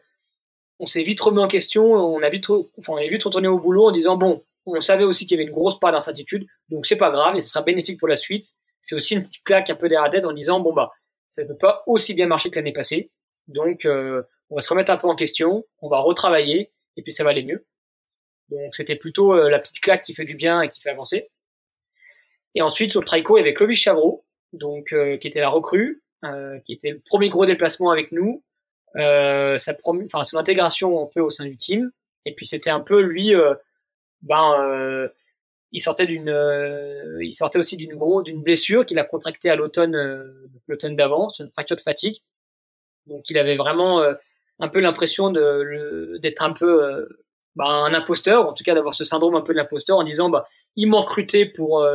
on s'est vite remis en question, on a vite, enfin, on est vite retourné au boulot en disant bon, on savait aussi qu'il y avait une grosse part d'incertitude, donc c'est pas grave et ce sera bénéfique pour la suite. C'est aussi une petite claque un peu derrière la tête en disant bon bah, ça ne peut pas aussi bien marcher que l'année passée, donc euh, on va se remettre un peu en question, on va retravailler et puis ça va aller mieux. Donc c'était plutôt euh, la petite claque qui fait du bien et qui fait avancer. Et ensuite, sur le Trico, il y avait Clovis Chavreau, donc, euh, qui était la recrue, qui était le premier gros déplacement avec nous, euh, sa enfin, son intégration un peu au sein du team. Et puis, c'était un peu lui, euh, ben, euh, il sortait d'une, il sortait aussi d'une gros, d'une blessure qu'il a contractée à l'automne, l'automne d'avant, une fracture de fatigue. Donc, il avait vraiment un peu l'impression de, d'être un peu ben, un imposteur, en tout cas d'avoir ce syndrome un peu de l'imposteur en disant bah ils m'ont recruté pour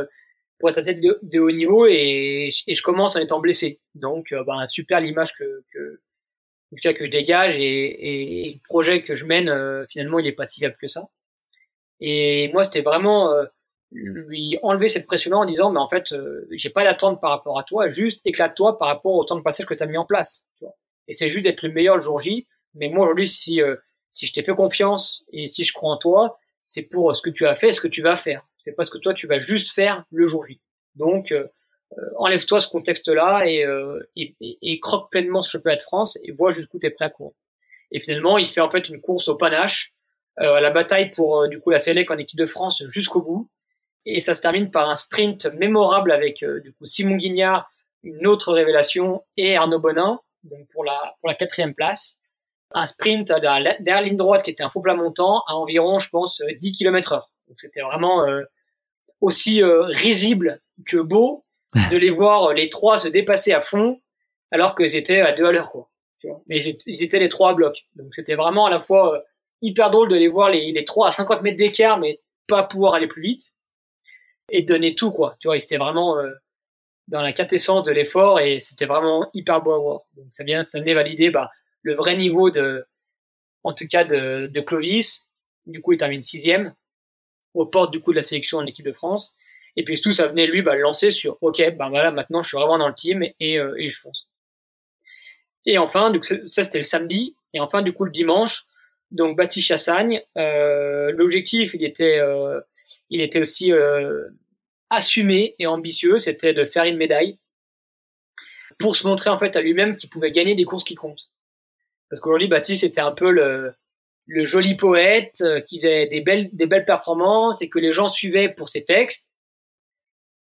pour être à tête de, de haut niveau et, et, je commence en étant blessé. Donc, euh, bah, super l'image que, que, que je dégage et, et, le projet que je mène, euh, finalement, il est pas si viable que ça. Et moi, c'était vraiment euh, lui enlever cette pression-là en disant, mais en fait, euh, j'ai pas d'attente par rapport à toi, juste éclate-toi par rapport au temps de passage que tu as mis en place. Tu vois. Et c'est juste d'être le meilleur le jour J. Mais moi, aujourd'hui, si, si je t'ai fait confiance et si je crois en toi, c'est pour ce que tu as fait, ce que tu vas faire. C'est pas ce que toi tu vas juste faire le jour J. Donc euh, euh, enlève-toi ce contexte-là et, euh, et, et, croque pleinement ce championnat de France et vois jusqu'où tu es prêt à courir. Et finalement, il fait en fait une course au panache, euh, la bataille pour du coup la Sélec en équipe de France jusqu'au bout. Et ça se termine par un sprint mémorable avec du coup Simon Guignard, une autre révélation, et Arnaud Bonin, donc pour la pour la quatrième place un sprint derrière la ligne droite qui était un faux plat montant à environ, je pense, 10 km heure. Donc c'était vraiment euh, aussi euh, risible que beau de les voir euh, les trois se dépasser à fond alors qu'ils étaient à deux à l'heure, quoi. Mais ils étaient les trois à bloc. Donc c'était vraiment à la fois hyper drôle de les voir les, les trois à 50 mètres d'écart, mais pas pouvoir aller plus vite et donner tout, quoi. Tu vois, ils étaient vraiment dans la quintessence de l'effort et c'était vraiment hyper beau à voir. Donc ça vient, ça venait valider, bah, le vrai niveau de, en tout cas de, de Clovis. Du coup, il termine sixième aux portes du coup de la sélection en équipe de France. Et puis tout ça venait lui bah, lancer sur OK, ben voilà, maintenant je suis vraiment dans le team et, euh, je fonce. Et enfin, donc, ça c'était le samedi. Et enfin, du coup, le dimanche, donc Baptiste Chassagne, euh, l'objectif, il était, euh, il était aussi assumé et ambitieux, c'était de faire une médaille pour se montrer en fait à lui-même qu'il pouvait gagner des courses qui comptent. Parce qu'aujourd'hui, Baptiste était un peu le, joli poète qui faisait des belles, des belles performances et que les gens suivaient pour ses textes.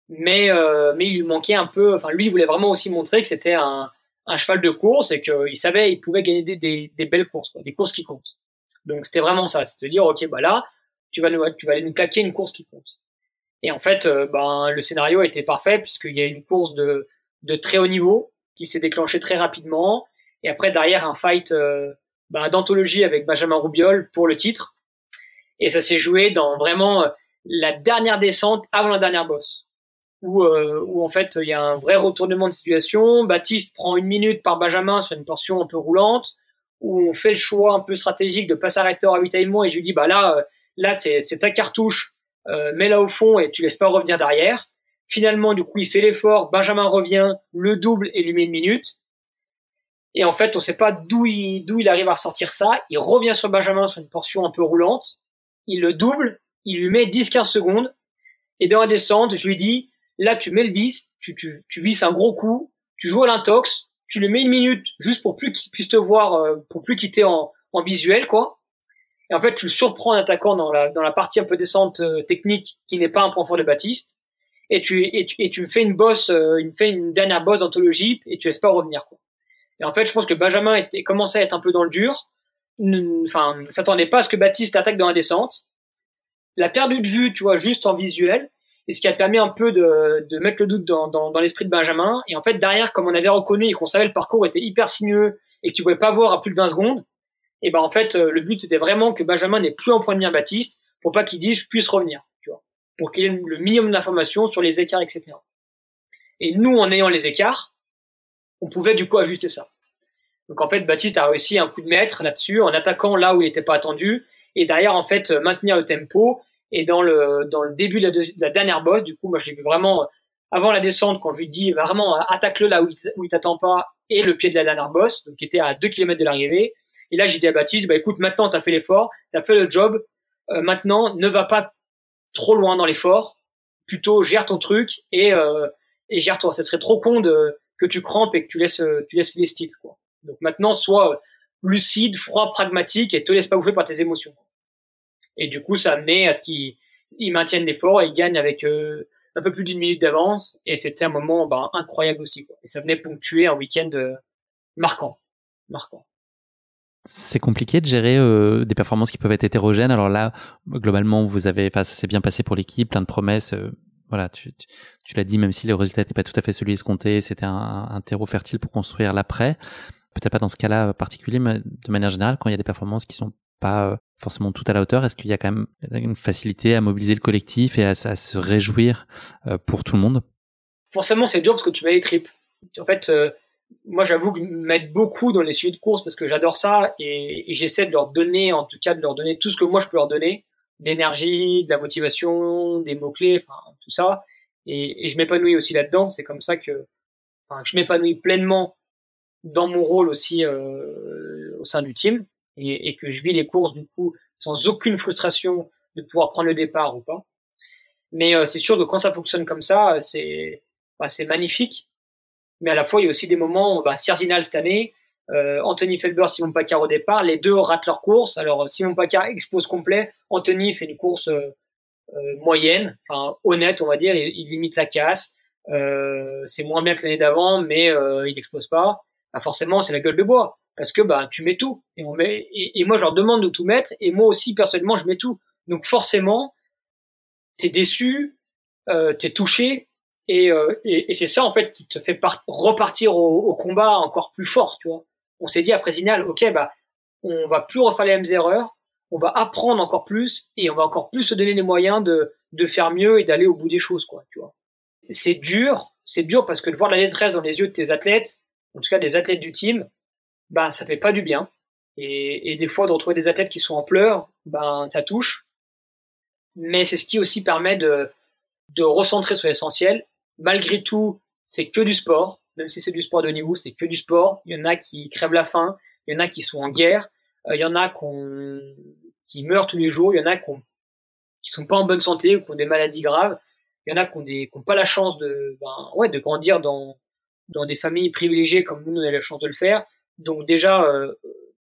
Mais, euh, mais il lui manquait un peu, enfin, lui, il voulait vraiment aussi montrer que c'était un, un cheval de course et qu'il savait, il pouvait gagner des, des, belles courses, quoi, des courses qui comptent. Donc, c'était vraiment ça. C'est de dire, OK, bah là, tu vas nous, tu vas aller nous claquer une course qui compte. Et en fait, euh, ben, le scénario était parfait puisqu'il y a une course de, de très haut niveau qui s'est déclenchée très rapidement et après, derrière, un fight euh, bah, d'anthologie avec Benjamin Roubiol pour le titre. Et ça s'est joué dans vraiment euh, la dernière descente avant la dernière bosse. Où, euh, où en fait, il y a un vrai retournement de situation. Baptiste prend une minute par Benjamin sur une portion un peu roulante, où on fait le choix un peu stratégique de pas s'arrêter au ravitaillement. Et je lui dis, bah là, euh, là c'est ta cartouche, euh, mets-la au fond et tu laisses pas revenir derrière. Finalement, du coup, il fait l'effort. Benjamin revient, le double et lui met une minute. Et en fait, on sait pas d'où il, d'où il arrive à ressortir ça. Il revient sur Benjamin sur une portion un peu roulante. Il le double. Il lui met 10-15 secondes. Et dans la descente, je lui dis, là, tu mets le vis, tu, tu, tu un gros coup, tu joues à l'intox, tu le mets une minute juste pour plus qu'il puisse te voir, euh, pour plus quitter en, en visuel, quoi. Et en fait, tu le surprends en attaquant dans la, dans la partie un peu descente euh, technique qui n'est pas un point fort de Baptiste. Et tu, et tu, et tu fais une bosse, euh, une, fais une dernière bosse d'anthologie et tu laisses pas revenir, quoi. Et en fait, je pense que Benjamin était, commençait à être un peu dans le dur. Enfin, s'attendait pas à ce que Baptiste attaque dans la descente. La perdu de vue, tu vois, juste en visuel. Et ce qui a permis un peu de, mettre le doute dans, l'esprit de Benjamin. Et en fait, derrière, comme on avait reconnu et qu'on savait le parcours était hyper sinueux et que tu pouvais pas voir à plus de 20 secondes, et ben en fait, euh, le but c'était vraiment que Benjamin n'ait plus en point de mire Baptiste pour pas qu'il dise je puisse revenir, tu vois, pour qu'il ait le minimum d'informations sur les écarts, etc. Et nous, en ayant les écarts, on pouvait du coup ajuster ça. Donc en fait, Baptiste a réussi un coup de maître là-dessus en attaquant là où il n'était pas attendu et derrière en fait maintenir le tempo. Et dans le dans le début de la, de la dernière bosse, du coup, moi j'ai vu vraiment avant la descente quand je lui dis vraiment attaque-le là où il, t'attend pas et le pied de la dernière bosse, donc qui était à 2 km de l'arrivée. Et là j'ai dit à Baptiste, bah écoute, maintenant t'as fait l'effort, t'as fait le job, euh, maintenant ne va pas trop loin dans l'effort, plutôt gère ton truc et euh, et gère-toi. Ça serait trop con de que tu crampes et que tu laisses tu laisses les quoi. Donc maintenant sois lucide, froid, pragmatique et te laisse pas bouffer par tes émotions. Et du coup ça a amené à ce qu'ils ils maintiennent l'effort et ils gagnent avec euh, un peu plus d'une minute d'avance et c'était un moment bah, incroyable aussi. Et ça venait ponctuer un week-end euh, marquant, marquant. C'est compliqué de gérer euh, des performances qui peuvent être hétérogènes. Alors là, globalement, vous avez, ça s'est bien passé pour l'équipe, plein de promesses. Voilà, tu, l'as dit, même si le résultat n'était pas tout à fait celui escompté, c'était un terreau fertile pour construire l'après. Peut-être pas dans ce cas-là particulier, mais de manière générale, quand il y a des performances qui sont pas euh, forcément tout à la hauteur, est-ce qu'il y a quand même une facilité à mobiliser le collectif et à, se réjouir euh, pour tout le monde? Forcément, c'est dur parce que tu mets les tripes. En fait, euh, moi, j'avoue que m'aide beaucoup dans les suivis de course parce que j'adore ça et, j'essaie de leur donner, en tout cas, de leur donner tout ce que moi je peux leur donner, d'énergie, de la motivation, des mots clés, enfin tout ça. Et, et je m'épanouis aussi là-dedans. C'est comme ça que, enfin, que je m'épanouis pleinement dans mon rôle aussi euh, au sein du team et, et, que je vis les courses du coup sans aucune frustration de pouvoir prendre le départ ou pas. Mais euh, c'est sûr que quand ça fonctionne comme ça, c'est bah, c'est magnifique. Mais à la fois, il y a aussi des moments, bah, Sierzinal cette année, euh, Anthony Felber, Simon Paccar au départ, les deux ratent leur course. Alors Simon Paccar expose complet, Anthony fait une course euh, euh, moyenne, enfin honnête on va dire, il, il limite la casse. Euh, c'est moins bien que l'année d'avant, mais il n'explose pas. Bah, forcément, c'est la gueule de bois parce que bah tu mets tout et on met et, moi je leur demande de tout mettre et moi aussi personnellement je mets tout. Donc forcément t'es déçu euh, t'es touché et, euh, et, c'est ça en fait qui te fait repartir au, au, combat encore plus fort tu vois. On s'est dit après Signal ok bah on va plus refaire les mêmes erreurs on va apprendre encore plus et on va encore plus se donner les moyens de de faire mieux et d'aller au bout des choses quoi tu vois. C'est dur c'est dur parce que de voir la détresse dans les yeux de tes athlètes en tout cas des athlètes du team ben ça fait pas du bien. Et, des fois de retrouver des athlètes qui sont en pleurs, ben ça touche. Mais c'est ce qui aussi permet de, de recentrer sur l'essentiel. Malgré tout, c'est que du sport. Même si c'est du sport de niveau, c'est que du sport. Il y en a qui crèvent la faim, il y en a qui sont en guerre, euh, il y en a qui meurent tous les jours, il y en a qui, qui sont pas en bonne santé ou qui ont des maladies graves. Il y en a qui ont, des, qui ont pas la chance de, ben, ouais, de grandir dans, dans des familles privilégiées comme nous, on a la chance de le faire. Donc déjà, euh,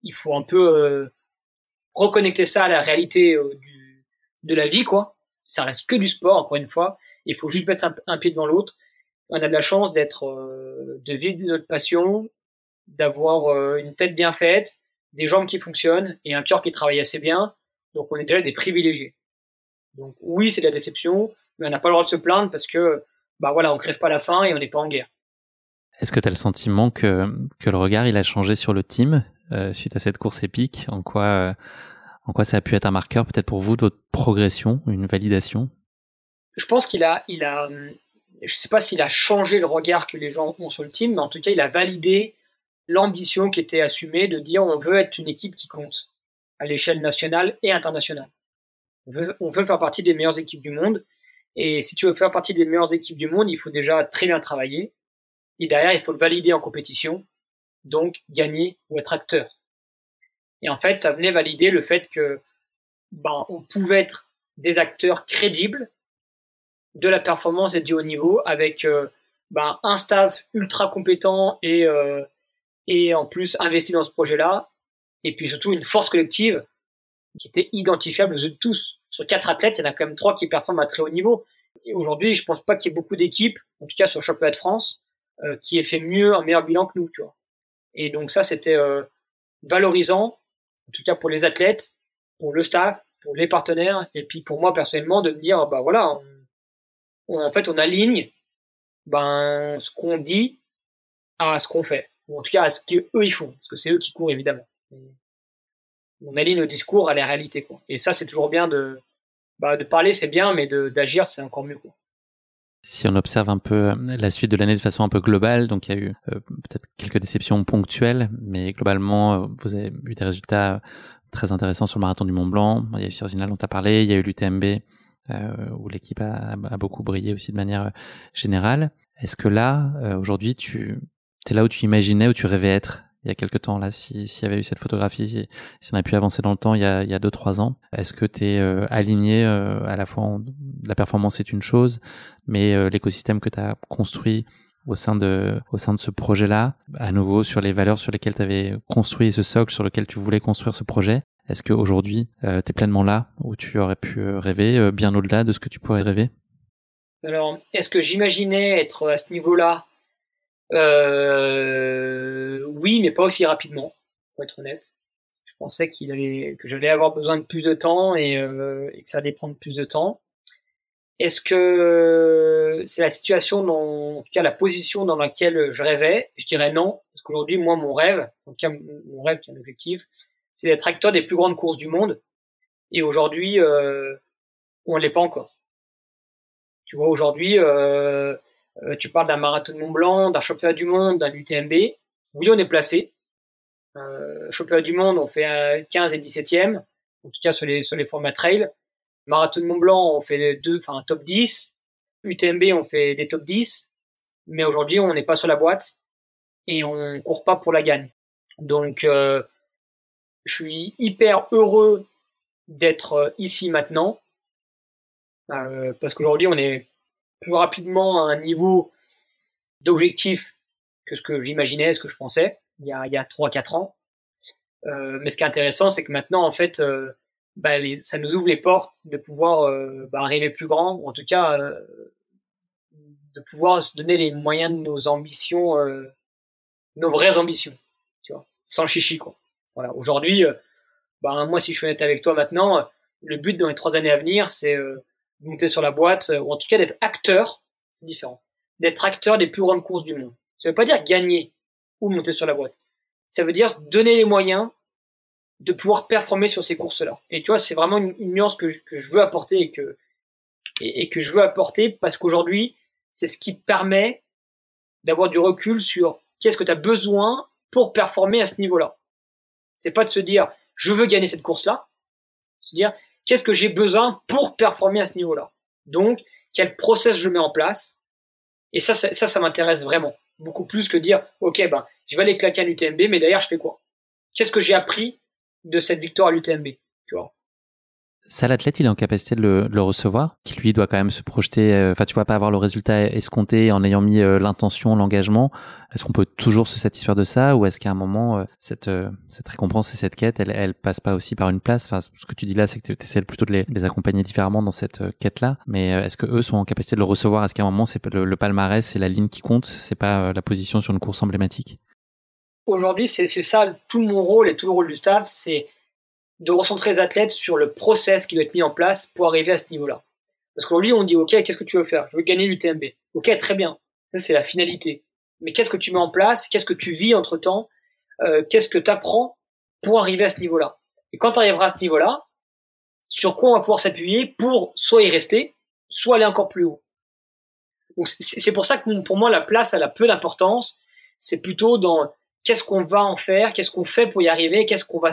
il faut un peu euh, reconnecter ça à la réalité euh, du, de la vie, quoi. Ça reste que du sport, encore une fois. Il faut juste mettre un, pied devant l'autre. On a de la chance d'être, de vivre notre passion, d'avoir une tête bien faite, des jambes qui fonctionnent et un cœur qui travaille assez bien. Donc on est déjà des privilégiés. Donc oui, c'est de la déception, mais on n'a pas le droit de se plaindre parce que bah voilà, on crève pas la faim et on n'est pas en guerre. Est-ce que tu as le sentiment que, le regard il a changé sur le team euh, suite à cette course épique? En quoi, euh, en quoi ça a pu être un marqueur peut-être pour vous de votre progression, une validation? Je pense qu'il a, il a, je sais pas s'il a changé le regard que les gens ont sur le team, mais en tout cas il a validé l'ambition qui était assumée de dire on veut être une équipe qui compte à l'échelle nationale et internationale. On veut, on veut faire partie des meilleures équipes du monde. Et si tu veux faire partie des meilleures équipes du monde, il faut déjà très bien travailler et derrière, il faut le valider en compétition. donc gagner ou être acteur. Et en fait, ça venait valider le fait que ben, on pouvait être des acteurs crédibles de la performance et du haut niveau avec euh, ben, un staff ultra compétent et, euh, et en plus investi dans ce projet-là, et puis surtout une force collective qui était identifiable de tous. Sur quatre athlètes, il y en a quand même trois qui performent à très haut niveau. Aujourd'hui, je pense pas qu'il y ait beaucoup d'équipes, en tout cas sur le championnat de France, euh, qui aient fait mieux, un meilleur bilan que nous, tu vois. Et donc ça, c'était euh, valorisant, en tout cas pour les athlètes, pour le staff, pour les partenaires, et puis pour moi personnellement, de me dire, bah voilà, en fait, on aligne ben, ce qu'on dit à ce qu'on fait, ou en tout cas à ce qu'eux ils font, parce que c'est eux qui courent évidemment. On aligne le discours à la réalité, quoi. Et ça, c'est toujours bien de, bah, de parler, c'est bien, mais d'agir, c'est encore mieux, quoi. Si on observe un peu euh, la suite de l'année de façon un peu globale, donc il y a eu euh, peut-être quelques déceptions ponctuelles, mais globalement, euh, vous avez eu des résultats très intéressants sur le marathon du Mont Blanc. Il y a eu Firzinal dont tu as parlé, il y a eu l'UTMB, où l'équipe a, a, beaucoup brillé aussi de manière générale. Est-ce que là, aujourd'hui, tu es là où tu imaginais, où tu rêvais être? Il y a quelques temps là, s'il y avait eu cette photographie, si on a pu avancer dans le temps il y a, il y a deux trois ans, est-ce que tu euh, aligné euh, à la fois la performance est une chose, mais euh, l'écosystème que tu construit au sein de au sein de ce projet-là, à nouveau sur les valeurs sur lesquelles tu avais construit ce socle sur lequel tu voulais construire ce projet, est-ce qu'aujourd'hui tu es pleinement là où tu aurais pu rêver bien au-delà de ce que tu pourrais rêver? Alors, est-ce que j'imaginais être à ce niveau-là euh, oui, mais pas aussi rapidement, pour être honnête. Je pensais qu'il allait, que j'allais avoir besoin de plus de temps et, euh, et, que ça allait prendre plus de temps. Est-ce que c'est la situation, dans, en tout cas la position dans laquelle je rêvais? Je dirais non, parce qu'aujourd'hui, moi, mon rêve, mon rêve qui est un objectif, c'est d'être acteur des plus grandes courses du monde. Et aujourd'hui, euh, on l'est pas encore. Tu vois, aujourd'hui, euh, euh, tu parles d'un marathon de Mont Blanc, d'un championnat du monde, d'un UTMB. Oui, on est placé. Euh, championnat du monde, on fait 15 et 17e, en tout cas sur les, sur les formats trail. Marathon de Mont Blanc, on fait deux, enfin top 10. UTMB, on fait des top 10. Mais aujourd'hui, on n'est pas sur la boîte et on court pas pour la gagne. Donc, euh, je suis hyper heureux d'être euh, ici maintenant euh, parce qu'aujourd'hui, on est plus rapidement à un niveau d'objectif que ce que j'imaginais, ce que je pensais il y a, il y a 3-4 ans. Euh, mais ce qui est intéressant, c'est que maintenant, en fait, euh, bah, ça nous ouvre les portes de pouvoir euh, bah, arriver plus grand, ou en tout cas euh, de pouvoir se donner les moyens de nos ambitions, euh, nos vraies ambitions, tu vois, sans chichi quoi. Voilà. Aujourd'hui, bah, moi, si je suis honnête avec toi maintenant, le but dans les trois années à venir, c'est monter sur la boîte, ou en tout cas d'être acteur, c'est différent, d'être acteur des plus grandes courses du monde. Ça veut pas dire gagner ou monter sur la boîte. Ça veut dire donner les moyens de pouvoir performer sur ces courses-là. Et tu vois, c'est vraiment une, nuance que je, que je, veux apporter et que, et, et que je veux apporter parce qu'aujourd'hui, c'est ce qui te permet d'avoir du recul sur qu'est-ce que tu as besoin pour performer à ce niveau-là. C'est pas de se dire, je veux gagner cette course-là. Se dire, qu'est-ce que j'ai besoin pour performer à ce niveau-là? Donc, quel process je mets en place? Et ça, ça, ça, m'intéresse vraiment. Beaucoup plus que dire, OK, ben, je vais aller claquer à l'UTMB, mais d'ailleurs, je fais quoi? Qu'est-ce que j'ai appris de cette victoire à l'UTMB? Ça l'athlète il est en capacité de le, recevoir qui lui doit quand même se projeter euh, enfin tu vois pas avoir le résultat escompté en ayant mis euh, l'intention l'engagement. Est-ce qu'on peut toujours se satisfaire de ça ou est-ce qu'à un moment euh, cette récompense et cette quête elle elle passe pas aussi par une place? Enfin ce que tu dis là c'est que tu essaies plutôt de les, accompagner différemment dans cette quête là mais est-ce que eux sont en capacité de le recevoir? Est-ce qu'à un moment c'est le, le palmarès c'est la ligne qui compte c'est pas la position sur une course emblématique? Aujourd'hui c'est ça. Tout mon rôle et tout le rôle du staff c'est de recentrer les athlètes sur le process qui doit être mis en place pour arriver à ce niveau-là. Parce qu'aujourd'hui, on dit, OK, qu'est-ce que tu veux faire? Je veux gagner l'UTMB. OK, très bien. Ça, c'est la finalité. Mais qu'est-ce que tu mets en place? Qu'est-ce que tu vis entre-temps? Euh, Qu'est-ce que tu apprends pour arriver à ce niveau-là? Et quand tu arriveras à ce niveau-là, sur quoi on va pouvoir s'appuyer pour soit y rester, soit aller encore plus haut? Donc c'est pour ça que pour moi, la place, elle a peu d'importance. C'est plutôt dans qu'est-ce qu'on va en faire, qu'est-ce qu'on fait pour y arriver, qu'est-ce qu'on va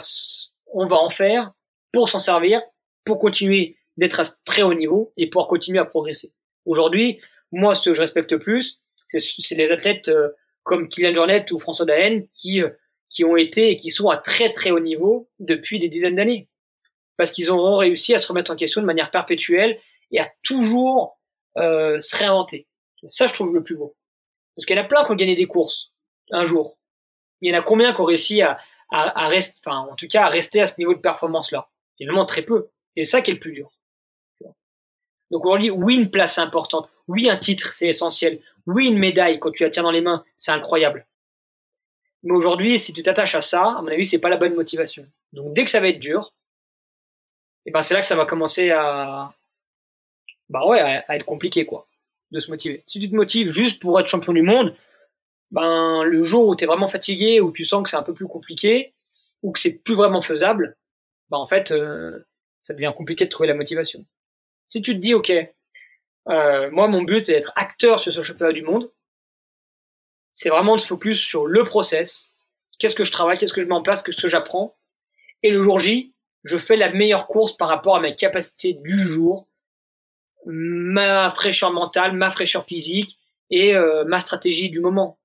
on va en faire pour s'en servir, pour continuer d'être à très haut niveau et pouvoir continuer à progresser. Aujourd'hui, moi, ce que je respecte plus, c'est les athlètes, euh, comme Kylian Jornet ou François Daen qui qui ont été et qui sont à très très haut niveau depuis des dizaines d'années parce qu'ils auront réussi à se remettre en question de manière perpétuelle et à toujours euh, se réinventer. Ça, je trouve le plus beau. Parce qu'il y en a plein qui ont gagné des courses un jour. Il y en a combien qui ont réussi à, à, rester, enfin, en tout cas, à rester à ce niveau de performance-là Évidemment, très peu. Et c'est ça qui est le plus dur. Donc aujourd'hui, oui, une place importante. Oui, un titre, c'est essentiel. Oui, une médaille, quand tu la tiens dans les mains, c'est incroyable. Mais aujourd'hui, si tu t'attaches à ça, à mon avis, c'est pas la bonne motivation. Donc dès que ça va être dur, et ben c'est là que ça va commencer à, bah ouais, à, être compliqué quoi, de se motiver. Si tu te motives juste pour être champion du monde, ben le jour où tu es vraiment fatigué, où tu sens que c'est un peu plus compliqué, ou que c'est plus vraiment faisable, ben en fait, euh, ça devient compliqué de trouver la motivation. Si tu te dis, ok, euh, moi mon but c'est d'être acteur sur ce championnat du monde, c'est vraiment de focus sur le process, qu'est-ce que je travaille, qu'est-ce que je mets en place, qu'est-ce que j'apprends, et le jour J, je fais la meilleure course par rapport à mes capacités du jour, ma fraîcheur mentale, ma fraîcheur physique et euh, ma stratégie du moment.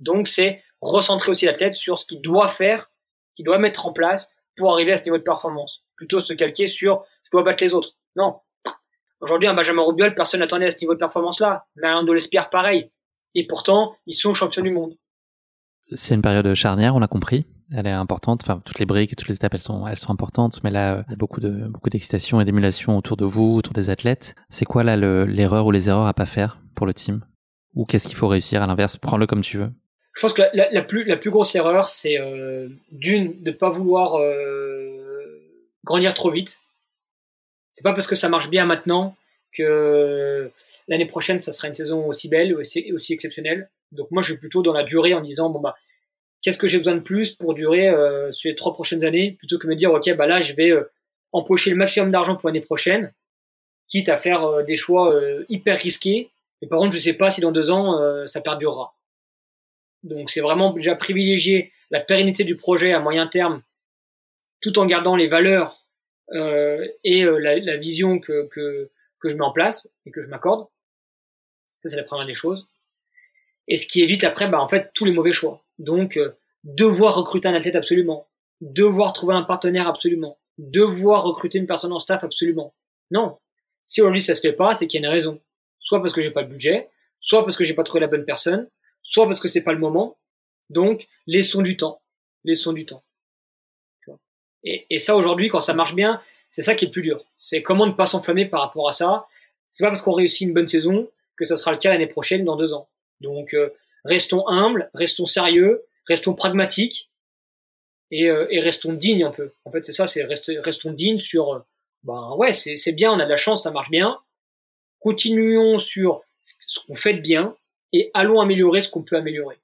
Donc c'est recentrer aussi l'athlète sur ce qu'il doit faire, qu'il doit mettre en place pour arriver à ce niveau de performance, plutôt se calquer sur je dois battre les autres. Non. Aujourd'hui, un Benjamin Rubiol, personne n'attendait à ce niveau de performance-là. Mais un de l'Espierre, pareil. Et pourtant, ils sont champions du monde. C'est une période charnière, on a compris elle est importante. Enfin, toutes les briques, toutes les étapes, elles sont, elles sont importantes. Mais là, il y a beaucoup de, beaucoup d'excitation et d'émulation autour de vous, autour des athlètes. C'est quoi là l'erreur ou les erreurs à pas faire pour le team? Ou qu'est-ce qu'il faut réussir? À l'inverse, prends-le comme tu veux. Je pense que la, la, plus, la plus grosse erreur, c'est euh, d'une de pas vouloir euh, grandir trop vite. C'est pas parce que ça marche bien maintenant que l'année prochaine, ça sera une saison aussi belle, aussi, aussi exceptionnelle. Donc moi, je suis plutôt dans la durée en disant bon bah qu'est-ce que j'ai besoin de plus pour durer euh, sur les trois prochaines années, plutôt que me dire ok bah là je vais euh, empocher le maximum d'argent pour l'année prochaine, quitte à faire euh, des choix euh, hyper risqués. Et par contre je sais pas si dans deux ans ça perdurera. Donc c'est vraiment déjà privilégier la pérennité du projet à moyen terme, tout en gardant les valeurs et la, la, vision que, que que je mets en place et que je m'accorde. Ça c'est la première des choses. Et ce qui évite après, bah, en fait, tous les mauvais choix. Donc, euh, devoir recruter un athlète absolument, devoir trouver un partenaire absolument, devoir recruter une personne en staff absolument. Non. Si aujourd'hui ça se fait pas, c'est qu'il y a une raison. Soit parce que j'ai pas le budget, soit parce que j'ai pas trouvé la bonne personne, soit parce que c'est pas le moment. Donc, laissons du temps. Laissons du temps. Et, ça aujourd'hui, quand ça marche bien, c'est ça qui est le plus dur. C'est comment ne pas s'enflammer par rapport à ça. C'est pas parce qu'on réussit une bonne saison que ça sera le cas l'année prochaine, dans deux ans. Donc, euh, restons humbles, restons sérieux, restons pragmatiques et, euh, et restons dignes un peu. En fait, c'est ça, c'est restons dignes sur, euh, ben ouais, c'est bien, on a de la chance, ça marche bien. Continuons sur ce qu'on fait de bien et allons améliorer ce qu'on peut améliorer,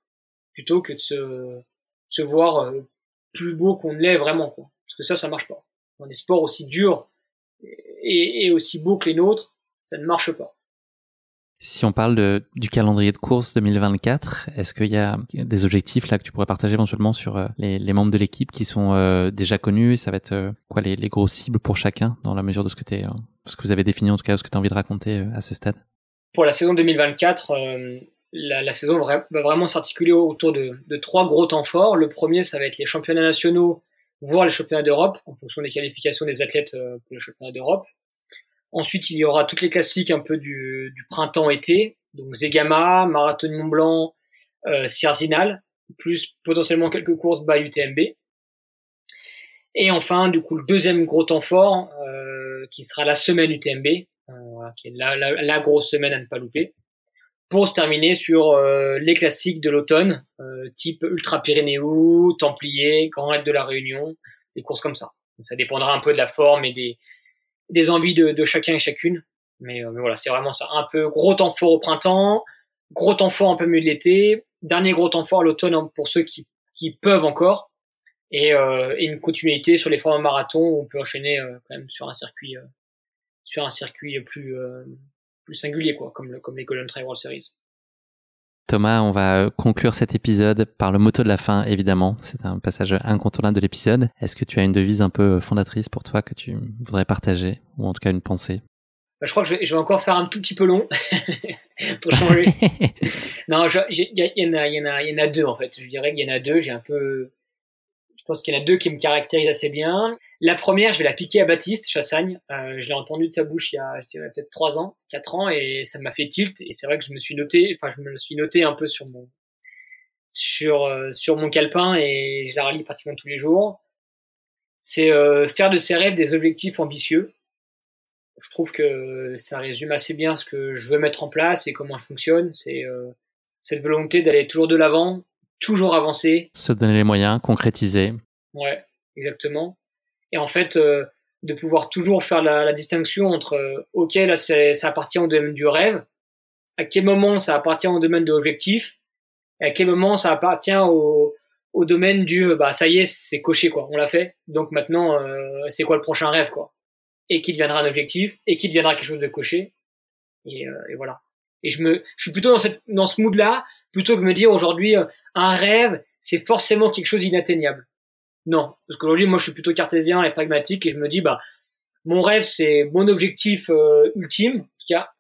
plutôt que de se, se voir euh, plus beau qu'on ne l'est vraiment, quoi. Parce que ça, ça marche pas. Dans des sports aussi durs et, et aussi beaux que les nôtres, ça ne marche pas. Si on parle de, du calendrier de course 2024, est-ce qu'il y a des objectifs là que tu pourrais partager éventuellement sur euh, les, les membres de l'équipe qui sont euh, déjà connus? Et ça va être euh, quoi les, les grosses cibles pour chacun dans la mesure de ce que, es, ce que vous avez défini en tout cas, ce que tu as envie de raconter à ce stade? Pour la saison 2024, la, saison va vraiment s'articuler autour de, trois gros temps forts. Le premier, ça va être les championnats nationaux, voire les championnats d'Europe, en fonction des qualifications des athlètes pour les championnats d'Europe. Ensuite, il y aura toutes les classiques un peu du, printemps-été, donc Zegama, Marathon Mont Blanc, euh, plus potentiellement quelques courses by UTMB. Et enfin, du coup, le deuxième gros temps fort, euh, qui sera la semaine UTMB, euh, qui est la, grosse semaine à ne pas louper, pour se terminer sur euh, les classiques de l'automne, euh, type Ultra Pyrénéo, Templier, Grand Raid de la Réunion, des courses comme ça. Ça dépendra un peu de la forme et des, envies de, chacun et chacune. Mais, euh, mais voilà, c'est vraiment ça. Un peu gros temps fort au printemps, gros temps fort un peu mieux de l'été, dernier gros temps fort à l'automne hein, pour ceux qui, peuvent encore, et, une continuité sur les formats marathon où on peut enchaîner quand même sur un circuit, sur un circuit plus, plus singulier quoi, comme, le, comme les Golden Trail World Series. Thomas, on va conclure cet épisode par le motto de la fin, évidemment. C'est un passage incontournable de l'épisode. Est-ce que tu as une devise un peu fondatrice pour toi que tu voudrais partager, ou en tout cas une pensée? Bah, Je crois que je vais, je vais, encore faire un tout petit peu long. <laughs> pour changer. <laughs> non, il y, en a, y en a, y en a deux en fait. Je dirais qu'il y en a deux. J'ai un peu, pense qu'il y en a deux qui me caractérisent assez bien. La première, je vais la piquer à Baptiste Chassagne. Euh, je l'ai entendu de sa bouche il y a, peut-être trois ans, quatre ans, et ça m'a fait tilt. Et c'est vrai que je me suis noté, enfin, je me le suis noté un peu sur mon, sur, euh, sur mon calepin et je la relis pratiquement tous les jours. C'est euh, faire de ses rêves des objectifs ambitieux je trouve que ça résume assez bien ce que je veux mettre en place et comment je fonctionne. C'est euh, cette volonté d'aller toujours de l'avant, toujours avancer. Se donner les moyens, concrétiser. Ouais, exactement. Et en fait, euh, de pouvoir toujours faire la, la distinction entre, euh, ok, là, ça appartient au domaine du rêve, à quel moment ça appartient au domaine de l'objectif, et à quel moment ça appartient au, au domaine du, bah ça y est, c'est coché quoi, on l'a fait. Donc maintenant, c'est quoi le prochain rêve quoi? Et qui deviendra un objectif et qui deviendra quelque chose de coché. Et, euh, et voilà. Et je me, je suis plutôt dans cette, dans ce mood-là, plutôt que de me dire aujourd'hui euh, un rêve, c'est forcément quelque chose inatteignable. Non, parce qu'aujourd'hui moi je suis plutôt cartésien et pragmatique et je me dis bah mon rêve c'est mon objectif euh, ultime, en tout cas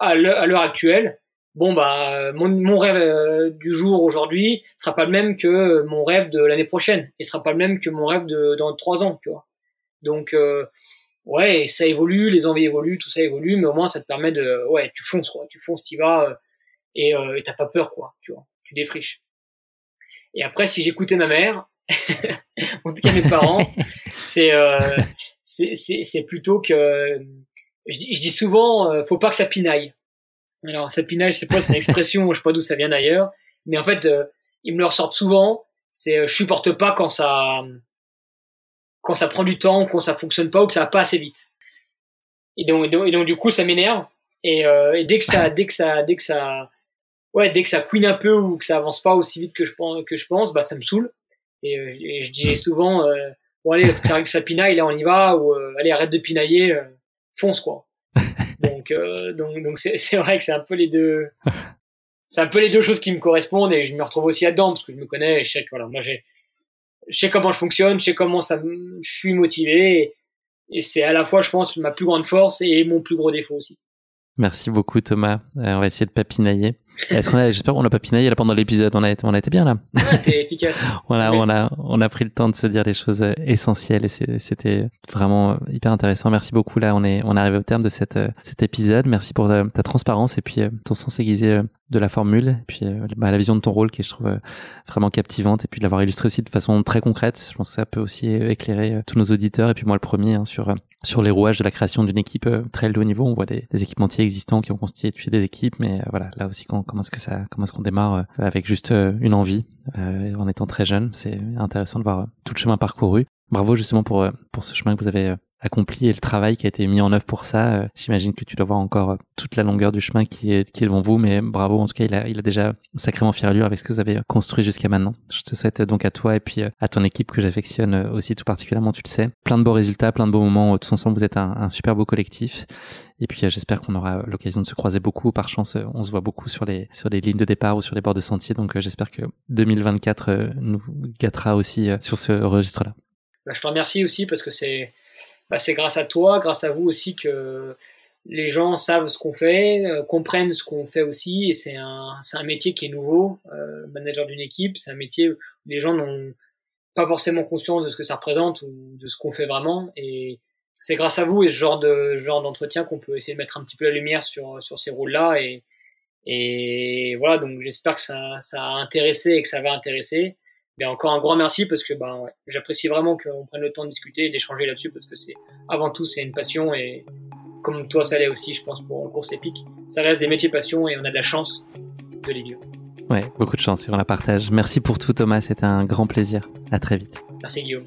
à l'heure actuelle. Bon bah mon, mon rêve du jour aujourd'hui sera pas le même que mon rêve de l'année prochaine et sera pas le même que mon rêve de dans trois ans, tu vois. Donc ouais, ça évolue, les envies évoluent, tout ça évolue, mais au moins ça te permet de, ouais, tu fonces quoi, tu fonces, t'y vas euh, et euh, t'as pas peur quoi, tu vois, tu défriches. Et après, si j'écoutais ma mère, <laughs> en tout cas mes parents, <laughs> c'est euh, c'est plutôt que je dis, je dis souvent, euh, faut pas que ça pinaille. Alors ça pinaille, je sais pas, c'est une expression, je sais pas d'où ça vient d'ailleurs, mais en fait, euh, ils me le ressortent souvent. C'est, je supporte pas quand ça quand ça prend du temps, quand ça fonctionne pas ou que ça va pas assez vite. Et donc, et donc, du coup, ça m'énerve. Et, euh, et, dès que ça, dès que ça, dès que ça, ouais, dès que ça couine un peu ou que ça avance pas aussi vite que je pense, que je pense, bah ça me saoule. Et, et je disais souvent, euh, bon allez, c'est que ça pinaille, là on y va, ou euh, allez arrête de pinailler, euh, fonce quoi. <laughs> donc, donc, donc c'est, vrai que c'est un peu les deux, c'est un peu les deux choses qui me correspondent et je me retrouve aussi là-dedans parce que je me connais et je sais que voilà, moi j'ai, je sais comment je fonctionne, je sais comment ça, je suis motivé, et, c'est à la fois, je pense, ma plus grande force et mon plus gros défaut aussi. Merci beaucoup Thomas. On va essayer de papinailler. Est-ce qu'on a, j'espère qu'on a papinaillé là pendant l'épisode. On a été, on a été bien là. Ouais, efficace. <laughs> voilà, on a, on a pris le temps de se dire les choses euh, essentielles et c'était vraiment euh, hyper intéressant. Merci beaucoup. Là, on est, on est arrivé au terme de cette, cet épisode. Merci pour ta, transparence et puis ton sens aiguisé de la formule, et puis bah, la vision de ton rôle qui je trouve, vraiment captivante, et puis de l'avoir illustré aussi de façon très concrète. Je pense que ça peut aussi éclairer tous nos auditeurs, et puis moi le premier, hein, sur sur les rouages de la création d'une équipe très haut niveau. On voit des, des équipementiers existants qui ont constitué des équipes, mais voilà, là aussi quand comment est-ce que ça, comment est-ce qu'on démarre euh, avec juste euh, une envie euh, en étant très jeune. C'est intéressant de voir tout le chemin parcouru. Bravo justement pour pour ce chemin que vous avez accompli et le travail qui a été mis en œuvre pour ça. Euh, j'imagine que tu dois voir encore euh, toute la longueur du chemin qui est, qui est devant vous, mais bravo, en tout cas, il a, il a déjà sacrément fier allure avec ce que vous avez construit jusqu'à maintenant. Je te souhaite donc à toi et puis euh, à ton équipe que j'affectionne aussi tout particulièrement, tu le sais. Plein de beaux résultats, plein de beaux moments. Tous ensemble, vous êtes un, un super beau collectif. Et puis j'espère qu'on aura l'occasion de se croiser beaucoup. Par chance, on se voit beaucoup sur les sur les lignes de départ ou sur les bords de sentier. Donc j'espère que 2024 nous gâtera aussi sur ce registre-là. Bah, je te remercie aussi parce que c'est bah, c'est grâce à toi, grâce à vous aussi que les gens savent ce qu'on fait, euh, comprennent ce qu'on fait aussi, et c'est un, c'est un métier qui est nouveau, euh, manager d'une équipe, c'est un métier où les gens n'ont pas forcément conscience de ce que ça représente ou de ce qu'on fait vraiment, et c'est grâce à vous et ce genre de genre d'entretien qu'on peut essayer de mettre un petit peu la lumière sur sur ces rôles-là, et et voilà, donc j'espère que ça, ça a intéressé et que ça va intéresser. Mais encore un grand merci parce que ben, ouais, j'apprécie vraiment qu'on prenne le temps de discuter et d'échanger là-dessus parce que c'est avant tout c'est une passion et comme toi ça l'est aussi je pense pour course épique. Ça reste des métiers passion et on a de la chance de les vivre. Ouais, beaucoup de chance et on la partage. Merci pour tout Thomas, c'était un grand plaisir. À très vite. Merci Guillaume.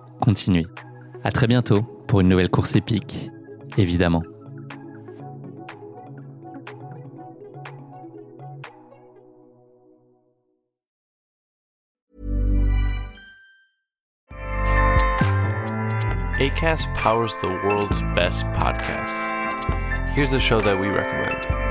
continue. À très bientôt pour une nouvelle course épique, évidemment. ACAST powers the world's best podcasts. Here's a show that we recommend.